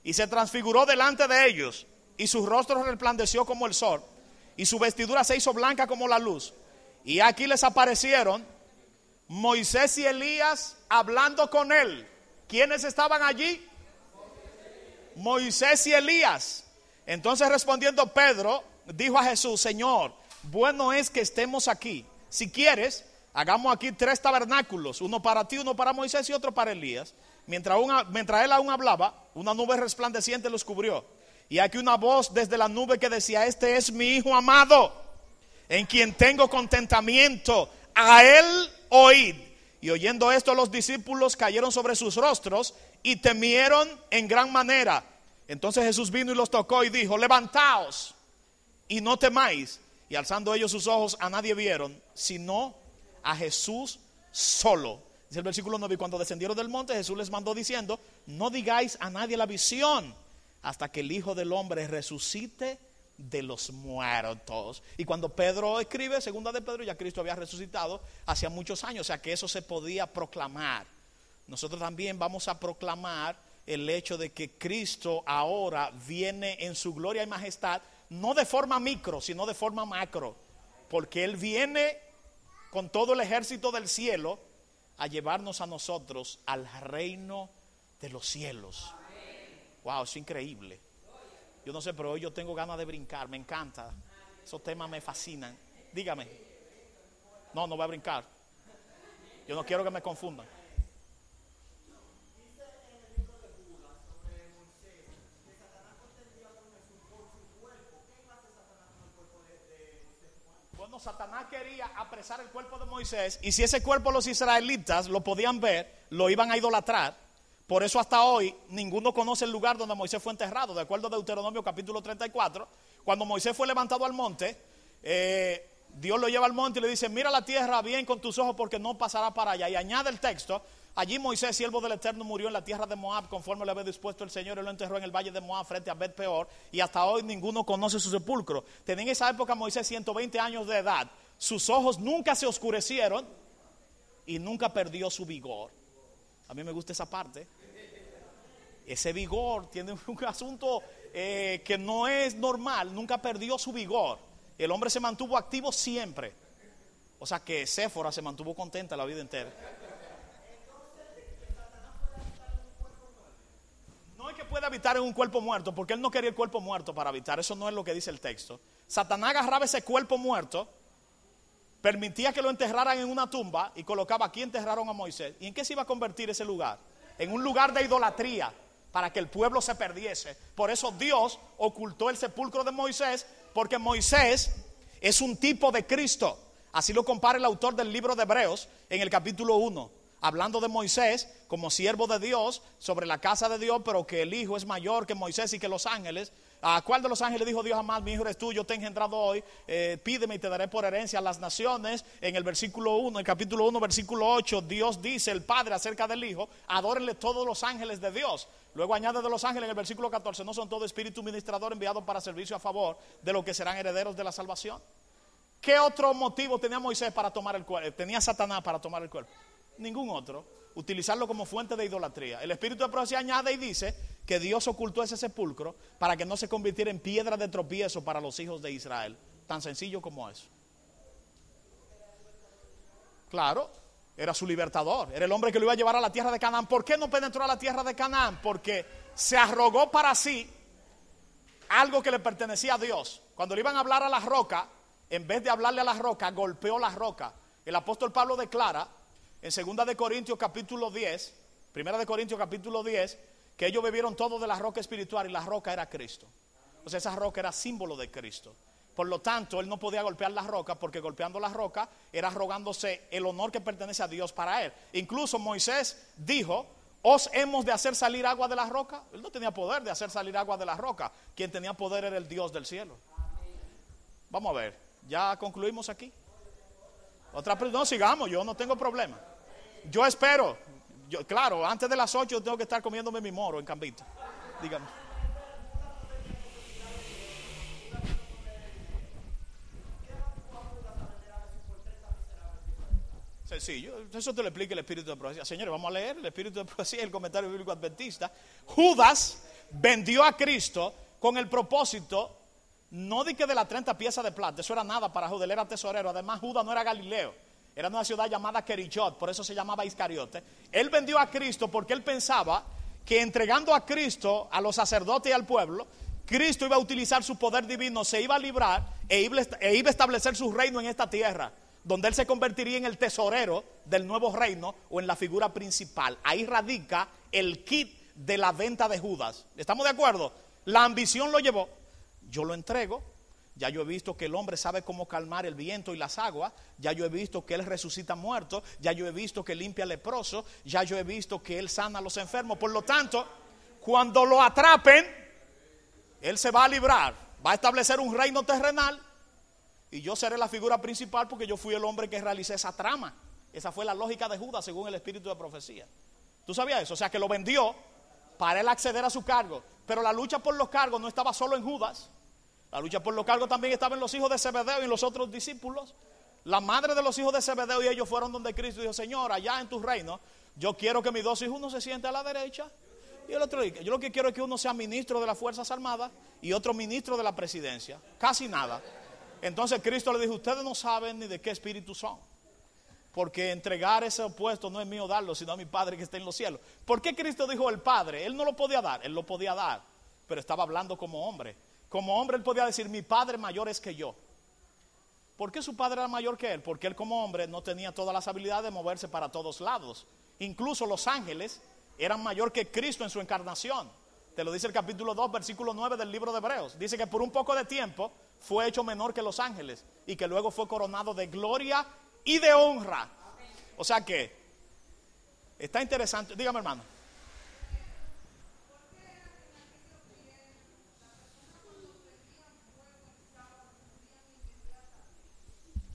y se transfiguró delante de ellos, y su rostro resplandeció como el sol, y su vestidura se hizo blanca como la luz. Y aquí les aparecieron Moisés y Elías hablando con él. ¿Quiénes estaban allí? Moisés y Elías. Entonces respondiendo Pedro, dijo a Jesús, Señor, bueno es que estemos aquí. Si quieres, hagamos aquí tres tabernáculos, uno para ti, uno para Moisés y otro para Elías. Mientras, mientras él aún hablaba, una nube resplandeciente los cubrió. Y aquí una voz desde la nube que decía, este es mi Hijo amado, en quien tengo contentamiento. A él oíd. Y oyendo esto los discípulos cayeron sobre sus rostros y temieron en gran manera. Entonces Jesús vino y los tocó y dijo, levantaos y no temáis. Y alzando ellos sus ojos a nadie vieron, sino a Jesús solo. Dice el versículo 9, y cuando descendieron del monte Jesús les mandó diciendo, no digáis a nadie la visión hasta que el Hijo del Hombre resucite de los muertos. Y cuando Pedro escribe, segunda de Pedro, ya Cristo había resucitado hacía muchos años, o sea que eso se podía proclamar. Nosotros también vamos a proclamar el hecho de que Cristo ahora viene en su gloria y majestad, no de forma micro, sino de forma macro, porque Él viene con todo el ejército del cielo a llevarnos a nosotros al reino de los cielos. Wow, es increíble. Yo no sé, pero hoy yo tengo ganas de brincar, me encanta. Esos temas me fascinan. Dígame. No, no voy a brincar. Yo no quiero que me confundan. Bueno, Satanás quería apresar el cuerpo de Moisés y si ese cuerpo los israelitas lo podían ver, lo iban a idolatrar. Por eso hasta hoy ninguno conoce el lugar donde Moisés fue enterrado. De acuerdo a Deuteronomio capítulo 34, cuando Moisés fue levantado al monte, eh, Dios lo lleva al monte y le dice, mira la tierra bien con tus ojos porque no pasará para allá. Y añade el texto, allí Moisés, siervo del Eterno, murió en la tierra de Moab conforme le había dispuesto el Señor y lo enterró en el valle de Moab frente a Bet Peor. Y hasta hoy ninguno conoce su sepulcro. Tenía en esa época Moisés 120 años de edad. Sus ojos nunca se oscurecieron y nunca perdió su vigor. A mí me gusta esa parte ese vigor, tiene un asunto eh, que no es normal, nunca perdió su vigor. El hombre se mantuvo activo siempre. O sea que Séfora se mantuvo contenta la vida entera. Pueda habitar en un cuerpo muerto, porque él no quería el cuerpo muerto para habitar. Eso no es lo que dice el texto. Satanás agarraba ese cuerpo muerto, permitía que lo enterraran en una tumba y colocaba aquí enterraron a Moisés. ¿Y en qué se iba a convertir ese lugar? En un lugar de idolatría para que el pueblo se perdiese. Por eso Dios ocultó el sepulcro de Moisés, porque Moisés es un tipo de Cristo. Así lo compara el autor del libro de Hebreos en el capítulo 1, hablando de Moisés como siervo de Dios sobre la casa de Dios, pero que el Hijo es mayor que Moisés y que los ángeles. ¿A cuál de los ángeles dijo Dios jamás, mi hijo eres tú, yo te he engendrado hoy, eh, pídeme y te daré por herencia a las naciones? En el versículo 1, el capítulo 1, versículo 8, Dios dice, el Padre acerca del Hijo, adórenle todos los ángeles de Dios. Luego añade de los ángeles en el versículo 14, no son todo espíritu ministrador enviado para servicio a favor de los que serán herederos de la salvación. ¿Qué otro motivo tenía Moisés para tomar el cuerpo? Tenía Satanás para tomar el cuerpo. Ningún otro. Utilizarlo como fuente de idolatría. El espíritu de profecía añade y dice que Dios ocultó ese sepulcro para que no se convirtiera en piedra de tropiezo para los hijos de Israel. Tan sencillo como eso. Claro, era su libertador, era el hombre que lo iba a llevar a la tierra de Canaán. ¿Por qué no penetró a la tierra de Canaán? Porque se arrogó para sí algo que le pertenecía a Dios. Cuando le iban a hablar a la roca, en vez de hablarle a la roca, golpeó la roca. El apóstol Pablo declara en 2 de Corintios capítulo 10, Primera de Corintios capítulo 10, que ellos bebieron todo de la roca espiritual y la roca era Cristo. O sea, esa roca era símbolo de Cristo. Por lo tanto, él no podía golpear la roca porque golpeando la roca era rogándose el honor que pertenece a Dios para él. Incluso Moisés dijo, os hemos de hacer salir agua de la roca. Él no tenía poder de hacer salir agua de la roca. Quien tenía poder era el Dios del cielo. Vamos a ver, ya concluimos aquí. Otra no sigamos, yo no tengo problema. Yo espero, yo, claro, antes de las 8 tengo que estar comiéndome mi moro en Cambito. Dígame. Sencillo, eso te lo explica el Espíritu de Profecía. Señores, vamos a leer el Espíritu de Profecía, el comentario bíblico adventista. Judas vendió a Cristo con el propósito, no de que de las 30 piezas de plata, eso era nada para Judas, él era tesorero. Además, Judas no era Galileo. era una ciudad llamada Kerichot, por eso se llamaba Iscariote. Él vendió a Cristo porque él pensaba que entregando a Cristo, a los sacerdotes y al pueblo, Cristo iba a utilizar su poder divino, se iba a librar e iba e a establecer su reino en esta tierra, donde él se convertiría en el tesorero del nuevo reino o en la figura principal. Ahí radica el kit de la venta de Judas. ¿Estamos de acuerdo? La ambición lo llevó. Yo lo entrego, ya yo he visto que el hombre sabe cómo calmar el viento y las aguas. Ya yo he visto que Él resucita muertos. Ya yo he visto que limpia leproso. Ya yo he visto que Él sana a los enfermos. Por lo tanto, cuando lo atrapen, Él se va a librar. Va a establecer un reino terrenal. Y yo seré la figura principal porque yo fui el hombre que realicé esa trama. Esa fue la lógica de Judas según el espíritu de profecía. ¿Tú sabías eso? O sea que lo vendió para él acceder a su cargo. Pero la lucha por los cargos no estaba solo en Judas. La lucha por los cargos también estaba en los hijos de Zebedeo y en los otros discípulos. La madre de los hijos de Zebedeo y ellos fueron donde Cristo dijo, Señor, allá en tu reino, yo quiero que mis dos hijos uno se siente a la derecha y el otro, yo lo que quiero es que uno sea ministro de las Fuerzas Armadas y otro ministro de la presidencia. Casi nada. Entonces Cristo le dijo, ustedes no saben ni de qué espíritu son. Porque entregar ese opuesto no es mío darlo, sino a mi Padre que está en los cielos. ¿Por qué Cristo dijo el Padre? Él no lo podía dar, él lo podía dar, pero estaba hablando como hombre. Como hombre él podía decir, mi padre mayor es que yo. ¿Por qué su padre era mayor que él? Porque él como hombre no tenía todas las habilidades de moverse para todos lados. Incluso los ángeles eran mayor que Cristo en su encarnación. Te lo dice el capítulo 2, versículo 9 del libro de Hebreos. Dice que por un poco de tiempo fue hecho menor que los ángeles y que luego fue coronado de gloria y de honra. O sea que está interesante. Dígame hermano.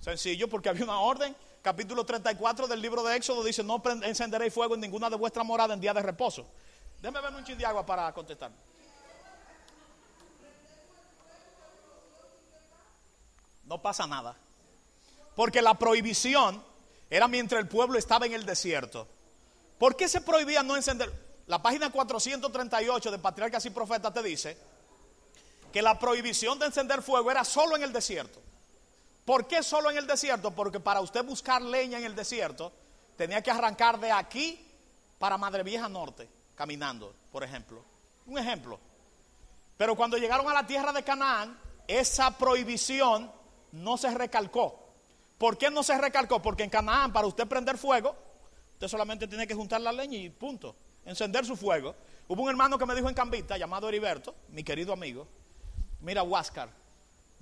Sencillo, porque había una orden. Capítulo 34 del libro de Éxodo dice, no encenderéis fuego en ninguna de vuestras moradas en día de reposo. Déjame ver un chin de agua para contestar. No pasa nada. Porque la prohibición era mientras el pueblo estaba en el desierto. ¿Por qué se prohibía no encender? La página 438 de Patriarcas y Profetas te dice que la prohibición de encender fuego era solo en el desierto. ¿Por qué solo en el desierto? Porque para usted buscar leña en el desierto, tenía que arrancar de aquí para Madre Vieja Norte, caminando, por ejemplo. Un ejemplo. Pero cuando llegaron a la tierra de Canaán, esa prohibición no se recalcó. ¿Por qué no se recalcó? Porque en Canaán, para usted prender fuego, usted solamente tiene que juntar la leña y punto. Encender su fuego. Hubo un hermano que me dijo en Cambita, llamado Heriberto, mi querido amigo, mira, Huáscar,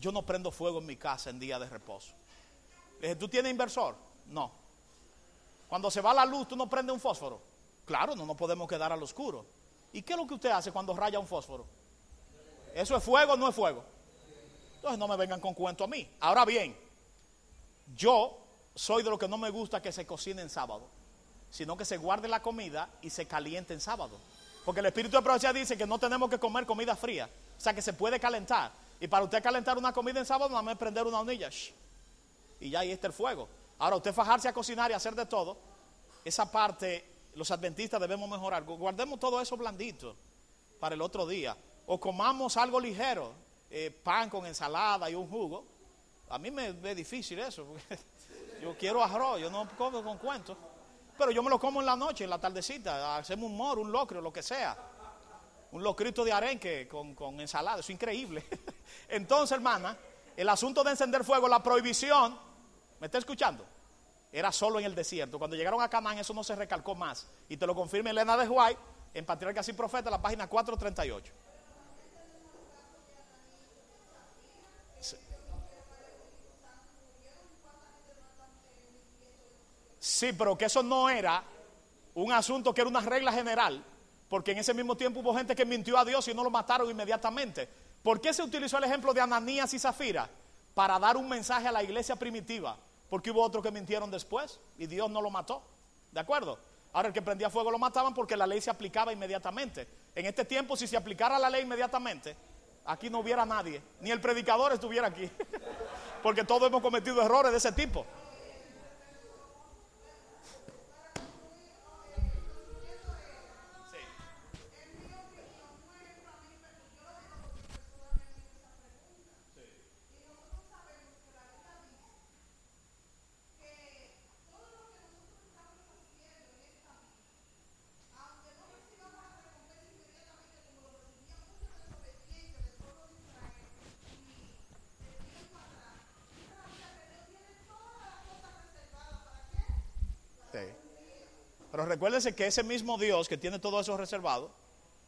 yo no prendo fuego en mi casa en día de reposo. ¿tú tienes inversor? No. Cuando se va la luz, ¿tú no prendes un fósforo? Claro, no nos podemos quedar al oscuro. ¿Y qué es lo que usted hace cuando raya un fósforo? ¿Eso es fuego o no es fuego? Entonces no me vengan con cuento a mí. Ahora bien, yo soy de lo que no me gusta que se cocine en sábado, sino que se guarde la comida y se caliente en sábado. Porque el Espíritu de Profecía dice que no tenemos que comer comida fría, o sea que se puede calentar. Y para usted calentar una comida en sábado, nada más prender una hornilla. y ya ahí está el fuego. Ahora, usted fajarse a cocinar y hacer de todo, esa parte los adventistas debemos mejorar. Guardemos todo eso blandito para el otro día. O comamos algo ligero, eh, pan con ensalada y un jugo. A mí me es difícil eso, porque yo quiero arroz, yo no como con cuentos. Pero yo me lo como en la noche, en la tardecita. Hacemos un moro, un locro, lo que sea un locrito de arenque con, con ensalada, eso es increíble. Entonces, hermana, el asunto de encender fuego, la prohibición, ¿me está escuchando? Era solo en el desierto. Cuando llegaron a Canaán, eso no se recalcó más. Y te lo confirma Elena de White en Patriarcas y Profeta, la página 438. Sí, pero que eso no era un asunto que era una regla general porque en ese mismo tiempo hubo gente que mintió a Dios y no lo mataron inmediatamente. ¿Por qué se utilizó el ejemplo de Ananías y Zafira? Para dar un mensaje a la iglesia primitiva. Porque hubo otros que mintieron después y Dios no lo mató. ¿De acuerdo? Ahora el que prendía fuego lo mataban porque la ley se aplicaba inmediatamente. En este tiempo, si se aplicara la ley inmediatamente, aquí no hubiera nadie. Ni el predicador estuviera aquí. porque todos hemos cometido errores de ese tipo. Recuérdese que ese mismo Dios que tiene todo eso reservado,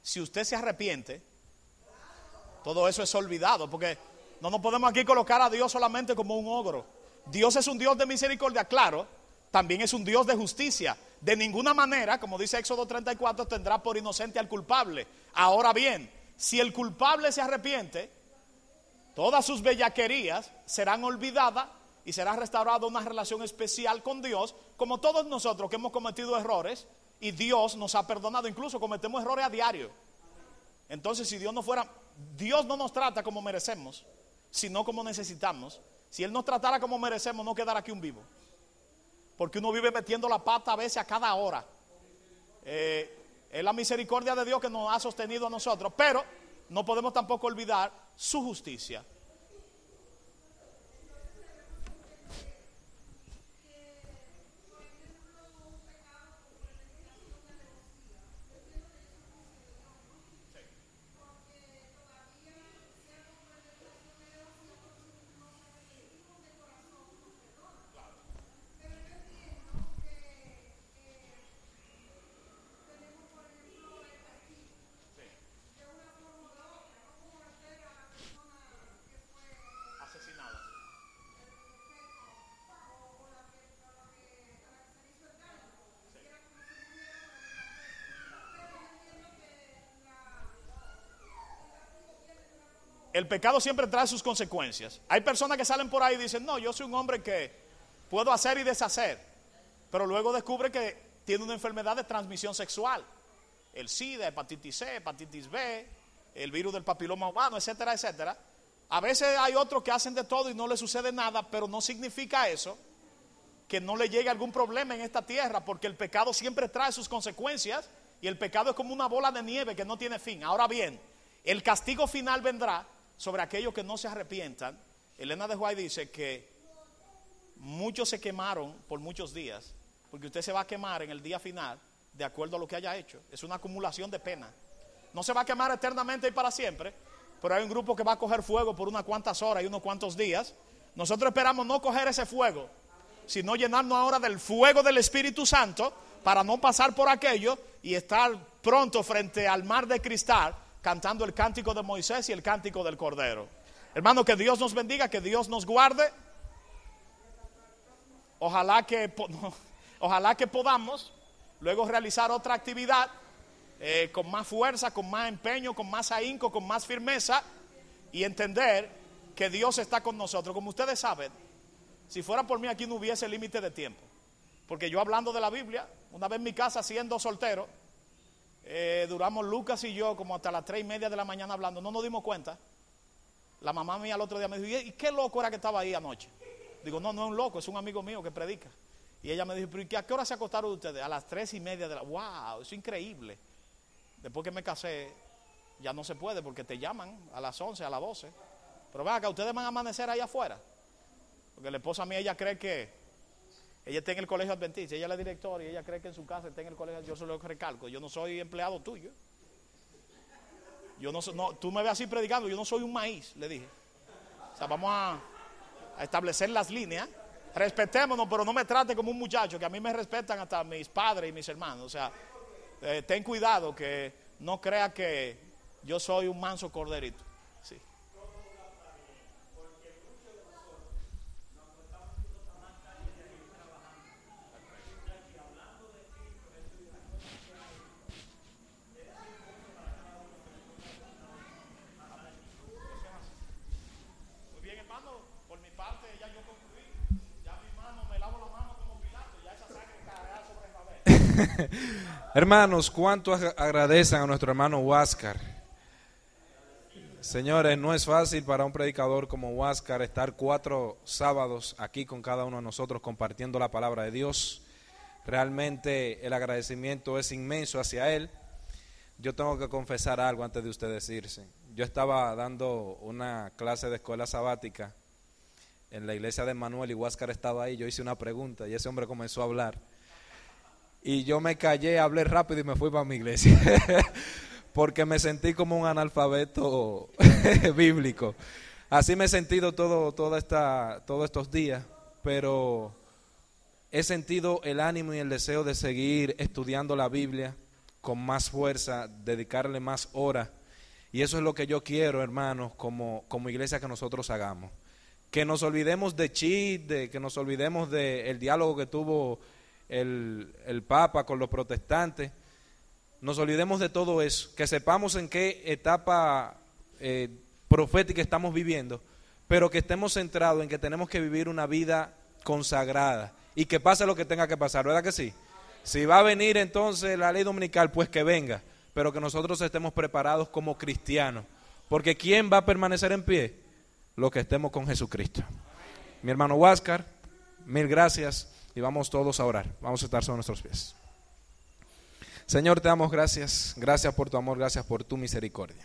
si usted se arrepiente, todo eso es olvidado, porque no nos podemos aquí colocar a Dios solamente como un ogro. Dios es un Dios de misericordia, claro, también es un Dios de justicia. De ninguna manera, como dice Éxodo 34, tendrá por inocente al culpable. Ahora bien, si el culpable se arrepiente, todas sus bellaquerías serán olvidadas y será restaurada una relación especial con Dios, como todos nosotros que hemos cometido errores y Dios nos ha perdonado, incluso cometemos errores a diario. Entonces, si Dios no fuera, Dios no nos trata como merecemos, sino como necesitamos. Si Él nos tratara como merecemos, no quedará aquí un vivo. Porque uno vive metiendo la pata a veces a cada hora. Eh, es la misericordia de Dios que nos ha sostenido a nosotros, pero no podemos tampoco olvidar su justicia. El pecado siempre trae sus consecuencias. Hay personas que salen por ahí y dicen, no, yo soy un hombre que puedo hacer y deshacer, pero luego descubre que tiene una enfermedad de transmisión sexual, el SIDA, hepatitis C, hepatitis B, el virus del papiloma humano, etcétera, etcétera. A veces hay otros que hacen de todo y no le sucede nada, pero no significa eso que no le llegue algún problema en esta tierra, porque el pecado siempre trae sus consecuencias y el pecado es como una bola de nieve que no tiene fin. Ahora bien, el castigo final vendrá sobre aquellos que no se arrepientan, Elena de Juárez dice que muchos se quemaron por muchos días, porque usted se va a quemar en el día final de acuerdo a lo que haya hecho. Es una acumulación de pena. No se va a quemar eternamente y para siempre, pero hay un grupo que va a coger fuego por unas cuantas horas y unos cuantos días. Nosotros esperamos no coger ese fuego, sino llenarnos ahora del fuego del Espíritu Santo para no pasar por aquello y estar pronto frente al mar de cristal cantando el cántico de Moisés y el cántico del Cordero. Hermano, que Dios nos bendiga, que Dios nos guarde. Ojalá que, ojalá que podamos luego realizar otra actividad eh, con más fuerza, con más empeño, con más ahínco, con más firmeza y entender que Dios está con nosotros. Como ustedes saben, si fuera por mí aquí no hubiese límite de tiempo. Porque yo hablando de la Biblia, una vez en mi casa siendo soltero, eh, duramos Lucas y yo como hasta las tres y media de la mañana hablando, no nos dimos cuenta. La mamá mía el otro día me dijo, ¿y qué loco era que estaba ahí anoche? Digo, no, no es un loco, es un amigo mío que predica. Y ella me dijo, ¿pero a qué hora se acostaron ustedes? A las tres y media de la... ¡Wow! Es increíble. Después que me casé, ya no se puede porque te llaman a las 11, a las 12. Pero vea que ustedes van a amanecer ahí afuera. Porque la esposa mía, ella cree que ella está en el colegio adventista, ella es la directora y ella cree que en su casa está en el colegio. Yo solo recalco, yo no soy empleado tuyo. Yo no, no tú me ves así predicando, yo no soy un maíz, le dije. O sea, vamos a, establecer las líneas. Respetémonos, pero no me trate como un muchacho, que a mí me respetan hasta mis padres y mis hermanos. O sea, eh, ten cuidado que no crea que yo soy un manso corderito. Hermanos, ¿cuánto agradecen a nuestro hermano Huáscar? Señores, no es fácil para un predicador como Huáscar estar cuatro sábados aquí con cada uno de nosotros compartiendo la palabra de Dios. Realmente el agradecimiento es inmenso hacia él. Yo tengo que confesar algo antes de usted decirse. Yo estaba dando una clase de escuela sabática en la iglesia de Manuel y Huáscar estaba ahí. Yo hice una pregunta y ese hombre comenzó a hablar y yo me callé, hablé rápido y me fui para mi iglesia. Porque me sentí como un analfabeto bíblico. Así me he sentido todo, esta, todos estos días. Pero he sentido el ánimo y el deseo de seguir estudiando la Biblia con más fuerza, dedicarle más horas. Y eso es lo que yo quiero, hermanos, como, como iglesia que nosotros hagamos. Que nos olvidemos de Chit, de, que nos olvidemos del diálogo que tuvo el, Papa con los protestantes. Nos olvidemos de todo eso. Que sepamos en qué etapa eh, profética estamos viviendo, pero que estemos centrados en que tenemos que vivir una vida consagrada y que pase lo que tenga que pasar, ¿verdad que sí? Si va a venir entonces la ley dominical, pues que venga, pero que nosotros estemos preparados como cristianos, porque ¿quién va a permanecer en pie? Los que estemos con Jesucristo. Mi hermano Huáscar, mil gracias y vamos todos a orar, vamos a estar sobre nuestros pies. Señor, te damos gracias, gracias por tu amor, gracias por tu misericordia.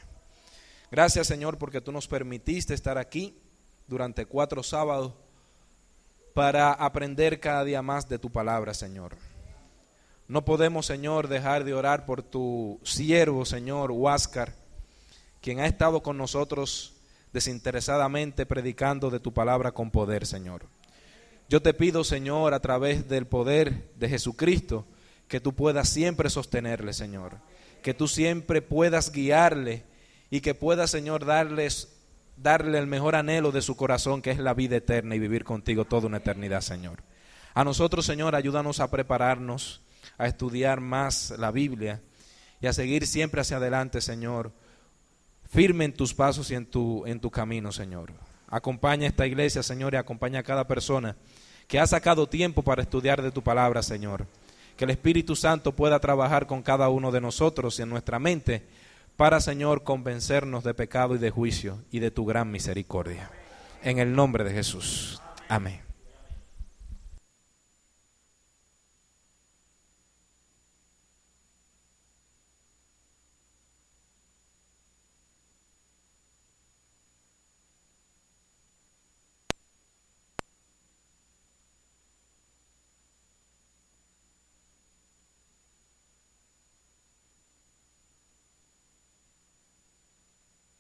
Gracias Señor porque tú nos permitiste estar aquí durante cuatro sábados para aprender cada día más de tu palabra, Señor. No podemos, Señor, dejar de orar por tu siervo, Señor, Huáscar, quien ha estado con nosotros desinteresadamente predicando de tu palabra con poder, Señor. Yo te pido, Señor, a través del poder de Jesucristo, que tú puedas siempre sostenerle, Señor. Que tú siempre puedas guiarle y que puedas, Señor, darles darle el mejor anhelo de su corazón, que es la vida eterna y vivir contigo toda una eternidad, Señor. A nosotros, Señor, ayúdanos a prepararnos, a estudiar más la Biblia y a seguir siempre hacia adelante, Señor, firme en tus pasos y en tu, en tu camino, Señor. Acompaña esta iglesia, Señor, y acompaña a cada persona que ha sacado tiempo para estudiar de tu palabra, Señor. Que el Espíritu Santo pueda trabajar con cada uno de nosotros y en nuestra mente para, Señor, convencernos de pecado y de juicio y de tu gran misericordia. En el nombre de Jesús. Amén.